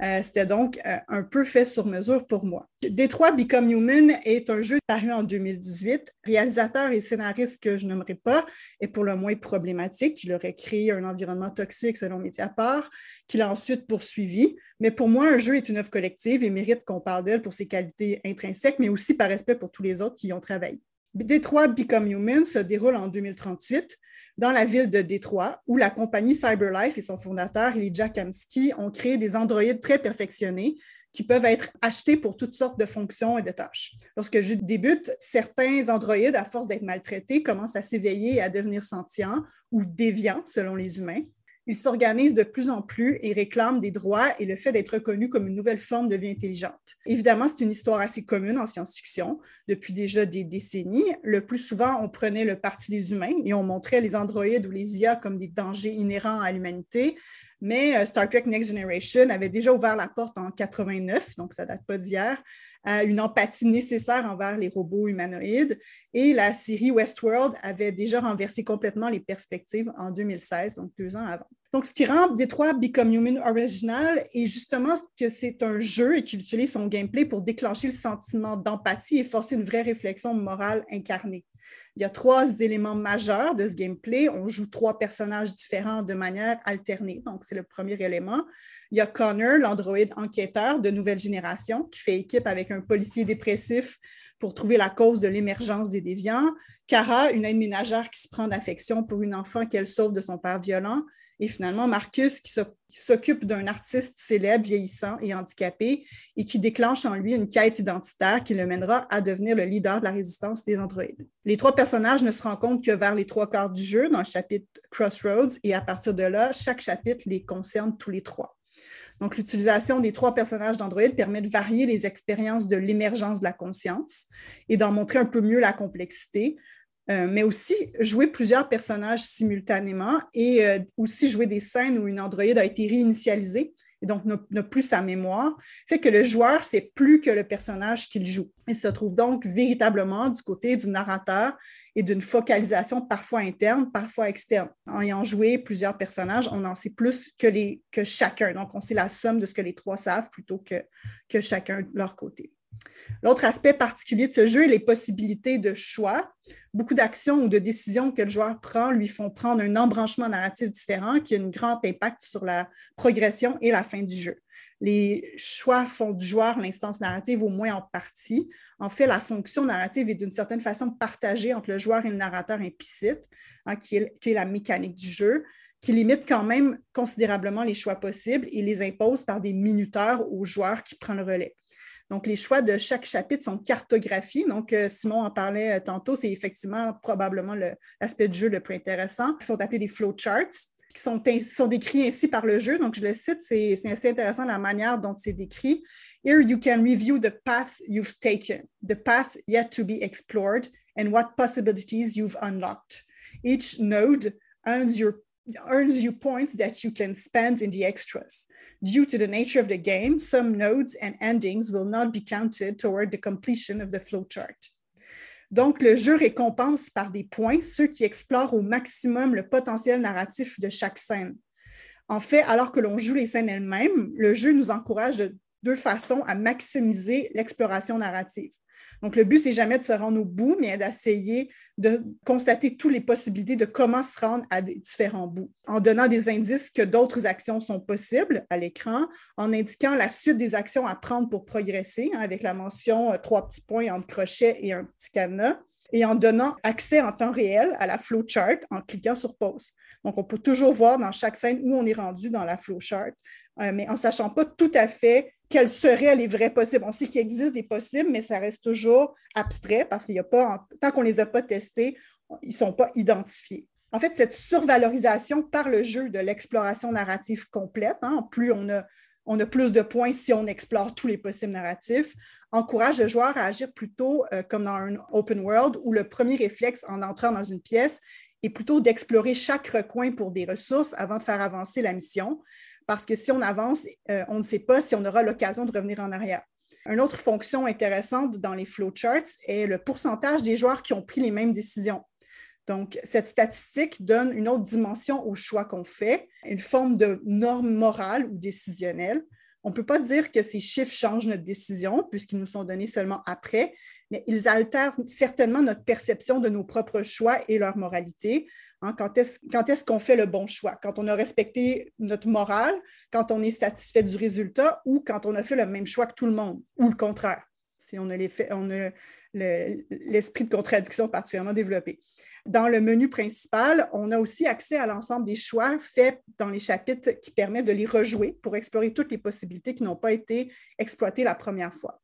Euh, c'était donc euh, un peu fait sur mesure pour moi. Détroit Become Human est un jeu paru en 2018. Réalisateur et scénariste que je n'aimerais pas est pour le moins problématique. Il aurait créé un environnement toxique selon Mediapart, qu'il a ensuite poursuivi. Mais pour moi, un jeu est une œuvre collective et mérite qu'on parle d'elle pour ses qualités intrinsèques, mais aussi par respect pour tous les autres qui y ont travaillé. Détroit Become Human se déroule en 2038 dans la ville de Détroit, où la compagnie CyberLife et son fondateur, Elijah Kamsky, ont créé des androïdes très perfectionnés qui peuvent être achetés pour toutes sortes de fonctions et de tâches. Lorsque je débute, certains androïdes, à force d'être maltraités, commencent à s'éveiller et à devenir sentients ou déviants selon les humains. Ils s'organisent de plus en plus et réclament des droits et le fait d'être reconnus comme une nouvelle forme de vie intelligente. Évidemment, c'est une histoire assez commune en science-fiction depuis déjà des décennies. Le plus souvent, on prenait le parti des humains et on montrait les androïdes ou les IA comme des dangers inhérents à l'humanité, mais euh, Star Trek Next Generation avait déjà ouvert la porte en 89, donc ça date pas d'hier, à une empathie nécessaire envers les robots humanoïdes. Et la série Westworld avait déjà renversé complètement les perspectives en 2016, donc deux ans avant. Donc, ce qui rend Détroit Become Human original est justement que c'est un jeu et qu'il utilise son gameplay pour déclencher le sentiment d'empathie et forcer une vraie réflexion morale incarnée. Il y a trois éléments majeurs de ce gameplay. On joue trois personnages différents de manière alternée. Donc, c'est le premier élément. Il y a Connor, l'androïde enquêteur de nouvelle génération, qui fait équipe avec un policier dépressif pour trouver la cause de l'émergence des déviants. Cara, une aide ménagère qui se prend d'affection pour une enfant qu'elle sauve de son père violent. Et finalement, Marcus, qui s'occupe d'un artiste célèbre, vieillissant et handicapé, et qui déclenche en lui une quête identitaire qui le mènera à devenir le leader de la résistance des androïdes. Les trois personnages ne se rencontrent que vers les trois quarts du jeu, dans le chapitre Crossroads, et à partir de là, chaque chapitre les concerne tous les trois. Donc, l'utilisation des trois personnages d'Android permet de varier les expériences de l'émergence de la conscience et d'en montrer un peu mieux la complexité, euh, mais aussi jouer plusieurs personnages simultanément et euh, aussi jouer des scènes où une androïde a été réinitialisée et donc n'a plus sa mémoire, fait que le joueur, c'est plus que le personnage qu'il joue. Il se trouve donc véritablement du côté du narrateur et d'une focalisation parfois interne, parfois externe. En ayant joué plusieurs personnages, on en sait plus que, les, que chacun. Donc, on sait la somme de ce que les trois savent plutôt que, que chacun de leur côté. L'autre aspect particulier de ce jeu est les possibilités de choix. Beaucoup d'actions ou de décisions que le joueur prend lui font prendre un embranchement narratif différent qui a un grand impact sur la progression et la fin du jeu. Les choix font du joueur l'instance narrative au moins en partie. En fait, la fonction narrative est d'une certaine façon partagée entre le joueur et le narrateur implicite, hein, qui, est, qui est la mécanique du jeu, qui limite quand même considérablement les choix possibles et les impose par des minuteurs au joueur qui prend le relais. Donc, les choix de chaque chapitre sont cartographiés. Donc, euh, Simon en parlait euh, tantôt, c'est effectivement probablement l'aspect du jeu le plus intéressant, qui sont appelés des flowcharts qui sont, décrits ainsi par le jeu. Donc, je le cite, c'est assez intéressant la manière dont c'est décrit. Here you can review the path you've taken, the path yet to be explored, and what possibilities you've unlocked. Each node earns your earns you points that you can spend in the extras. Due to the nature of the game, some nodes and endings will not be counted toward the completion of the flowchart. Donc, le jeu récompense par des points ceux qui explorent au maximum le potentiel narratif de chaque scène. En fait, alors que l'on joue les scènes elles-mêmes, le jeu nous encourage de deux façons à maximiser l'exploration narrative. Donc, le but, c'est jamais de se rendre au bout, mais d'essayer de constater toutes les possibilités de comment se rendre à différents bouts, en donnant des indices que d'autres actions sont possibles à l'écran, en indiquant la suite des actions à prendre pour progresser, hein, avec la mention euh, trois petits points entre crochet et un petit cadenas, et en donnant accès en temps réel à la flowchart en cliquant sur pause. Donc, on peut toujours voir dans chaque scène où on est rendu dans la flowchart, euh, mais en ne sachant pas tout à fait quels seraient les vrais possibles. On sait qu'il existe des possibles, mais ça reste toujours abstrait parce qu'il n'y a pas, tant qu'on ne les a pas testés, ils ne sont pas identifiés. En fait, cette survalorisation par le jeu de l'exploration narrative complète, hein, plus on a, plus de points si on explore tous les possibles narratifs, encourage le joueur à agir plutôt euh, comme dans un open world où le premier réflexe en entrant dans une pièce est plutôt d'explorer chaque recoin pour des ressources avant de faire avancer la mission parce que si on avance, euh, on ne sait pas si on aura l'occasion de revenir en arrière. Une autre fonction intéressante dans les flowcharts est le pourcentage des joueurs qui ont pris les mêmes décisions. Donc, cette statistique donne une autre dimension au choix qu'on fait, une forme de norme morale ou décisionnelle on ne peut pas dire que ces chiffres changent notre décision, puisqu'ils nous sont donnés seulement après, mais ils altèrent certainement notre perception de nos propres choix et leur moralité. Hein, quand est-ce qu'on fait le bon choix? Quand on a respecté notre morale, quand on est satisfait du résultat ou quand on a fait le même choix que tout le monde, ou le contraire, si on a l'esprit de contradiction particulièrement développé. Dans le menu principal, on a aussi accès à l'ensemble des choix faits dans les chapitres qui permettent de les rejouer pour explorer toutes les possibilités qui n'ont pas été exploitées la première fois.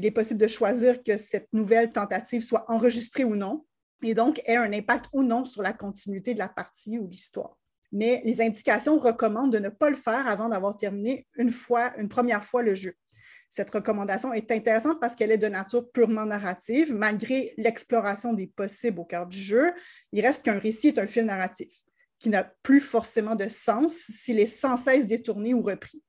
Il est possible de choisir que cette nouvelle tentative soit enregistrée ou non et donc ait un impact ou non sur la continuité de la partie ou l'histoire. mais les indications recommandent de ne pas le faire avant d'avoir terminé une fois, une première fois le jeu. Cette recommandation est intéressante parce qu'elle est de nature purement narrative. Malgré l'exploration des possibles au cœur du jeu, il reste qu'un récit est un fil narratif qui n'a plus forcément de sens s'il est sans cesse détourné ou repris.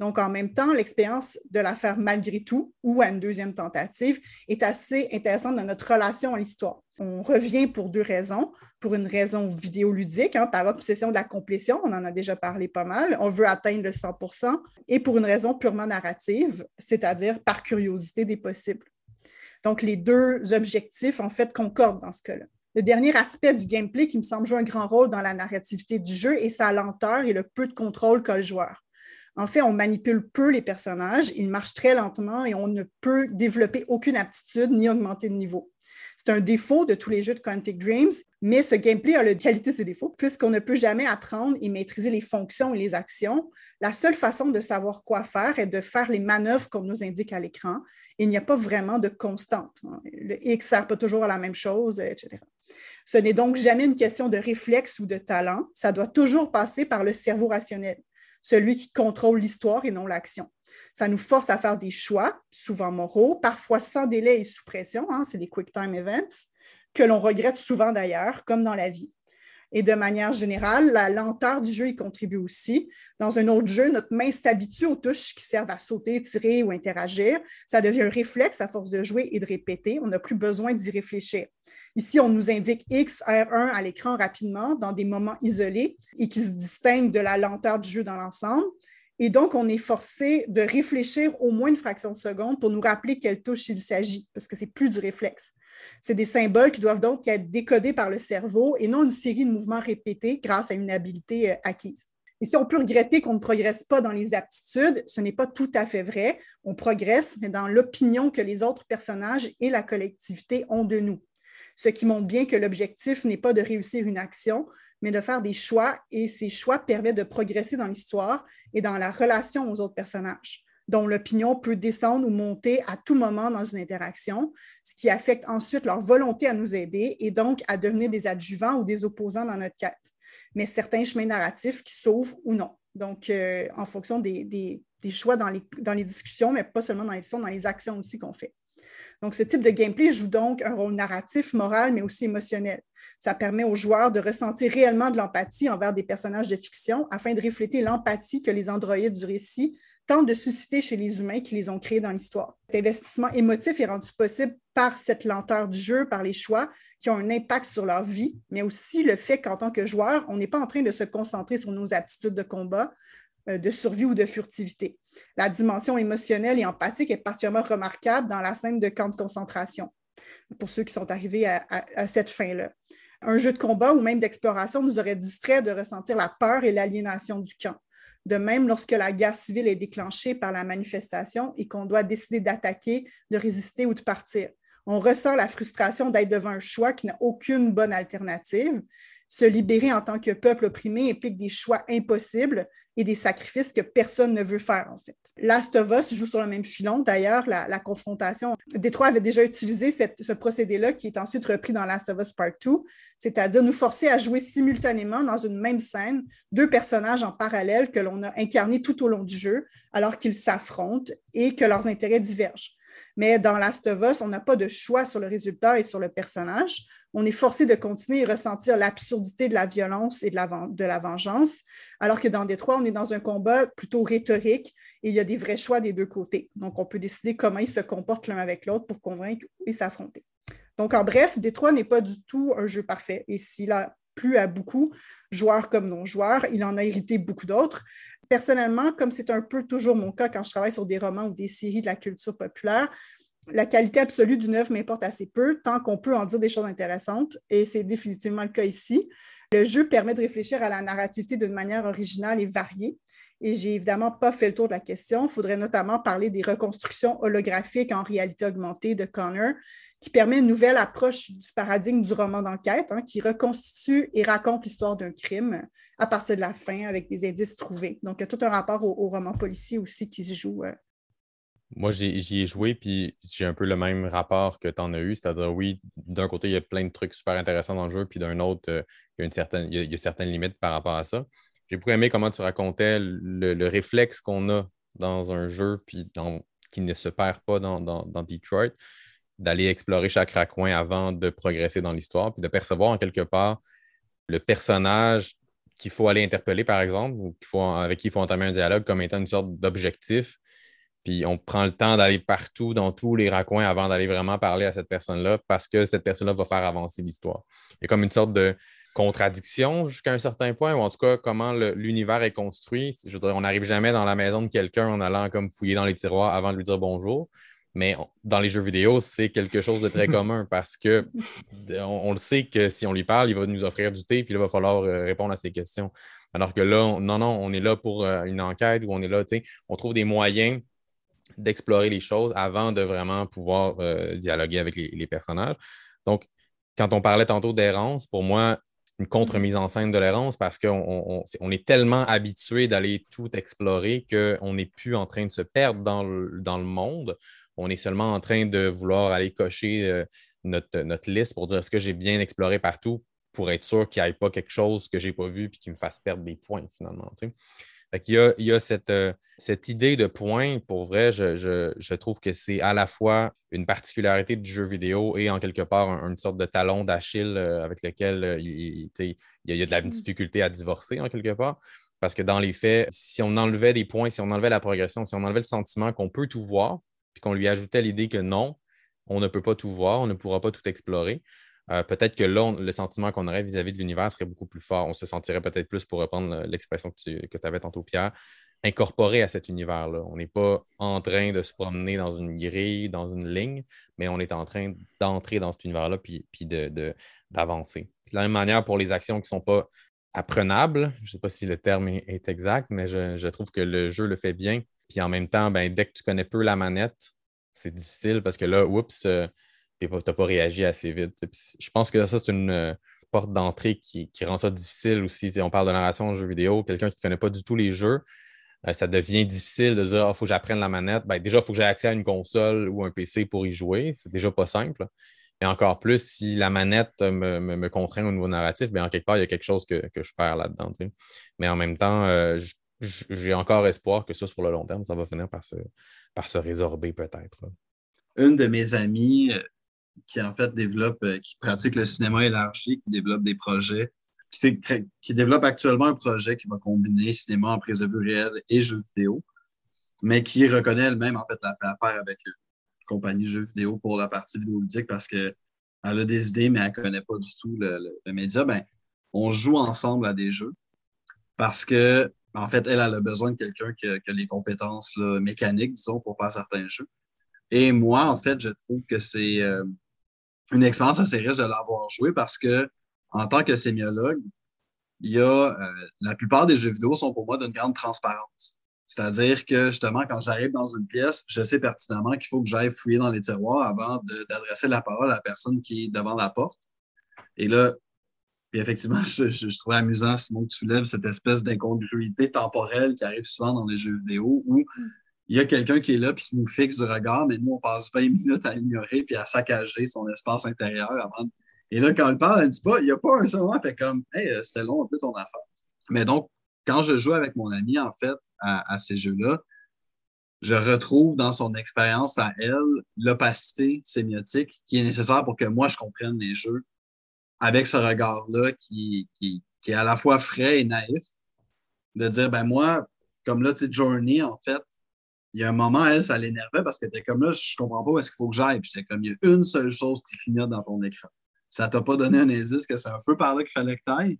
Donc, en même temps, l'expérience de la faire malgré tout ou à une deuxième tentative est assez intéressante dans notre relation à l'histoire. On revient pour deux raisons. Pour une raison vidéoludique, hein, par obsession de la complétion, on en a déjà parlé pas mal, on veut atteindre le 100% et pour une raison purement narrative, c'est-à-dire par curiosité des possibles. Donc, les deux objectifs, en fait, concordent dans ce cas-là. Le dernier aspect du gameplay qui me semble jouer un grand rôle dans la narrativité du jeu est sa lenteur et le peu de contrôle qu'a le joueur. En fait, on manipule peu les personnages, ils marchent très lentement et on ne peut développer aucune aptitude ni augmenter de niveau. C'est un défaut de tous les jeux de Quantic Dreams, mais ce gameplay a la qualité de ses défauts, puisqu'on ne peut jamais apprendre et maîtriser les fonctions et les actions. La seule façon de savoir quoi faire est de faire les manœuvres qu'on nous indique à l'écran. Il n'y a pas vraiment de constante. Le X ne sert pas toujours à la même chose, etc. Ce n'est donc jamais une question de réflexe ou de talent. Ça doit toujours passer par le cerveau rationnel celui qui contrôle l'histoire et non l'action. Ça nous force à faire des choix, souvent moraux, parfois sans délai et sous pression, hein, c'est les quick time events, que l'on regrette souvent d'ailleurs, comme dans la vie. Et de manière générale, la lenteur du jeu y contribue aussi. Dans un autre jeu, notre main s'habitue aux touches qui servent à sauter, tirer ou interagir. Ça devient un réflexe à force de jouer et de répéter. On n'a plus besoin d'y réfléchir. Ici, on nous indique X, R1 à l'écran rapidement dans des moments isolés et qui se distinguent de la lenteur du jeu dans l'ensemble. Et donc, on est forcé de réfléchir au moins une fraction de seconde pour nous rappeler quelle touche il s'agit, parce que c'est plus du réflexe. C'est des symboles qui doivent donc être décodés par le cerveau et non une série de mouvements répétés grâce à une habilité euh, acquise. Et si on peut regretter qu'on ne progresse pas dans les aptitudes, ce n'est pas tout à fait vrai. On progresse, mais dans l'opinion que les autres personnages et la collectivité ont de nous ce qui montre bien que l'objectif n'est pas de réussir une action, mais de faire des choix et ces choix permettent de progresser dans l'histoire et dans la relation aux autres personnages dont l'opinion peut descendre ou monter à tout moment dans une interaction, ce qui affecte ensuite leur volonté à nous aider et donc à devenir des adjuvants ou des opposants dans notre quête. Mais certains chemins narratifs qui s'ouvrent ou non. Donc, euh, en fonction des, choix dans les, dans les discussions, mais pas seulement dans les discussions, dans les actions aussi qu'on fait. Donc, ce type de gameplay joue donc un rôle narratif, moral, mais aussi émotionnel. Ça permet aux joueurs de ressentir réellement de l'empathie envers des personnages de fiction afin de refléter l'empathie que les androïdes du récit tentent de susciter chez les humains qui les ont créés dans l'histoire. Cet investissement émotif est rendu possible par cette lenteur du jeu, par les choix qui ont un impact sur leur vie, mais aussi le fait qu'en tant que joueur, on n'est pas en train de se concentrer sur nos aptitudes de combat, de survie ou de furtivité. La dimension émotionnelle et empathique est particulièrement remarquable dans la scène de camp de concentration, pour ceux qui sont arrivés à, cette fin-là. Un jeu de combat ou même d'exploration nous aurait distrait de ressentir la peur et l'aliénation du camp. De même, lorsque la guerre civile est déclenchée par la manifestation et qu'on doit décider d'attaquer, de résister ou de partir. On ressent la frustration d'être devant un choix qui n'a aucune bonne alternative se libérer en tant que peuple opprimé implique des choix impossibles et des sacrifices que personne ne veut faire, en fait. Last of Us joue sur le même filon. D'ailleurs, la, confrontation, Détroit avait déjà utilisé ce procédé-là qui est ensuite repris dans Last of Us Part 2, c'est-à-dire nous forcer à jouer simultanément dans une même scène deux personnages en parallèle que l'on a incarnés tout au long du jeu alors qu'ils s'affrontent et que leurs intérêts divergent. Mais dans Last of Us, on n'a pas de choix sur le résultat et sur le personnage. On est forcé de continuer à ressentir l'absurdité de la violence et de la, de la vengeance, alors que dans Détroit, on est dans un combat plutôt rhétorique et il y a des vrais choix des deux côtés. Donc, on peut décider comment ils se comportent l'un avec l'autre pour convaincre et s'affronter. Donc, en bref, Détroit n'est pas du tout un jeu parfait. Et s'il a plu à beaucoup, joueurs comme non-joueurs. Il en a hérité beaucoup d'autres. Personnellement, comme c'est un peu toujours mon cas quand je travaille sur des romans ou des séries de la culture populaire, la qualité absolue d'une œuvre m'importe assez peu, tant qu'on peut en dire des choses intéressantes, et c'est définitivement le cas ici. Le jeu permet de réfléchir à la narrativité d'une manière originale et variée, et j'ai évidemment pas fait le tour de la question. Il faudrait notamment parler des reconstructions holographiques en réalité augmentée de Connor, qui permet une nouvelle approche du paradigme du roman d'enquête, hein, qui reconstitue et raconte l'histoire d'un crime à partir de la fin avec des indices trouvés. Donc, il y a tout un rapport au, roman policier aussi qui se joue euh, Moi, j'y ai, joué, puis j'ai un peu le même rapport que tu en as eu. C'est-à-dire, oui, d'un côté, il y a plein de trucs super intéressants dans le jeu, puis d'un autre, euh, il, y a une certaine, il, y a, certaines limites par rapport à ça. J'ai beaucoup aimé comment tu racontais le, réflexe qu'on a dans un jeu, puis qui ne se perd pas dans, Detroit, d'aller explorer chaque raccoin avant de progresser dans l'histoire, puis de percevoir en quelque part le personnage qu'il faut aller interpeller, par exemple, ou faut, avec qui il faut entamer un dialogue comme étant une sorte d'objectif puis on prend le temps d'aller partout, dans tous les raccoins, avant d'aller vraiment parler à cette personne-là, parce que cette personne-là va faire avancer l'histoire. A comme une sorte de contradiction jusqu'à un certain point, ou en tout cas, comment l'univers est construit. Je veux dire, on n'arrive jamais dans la maison de quelqu'un en allant comme fouiller dans les tiroirs avant de lui dire bonjour. Mais dans les jeux vidéo, c'est quelque chose de très commun parce que on, le sait que si on lui parle, il va nous offrir du thé, puis là, il va falloir euh, répondre à ses questions. Alors que là, non, non, on est là pour euh, une enquête ou on est là, tu sais, on trouve des moyens d'explorer les choses avant de vraiment pouvoir euh, dialoguer avec les, personnages. Donc, quand on parlait tantôt d'errance, pour moi, une contre-mise en scène de l'errance parce qu'on on, est tellement habitué d'aller tout explorer qu'on n'est plus en train de se perdre dans le, monde. On est seulement en train de vouloir aller cocher euh, notre, liste pour dire est-ce que j'ai bien exploré partout pour être sûr qu'il n'y ait pas quelque chose que je n'ai pas vu et qui me fasse perdre des points finalement. Il y a, euh, cette, idée de point, pour vrai, je, trouve que c'est à la fois une particularité du jeu vidéo et en quelque part une sorte de talon d'Achille euh, avec lequel euh, il, y a, de la mm. difficulté à divorcer en quelque part. Parce que dans les faits, si on enlevait des points, si on enlevait la progression, si on enlevait le sentiment qu'on peut tout voir, puis qu'on lui ajoutait l'idée que non, on ne peut pas tout voir, on ne pourra pas tout explorer, euh, peut-être que là, le sentiment qu'on aurait vis-à-vis de l'univers serait beaucoup plus fort. On se sentirait peut-être plus, pour reprendre l'expression que tu que avais tantôt, Pierre, incorporé à cet univers-là. On n'est pas en train de se promener dans une grille, dans une ligne, mais on est en train d'entrer dans cet univers-là puis, puis d'avancer. De, la même manière pour les actions qui ne sont pas apprenables, je ne sais pas si le terme est, exact, mais je, trouve que le jeu le fait bien. Puis en même temps, ben, dès que tu connais peu la manette, c'est difficile parce que là, oups, euh, tu n'as pas réagi assez vite. Je pense que ça, c'est une euh, porte d'entrée qui, rend ça difficile aussi. on parle de narration en jeu vidéo, quelqu'un qui ne connaît pas du tout les jeux, euh, ça devient difficile de dire il ah, faut que j'apprenne la manette. Ben, déjà, il faut que j'ai accès à une console ou un PC pour y jouer. C'est déjà pas simple. Et encore plus, si la manette me, contraint au niveau narratif, bien, en quelque part, il y a quelque chose que, je perds là-dedans. Mais en même temps, euh, j'ai encore espoir que ça, sur le long terme, ça va finir par se, par se résorber peut-être. Une de mes amies qui en fait développe, euh, qui pratique le cinéma élargi, qui développe des projets, qui, développe actuellement un projet qui va combiner cinéma en prise de vue réelle et jeux vidéo, mais qui reconnaît elle-même en fait la avec une compagnie jeux vidéo pour la partie vidéoludique parce qu'elle a des idées, mais elle ne connaît pas du tout le, média. Ben, on joue ensemble à des jeux parce que, en fait, elle, a besoin de quelqu'un qui, a les compétences mécaniques, disons, pour faire certains jeux. Et moi, en fait, je trouve que c'est euh, une expérience assez riche de l'avoir joué parce que, en tant que sémiologue, il y a euh, la plupart des jeux vidéo sont pour moi d'une grande transparence. C'est-à-dire que justement, quand j'arrive dans une pièce, je sais pertinemment qu'il faut que j'aille fouiller dans les tiroirs avant d'adresser la parole à la personne qui est devant la porte. Et là, effectivement, je, trouvais amusant, Simon, que tu soulèves cette espèce d'incongruité temporelle qui arrive souvent dans les jeux vidéo où mm il y a quelqu'un qui est là et qui nous fixe du regard, mais nous, on passe 20 minutes à ignorer puis à saccager son espace intérieur avant. Et là, quand elle parle, elle dit pas, il n'y a pas un seul moment, fait comme, hey, euh, c'était long un peu ton affaire. Mais donc, quand je joue avec mon ami, en fait, à, ces jeux-là, je retrouve dans son expérience à elle l'opacité sémiotique qui est nécessaire pour que moi, je comprenne les jeux avec ce regard-là qui, qui, qui, est à la fois frais et naïf. De dire, ben moi, comme là, tu sais, Journey, en fait, il y a un moment, elle, ça l'énervait parce que était comme là, je comprends pas où est-ce qu'il faut que j'aille. Puis j'étais comme, il y a une seule chose qui clignote dans ton écran. Ça t'a pas donné un indice que c'est un peu par là qu'il fallait que tu ailles.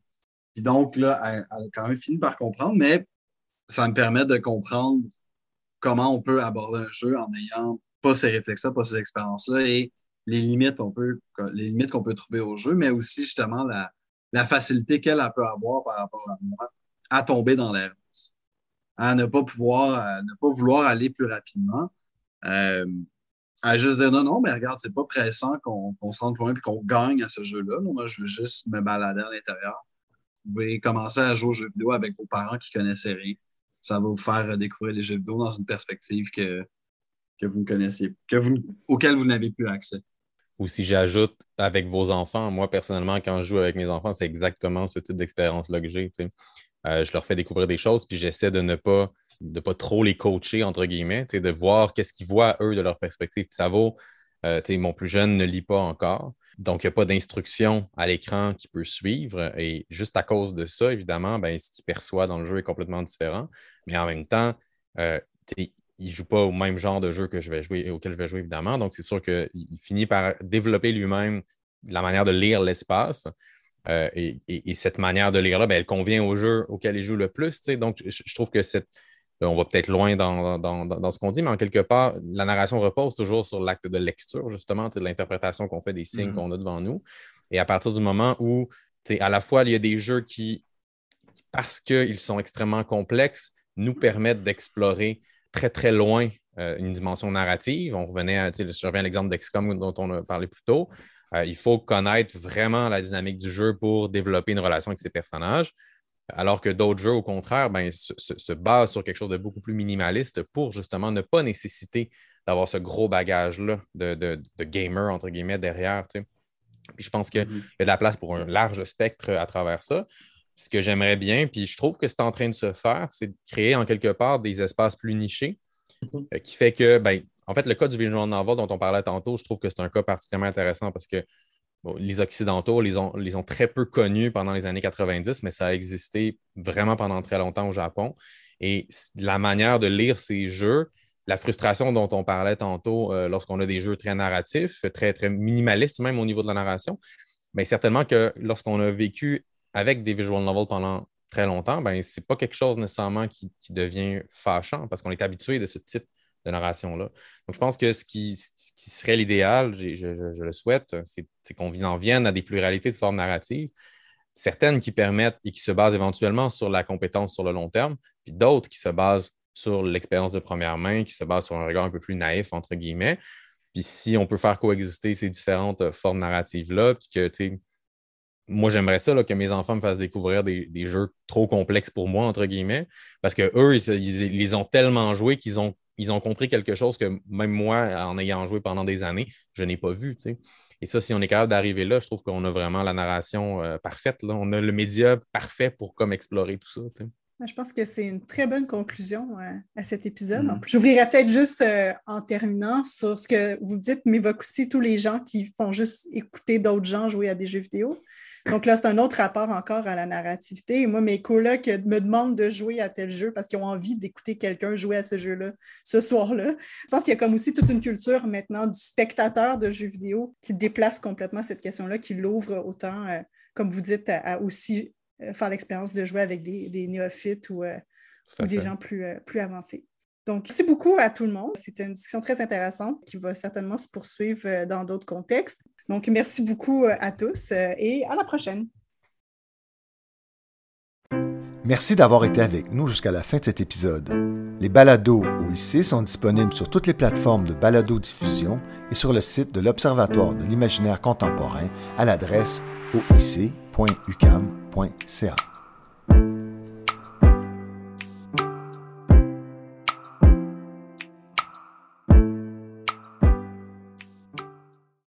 Puis donc, là, elle, a quand même fini par comprendre, mais ça me permet de comprendre comment on peut aborder un jeu en n'ayant pas ces réflexes-là, pas ces expériences-là et les limites, on peut, les limites qu'on peut trouver au jeu, mais aussi justement la, la facilité qu'elle peut avoir par rapport à moi à tomber dans l'erreur à ne pas pouvoir, ne pas vouloir aller plus rapidement. Euh, à juste dire non, non, mais regarde, c'est pas pressant qu'on se rende loin et qu'on gagne à ce jeu-là. Moi, je veux juste me balader à l'intérieur. Vous pouvez commencer à jouer aux jeux vidéo avec vos parents qui connaissaient rien. Ça va vous faire découvrir les jeux vidéo dans une perspective que, que vous connaissiez, que vous, auquel vous n'avez plus accès. Ou si j'ajoute avec vos enfants, moi personnellement, quand je joue avec mes enfants, c'est exactement ce type d'expérience-là que j'ai. Euh, je leur fais découvrir des choses, puis j'essaie de ne pas, de pas trop les coacher, entre guillemets, de voir qu'est-ce qu'ils voient, eux, de leur perspective. Puis ça vaut, euh, mon plus jeune ne lit pas encore. Donc, il n'y a pas d'instruction à l'écran qui peut suivre. Et juste à cause de ça, évidemment, ben, ce qu'il perçoit dans le jeu est complètement différent. Mais en même temps, il ne joue pas au même genre de jeu que je vais jouer, auquel je vais jouer, évidemment. Donc, c'est sûr qu'il finit par développer lui-même la manière de lire l'espace. Euh, et, cette manière de lire-là, ben, elle convient au jeu auquel il joue le plus. Donc, je, trouve que cette, on va peut-être loin dans, ce qu'on dit, mais en quelque part, la narration repose toujours sur l'acte de lecture, justement, de l'interprétation qu'on fait des signes mm-hmm. qu'on a devant nous. Et à partir du moment où, à la fois, il y a des jeux qui, parce qu'ils sont extrêmement complexes, nous permettent d'explorer très, très loin euh, une dimension narrative. On revenait à, je reviens à l'exemple d'XCOM dont on a parlé plus tôt. Euh, il faut connaître vraiment la dynamique du jeu pour développer une relation avec ses personnages. Alors que d'autres jeux, au contraire, ben, se, basent sur quelque chose de beaucoup plus minimaliste pour justement ne pas nécessiter d'avoir ce gros bagage-là de, gamer, entre guillemets, derrière. Puis je pense qu'il mm-hmm. y a de la place pour un large spectre à travers ça. Ce que j'aimerais bien, puis je trouve que c'est en train de se faire, c'est de créer en quelque part des espaces plus nichés, mm-hmm. euh, qui fait que, ben, en fait, le cas du visual novel dont on parlait tantôt, je trouve que c'est un cas particulièrement intéressant parce que les Occidentaux les ont, les ont très peu connus pendant les années 90, mais ça a existé vraiment pendant très longtemps au Japon. Et la manière de lire ces jeux, la frustration dont on parlait tantôt euh, lorsqu'on a des jeux très narratifs, très, minimalistes même au niveau de la narration, bien, certainement que lorsqu'on a vécu avec des visual novels pendant très longtemps, ben, ce n'est pas quelque chose nécessairement qui, qui devient fâchant parce qu'on est habitué de ce type de narration-là. Donc, je pense que ce qui, serait l'idéal, je, le souhaite, c'est qu'on en vienne à des pluralités de formes narratives, certaines qui permettent et qui se basent éventuellement sur la compétence sur le long terme, puis d'autres qui se basent sur l'expérience de première main, qui se basent sur un regard un peu plus naïf, entre guillemets. Puis si on peut faire coexister ces différentes formes narratives-là, puis que, tu sais, moi, j'aimerais ça que mes enfants me fassent découvrir des, jeux trop complexes pour moi, entre guillemets, parce qu'eux, ils, ils, les ont tellement joués qu'ils ont ils ont compris quelque chose que même moi, en ayant joué pendant des années, je n'ai pas vu. Et ça, si on est capable d'arriver là, je trouve qu'on a vraiment la narration euh, parfaite. Là. On a le média parfait pour comme explorer tout ça. Je pense que c'est une très bonne conclusion euh, à cet épisode. Mm. J'ouvrirais peut-être juste euh, en terminant sur ce que vous dites, m'évoque aussi tous les gens qui font juste écouter d'autres gens jouer à des jeux vidéo. Donc là, c'est un autre rapport encore à la narrativité. moi, mes colocs me demandent de jouer à tel jeu parce qu'ils ont envie d'écouter quelqu'un jouer à ce jeu-là ce soir-là. Je pense qu'il y a comme aussi toute une culture maintenant du spectateur de jeux vidéo qui déplace complètement cette question-là, qui l'ouvre autant, euh, comme vous dites, à, aussi faire l'expérience de jouer avec des, néophytes ou, euh, des gens plus, plus avancés. Donc, merci beaucoup à tout le monde. C'était une discussion très intéressante qui va certainement se poursuivre dans d'autres contextes. Donc, merci beaucoup euh, à tous euh, et à la prochaine. Merci d'avoir été avec nous jusqu'à la fin de cet épisode. Les balados OIC sont disponibles sur toutes les plateformes de balado-diffusion et sur le site de l'Observatoire de l'imaginaire contemporain à l'adresse oic.ucam.ca.